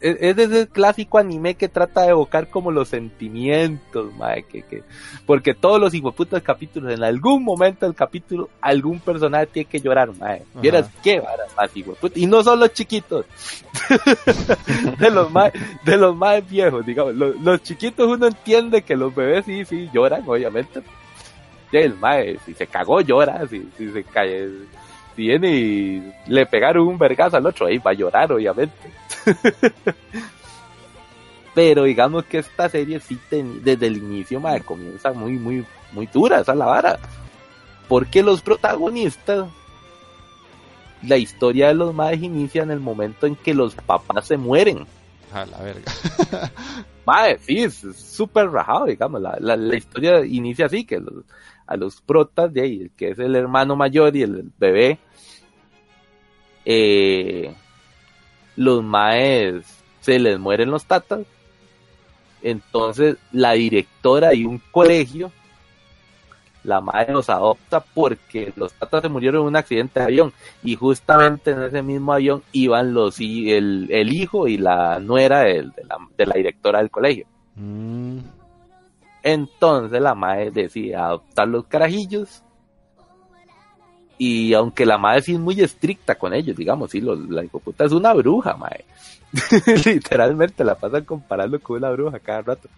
es, ese clásico anime que trata de evocar como los sentimientos, madre, que, que, porque todos los hijueputas capítulos, en algún momento del capítulo, algún personaje tiene que llorar, madre. Vieras qué varas más Y no son los chiquitos, de los más, de los más viejos, digamos. Los, chiquitos uno entiende que los bebés sí, sí lloran, obviamente. Y el mae, si se cagó llora, si, si se cae, viene y le pegaron un vergazo al otro, ahí va a llorar, obviamente. Pero digamos que esta serie sí desde el inicio madre, comienza muy, muy, muy dura, esa la vara. Porque los protagonistas, la historia de los madres inicia en el momento en que los papás se mueren. A la verga. madre, sí, es súper rajado, digamos. La, la, historia inicia así, que a los protas de ahí, que es el hermano mayor y el bebé, eh, los maes se les mueren los tatas Entonces, la directora de un colegio, la madre los adopta porque los tatas se murieron en un accidente de avión y justamente en ese mismo avión iban los el, el hijo y la nuera de, la, de la directora del colegio. Mm. Entonces la madre decide adoptar los carajillos y aunque la madre sí es muy estricta con ellos, digamos, sí, la hipoputa es una bruja, madre. Literalmente la pasan comparando con una bruja cada rato.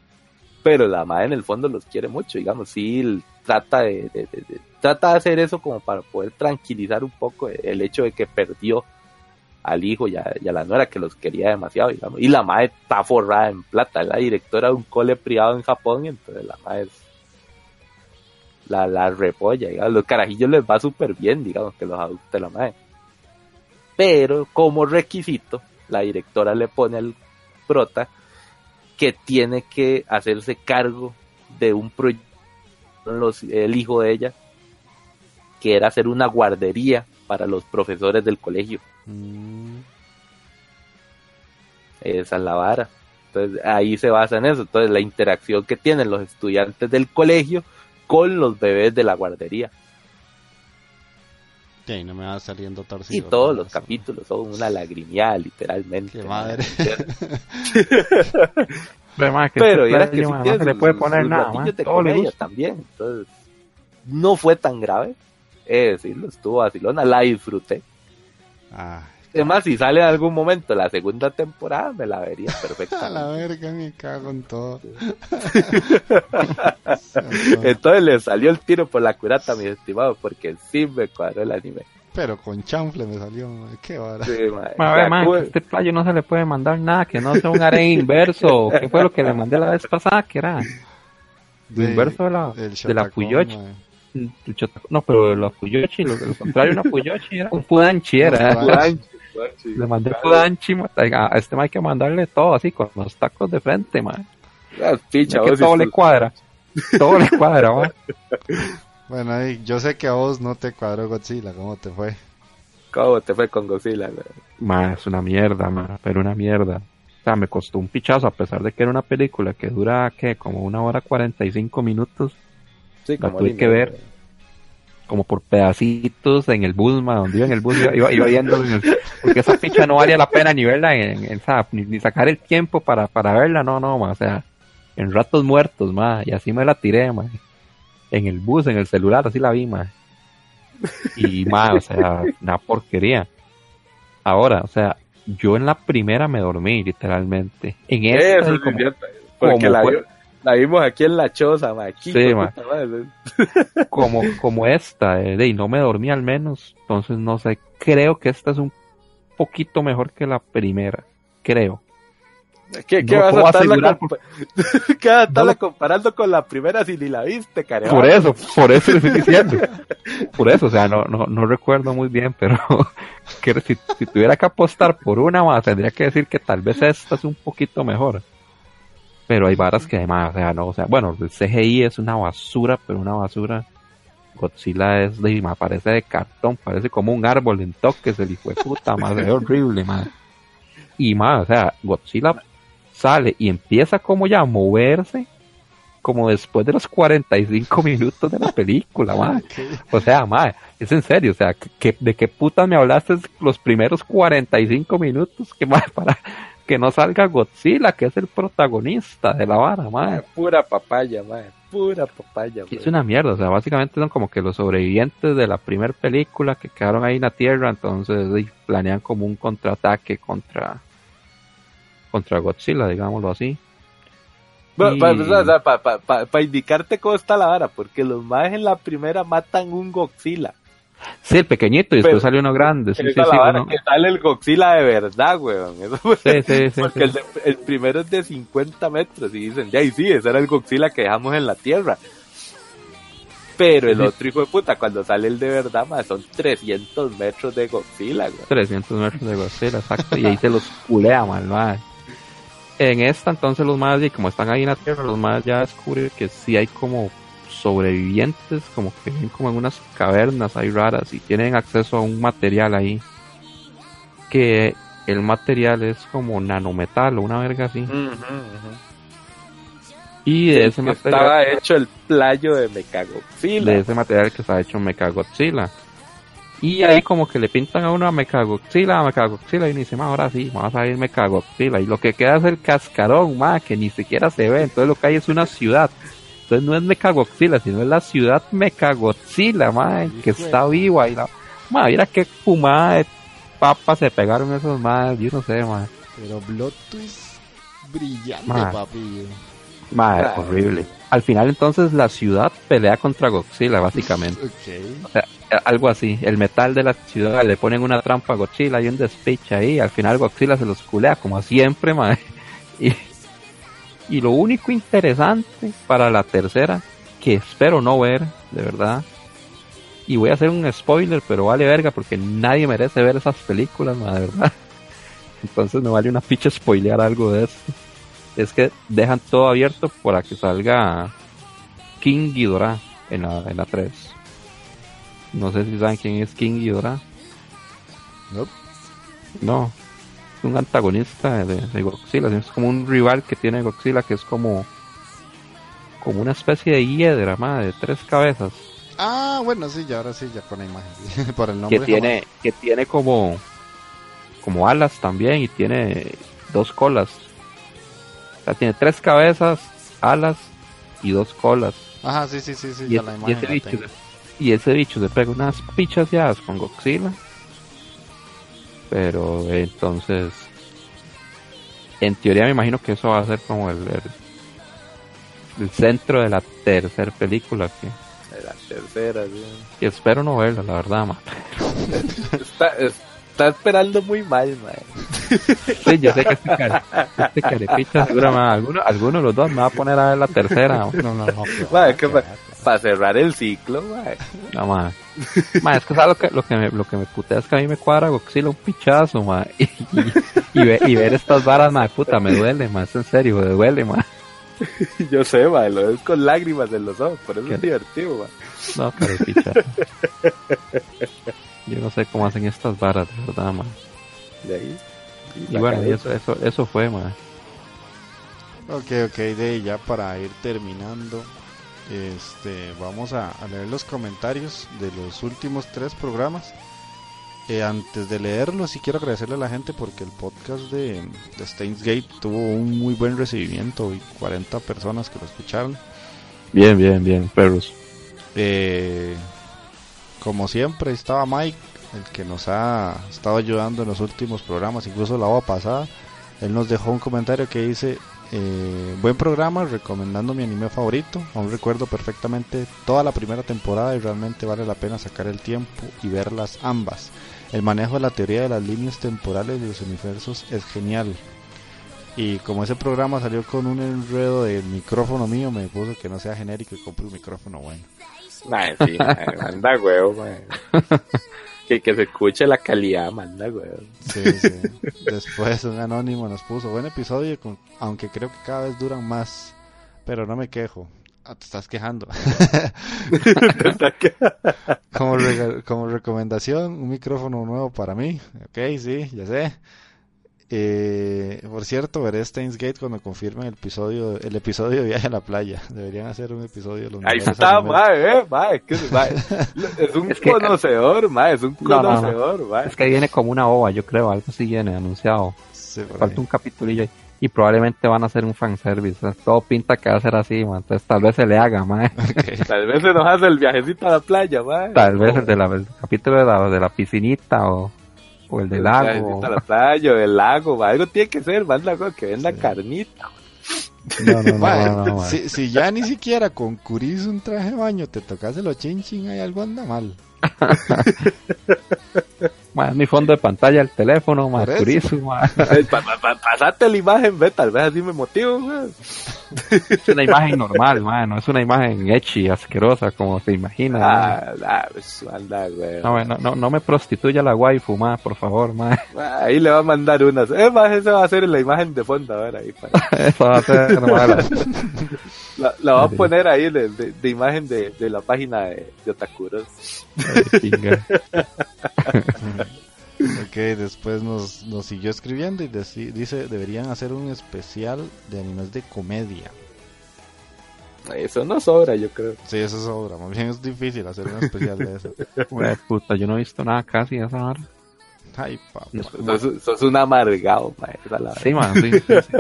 Pero la madre en el fondo los quiere mucho, digamos, sí trata de, trata de hacer eso como para poder tranquilizar un poco el hecho de que perdió al hijo y a, la nuera que los quería demasiado, digamos. Y la madre está forrada en plata, es la directora de un cole privado en Japón, y entonces la madre la, la repolla, digamos. Los carajillos les va súper bien, digamos, que los adopte la madre. Pero como requisito, la directora le pone al prota que tiene que hacerse cargo de un proyecto, el hijo de ella, que era hacer una guardería para los profesores del colegio. Mm. Esa es la vara. Entonces ahí se basa en eso. Entonces la interacción que tienen los estudiantes del colegio con los bebés de la guardería. Sí, no me va saliendo torcido. Y todos los capítulos son una lagrimia, literalmente. Qué madre. Pero era que no se le puede poner nada más. Todo le también. Entonces, no fue tan grave. Es decirlo, estuvo vacilona, la disfruté. Ah, Además, si sale en algún momento la segunda temporada, me la vería perfecta. a la verga, me cago en todo. Entonces le salió el tiro por la curata, mi estimado, porque sí me cuadró el anime. Pero con chanfle me salió, qué vara. Sí. A ver, man, este playo no se le puede mandar nada, que no sea un harén inverso. ¿Qué fue lo que le mandé la vez pasada? que era? De- inverso de la, de la Shotacón, Puyochi. No, pero la Puyochi, lo, lo contrario, una Puyochi era un Fudanchi, era. Fudanchi. Le mandé Fudanchi, ma. a este man hay que mandarle todo así, con los tacos de frente, man. Ah, picha, que todo le cuadra. Todo le cuadra, man. Bueno, ahí, yo sé que a vos no te cuadró Godzilla, ¿cómo te fue? ¿Cómo te fue con Godzilla? Ma, es una mierda, ma, pero una mierda. O sea, me costó un pichazo a pesar de que era una película que dura, ¿qué? Como una hora 45 minutos, Sí, La como tuve anime, que ver. como por pedacitos en el bus, ma, donde iba en el bus, iba, iba, iba viendo, en el- porque esa picha no valía la pena ni verla en, en- ni, ni sacar el tiempo para, para verla, no, no, ma, o sea, en ratos muertos, ma, y así me la tiré, ma, en el bus, en el celular, así la vi, ma, y ma, o sea, una porquería. Ahora, o sea, yo en la primera me dormí, literalmente. En esta, Eso como- como la, fue- la vimos aquí en la choza, ma. Aquí, Sí, ma. como, como esta, eh, y no me dormí al menos. Entonces, no sé, creo que esta es un poquito mejor que la primera. Creo. ¿Qué, qué No vas a estarla compa- ¿Qué vas a estarla No. comparando con la primera si ni la viste, caramba? Por eso, por eso le estoy diciendo. Por eso, o sea, no, no, no recuerdo muy bien, pero que si, si tuviera que apostar por una más, tendría que decir que tal vez esta es un poquito mejor. Pero hay varas que además, o sea, no, o sea, bueno, el CGI es una basura, pero una basura. Godzilla es de, ma, parece de cartón, parece como un árbol en toques, el hijo de puta, más es horrible, man. Y más, o sea, Godzilla sale y empieza como ya a moverse como después de los 45 minutos de la película, man. O sea, ma, es en serio, o sea, ¿qué- ¿de qué putas me hablaste los primeros 45 minutos? Que ma, para que no salga Godzilla, que es el protagonista de la vara, ma. Pura papaya, ma. Pura papaya, Es una mierda, o sea, básicamente son como que los sobrevivientes de la primera película que quedaron ahí en la Tierra, entonces planean como un contraataque contra contra Godzilla, digámoslo así. Bueno, Y- pa- o sea, pa- pa- pa- pa indicarte cómo está la vara, porque los maes en la primera matan un Godzilla. Sí, el pequeñito y después Pero- salió uno grande, sí, sí, sí, uno- que sale el Godzilla de verdad, weón. Eso fue- sí, sí, porque. El, de- el primero es de 50 metros y dicen, ya, y sí, ese era el Godzilla que dejamos en la Tierra. Pero el otro hijo de puta, cuando sale el de verdad, más son 300 metros de Godzilla, weón. 300 metros de Godzilla, exacto, y ahí se los culea mal, mae. En esta entonces los más, y como están ahí en la Tierra, los más ya descubren que sí hay como sobrevivientes, como que viven como en unas cavernas ahí raras y tienen acceso a un material ahí, que el material es como nanometal o una verga así. Y de ese material. Estaba hecho el playo de Mechagodzilla. De ese material que estaba hecho Mechagodzilla. Y ahí como que le pintan a uno a Mechagodzilla, a Mechagodzilla y dice, ahora sí, vamos a ir Mechagodzilla. Y lo que queda es el cascarón, más que ni siquiera se ve. Entonces lo que hay es una ciudad. Entonces no es Mechagodzilla, sino es la ciudad Mechagodzilla, más que está viva. Y la, mira qué fumada de papas se pegaron esos más, yo no sé, más. Pero Blood Twist brillante, papi. Madre, horrible. Al final entonces la ciudad pelea contra Godzilla, básicamente. O sea, algo así. El metal de la ciudad le ponen una trampa a Godzilla y un despiche ahí. Al final Godzilla se los culea, como siempre, madre. Y, y lo único interesante para la tercera, que espero no ver, de verdad. Y voy a hacer un spoiler, pero vale verga, porque nadie merece ver esas películas, de verdad. Entonces no vale una ficha spoilear algo de eso es que dejan todo abierto para que salga King Ghidorah en la, en la 3. No sé si saben quién es King Ghidorah. No. No. Un antagonista de, Godzilla. Es como un rival que tiene Godzilla que es como como una especie de hiedra, más de tres cabezas. Ah, bueno, sí, ya ahora sí, ya con la imagen. Por el nombre. Que tiene, que tiene como, como alas también y tiene dos colas tiene tres cabezas, alas y dos colas. Ajá, sí, sí, sí, sí, y, la ese bicho, y ese bicho se pega unas pichas ya con Godzilla. Pero entonces, en teoría me imagino que eso va a ser como el, el, centro de la tercera película. Que, de la tercera, sí. Y espero no verla, la verdad, está, está esperando muy mal, man. Sí, yo sé que este, care, este carepicha seguro, man, alguno, alguno de los dos me va a poner a ver la tercera. No, no, no. Man, que para cerrar el ciclo, man. No, man. man es que ¿sabes lo que, lo que, me, lo que me putea es que a mí me cuadra Godzilla un pichazo, man. Y, y, y, ver, estas varas, man, puta, me duele, man. Es en serio, me duele, man. Yo sé, man, lo ves con lágrimas en los ojos, por eso es divertido, man. No, carepicha. Yo no sé cómo hacen estas varas, de verdad, man. De ahí. Y, bueno, eso, eso, eso fue, man. Ok, ok, de ya para ir terminando, este, vamos a, leer los comentarios de los últimos tres programas. Eh, antes de leerlos, sí quiero agradecerle a la gente porque el podcast de, de Steins Gate tuvo un muy buen recibimiento y 40 personas que lo escucharon. Bien, bien, bien, perros. Eh, como siempre estaba Mike, el que nos ha estado ayudando en los últimos programas, incluso la hora pasada. Él nos dejó un comentario que dice, eh, buen programa, recomendando mi anime favorito. Aún recuerdo perfectamente toda la primera temporada y realmente vale la pena sacar el tiempo y verlas ambas. El manejo de la teoría de las líneas temporales de los universos es genial. Y como ese programa salió con un enredo del micrófono mío, me puso que no sea genérico y compre un micrófono bueno. Sí, manda huevo, Que, que se escuche la calidad, manda huevo. Sí, sí. Después un anónimo nos puso, buen episodio, aunque creo que cada vez duran más, pero no me quejo. Ah, te estás quejando. como, como recomendación, un micrófono nuevo para mí. Ok, sí, ya sé. Eh, por cierto, veré Steins Gate cuando confirmen el episodio, el episodio de Viaje a la Playa. Deberían hacer un episodio de los Ahí está, mae, eh, mae, es, un conocedor, mae, es un conocedor, no, Es que viene como una ova, yo creo, algo así viene anunciado. Falta un capitulillo y probablemente van a hacer un fanservice. todo pinta que va a ser así, man. Entonces tal vez se le haga, mae. Tal vez se nos hace el viajecito a la playa, mae. Tal vez el, de la, el capítulo de la, de la piscinita o o el del lago. La playa, el lago, algo tiene que ser, manda que venda carnita. No, no, no, no, si, si, ya ni siquiera con Curis un traje de baño te tocas el chin chin, hay algo anda mal. más mi fondo de pantalla el teléfono, más purísimo. pasate la imagen, ve, tal vez así me motivo. es una imagen normal, man, no es una imagen y asquerosa como se imagina. Ah, ah pues, no, no, no, me prostituya la waifu, más por favor, man. Ahí le va a mandar unas. Es más, eso va a ser la imagen de fondo, a ver ahí. eso va a ser la, la va a poner ahí de, de, imagen de, de, la página de, de Otakuros. ok, después nos, nos siguió escribiendo y dice, deberían hacer un especial de animes de comedia. Eso no sobra, yo creo. Sí, eso sobra. Más bien es difícil hacer un especial de eso. Güey, puta, yo no he visto nada casi de esa hora. Ay, papá. Sos, sos un amargado, mae. esa es la Sí, man, sí, sí, sí.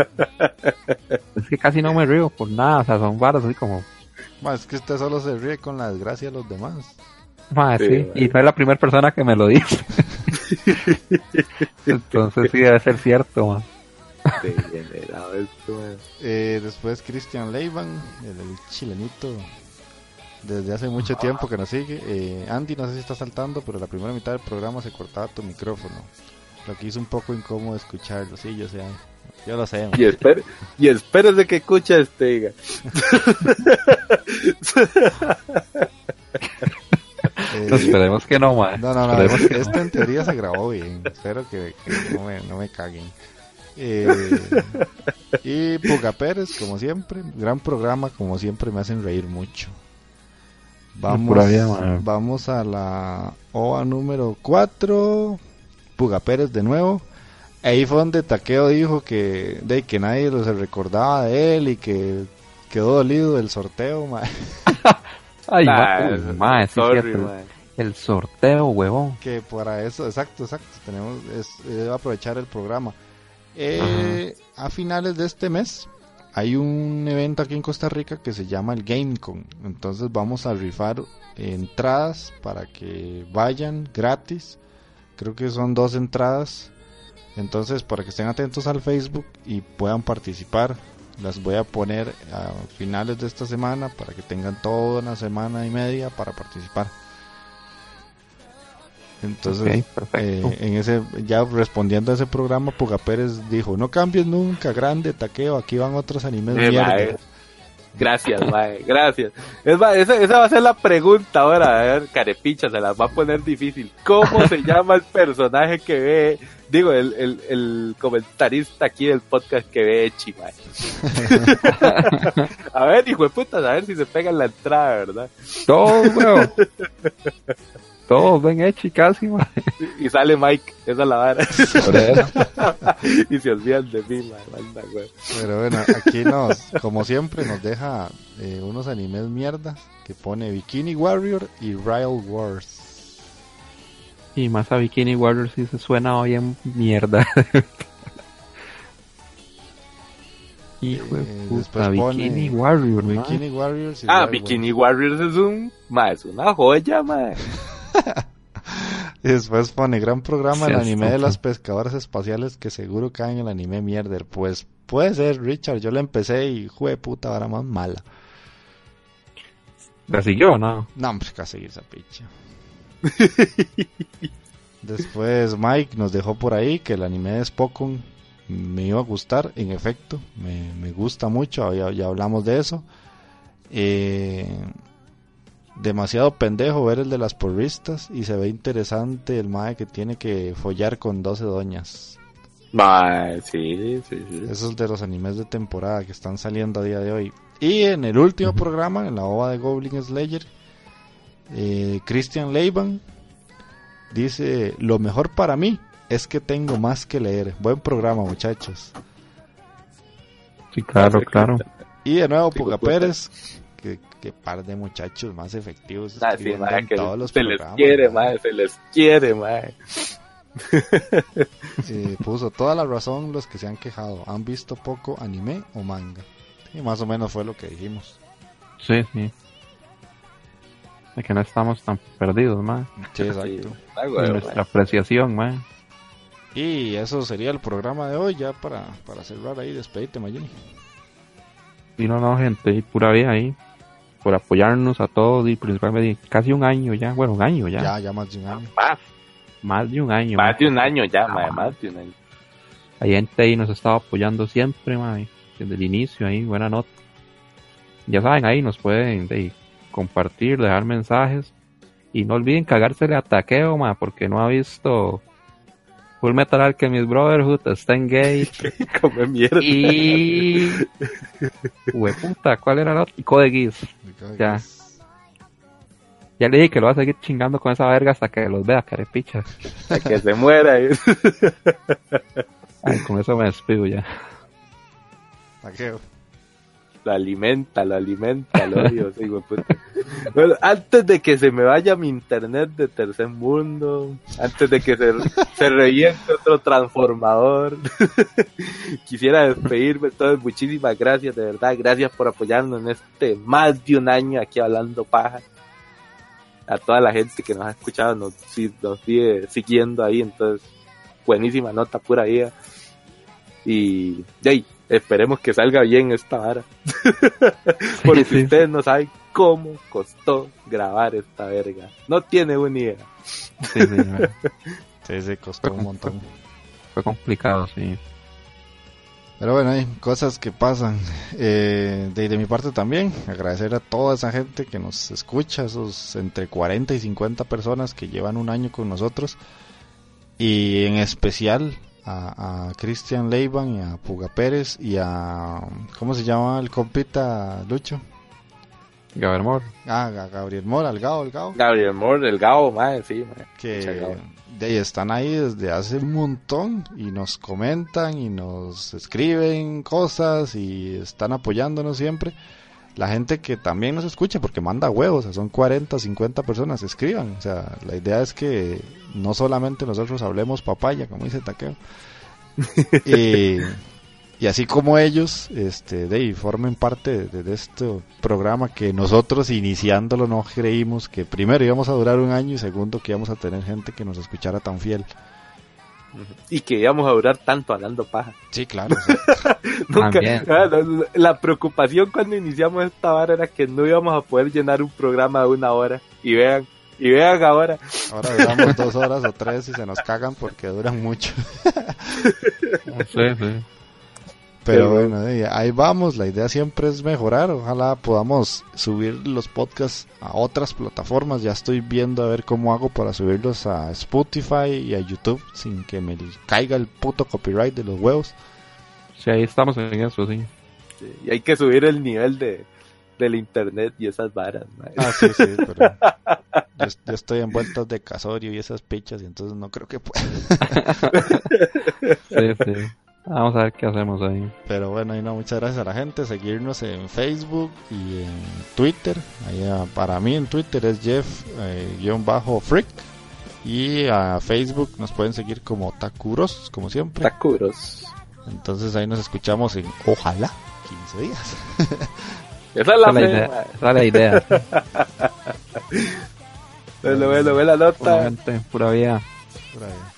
Es que casi no me río por nada, o sea, son varas así como, Ma, es que usted solo se ríe con la desgracia de los demás. Ma, Sí, sí, y no es la primera persona que me lo dice. Entonces sí debe ser cierto, man. Degenerado esto. Eh, después Christian Leivan, el, el chilenito, desde hace mucho tiempo que nos sigue. Eh, Andy, no sé si está saltando, pero la primera mitad del programa se cortaba tu micrófono. Lo que hizo un poco incómodo escucharlo. Sí, yo sé. Yo lo sé. man. Y, espere, y espérese que escucha este, diga. Eh, Esperemos que no, man. No, no, no, Esperemos es- que no. esta en teoría se grabó bien. Espero que, que no, me, no me caguen. Eh, y Puga Pérez, como siempre, gran programa, como siempre me hacen reír mucho. Vamos, vida, vamos a la OA número 4. Puga Pérez de nuevo. Ahí fue donde Taqueo dijo que, de, que nadie lo se recordaba de él y que quedó dolido del sorteo. Ay, Nah, ma, uy, ma, sí, sorry, cierto. mae. El sorteo, huevón. que para eso, exacto, exacto, tenemos es, eh, aprovechar el programa. Eh, a finales de este mes hay un evento aquí en Costa Rica que se llama el GameCon. Entonces vamos a rifar entradas para que vayan gratis. Creo que son dos entradas. Entonces para que estén atentos al Facebook y puedan participar. Las voy a poner a finales de esta semana para que tengan toda una semana y media para participar. Entonces, eh, en ese, ya respondiendo a ese programa, Puga Pérez dijo, no cambies nunca, grande taqueo, aquí van otros animes Eh, mierda". mae. Gracias, mae, gracias. Es más, esa, esa va a ser la pregunta ahora. A ver, carepicha, se las va a poner difícil. ¿Cómo se llama el personaje que ve, digo, el, el, el comentarista aquí del podcast que ve Echi, mae? a ver, hijo de puta, a ver si se pega en la entrada, ¿verdad? Todos, weón. Todos ven hecho casi, man. Y sale Mike, esa es la vara. Y se olvidan de mí, güey. Pero bueno, aquí nos, como siempre, nos deja eh, unos animes mierda que pone Bikini Warrior y Rival Wars. Y más a Bikini Warriors sí se suena bien mierda. Hijo de Eh, puta, Bikini Warrior, ¿no? Bikini Warriors Ah, Bikini Warriors es un, es una joya. Y después pone gran programa el anime de las pescadoras espaciales que seguro caen en el anime mierder. Pues puede ser, Richard, yo lo empecé y jue puta, ahora más mala. ¿La siguió o no? No, hombre, casi seguir esa picha. Después Mike nos dejó por ahí que el anime de Spokon me iba a gustar, en efecto, me, me gusta mucho, ya, ya hablamos de eso. Eh, demasiado pendejo ver el de las porristas y se ve interesante el mae que tiene que follar con 12 doñas. Mae, sí, sí, sí. Esos de los animes de temporada que están saliendo a día de hoy. Y en el último programa, en la ova de Goblin Slayer, eh, Christian Leiban dice, lo mejor para mí es que tengo más que leer. Buen programa, muchachos. Sí, claro, claro. Y de nuevo, Puga. Pérez, que, que par de muchachos más efectivos. Ah, sí, que todos los se les programas, quiere, mae, se les quiere. Eh, puso toda la razón los que se han quejado. Han visto poco anime o manga. Y más o menos fue lo que dijimos. Sí, sí. Que no estamos tan perdidos, man. Sí, exacto. ah, nuestra apreciación, man. Y eso sería el programa de hoy, ya para, para cerrar ahí, despedirte, Mayeni. Y no, no, gente, y pura vida ahí. Por apoyarnos a todos y principalmente casi un año ya. Bueno, un año ya. Ya, ya más de un año. Más, Más de un año. más man. de un año ya, Ah, man. más de un año. Hay gente ahí nos ha estado apoyando siempre, man. Desde el inicio ahí, buena nota. Ya saben, ahí nos pueden de, compartir, dejar mensajes. Y no olviden cagársele a taqueo, man, porque no ha visto Full Metal Alchemist Brotherhood, está en gay. Come mierda. y. Hueputa, ¿cuál era la otra? Y Code Geass. Ya. Ya le dije que lo va a seguir chingando con esa verga hasta que los vea, carepichas. Hasta que se muera. eh. Ay, con eso me despido ya. Taqueo. Lo alimenta, lo alimenta, lo odio, sí, puta. Bueno, antes de que se me vaya mi internet de tercer mundo, antes de que se, se reviente otro transformador, quisiera despedirme. Entonces, muchísimas gracias, de verdad. Gracias por apoyarnos en este más de un año aquí hablando paja. A toda la gente que nos ha escuchado, nos, nos sigue siguiendo ahí. Entonces, buenísima nota, pura vida. Y, hey, esperemos que salga bien esta vara. Porque si ustedes no saben cómo costó grabar esta verga. No tiene una idea. Sí, sí, sí, costó un montón. Fue complicado, sí. Pero bueno, hay cosas que pasan. Eh, de, de, mi parte también, agradecer a toda esa gente que nos escucha, esos entre 40 y 50 personas que llevan un año con nosotros. Y en especial a, a Cristian Leiban y a Puga Pérez y a... ¿Cómo se llama el compita Lucho? Gabriel Moore. Ah, Gabriel Moore, el Gao, el Gao. Gabriel Moore, el Gao, madre, sí, Que de ahí están ahí desde hace un montón y nos comentan y nos escriben cosas y están apoyándonos siempre. La gente que también nos escucha porque manda huevos, son 40, 50 personas, escriban. O sea, la idea es que no solamente nosotros hablemos papaya, como dice Taqueo. y, y así como ellos, este, de formen parte de, este programa que nosotros iniciándolo no creímos que primero íbamos a durar un año y segundo que íbamos a tener gente que nos escuchara tan fiel. Y que íbamos a durar tanto hablando paja. Sí, claro. Nunca, ah, la preocupación cuando iniciamos esta vara era que no íbamos a poder llenar un programa de una hora. Y vean, y vean ahora. Ahora duramos dos horas o tres y se nos cagan porque duran mucho. sí, sí. Pero bueno, ahí vamos, la idea siempre es mejorar, ojalá podamos subir los podcasts a otras plataformas, ya estoy viendo a ver cómo hago para subirlos a Spotify y a YouTube sin que me caiga el puto copyright de los huevos. Sí, ahí estamos en eso, sí. y hay que subir el nivel de del internet y esas varas. Ah, sí, sí, pero yo, estoy en vueltas de casorio y esas pichas y entonces no creo que pueda. sí, sí. Vamos a ver qué hacemos ahí. Pero bueno, y no, muchas gracias a la gente. Seguirnos en Facebook y en Twitter. Ahí, ah, para mí en Twitter es Jeff-Freak. Eh, y a Facebook nos pueden seguir como Takuros, como siempre. Takuros. Entonces ahí nos escuchamos en ojalá 15 días. Esa es la, idea. Esa es la idea. bueno, bueno, ve la nota. Pura vida. Pura vida.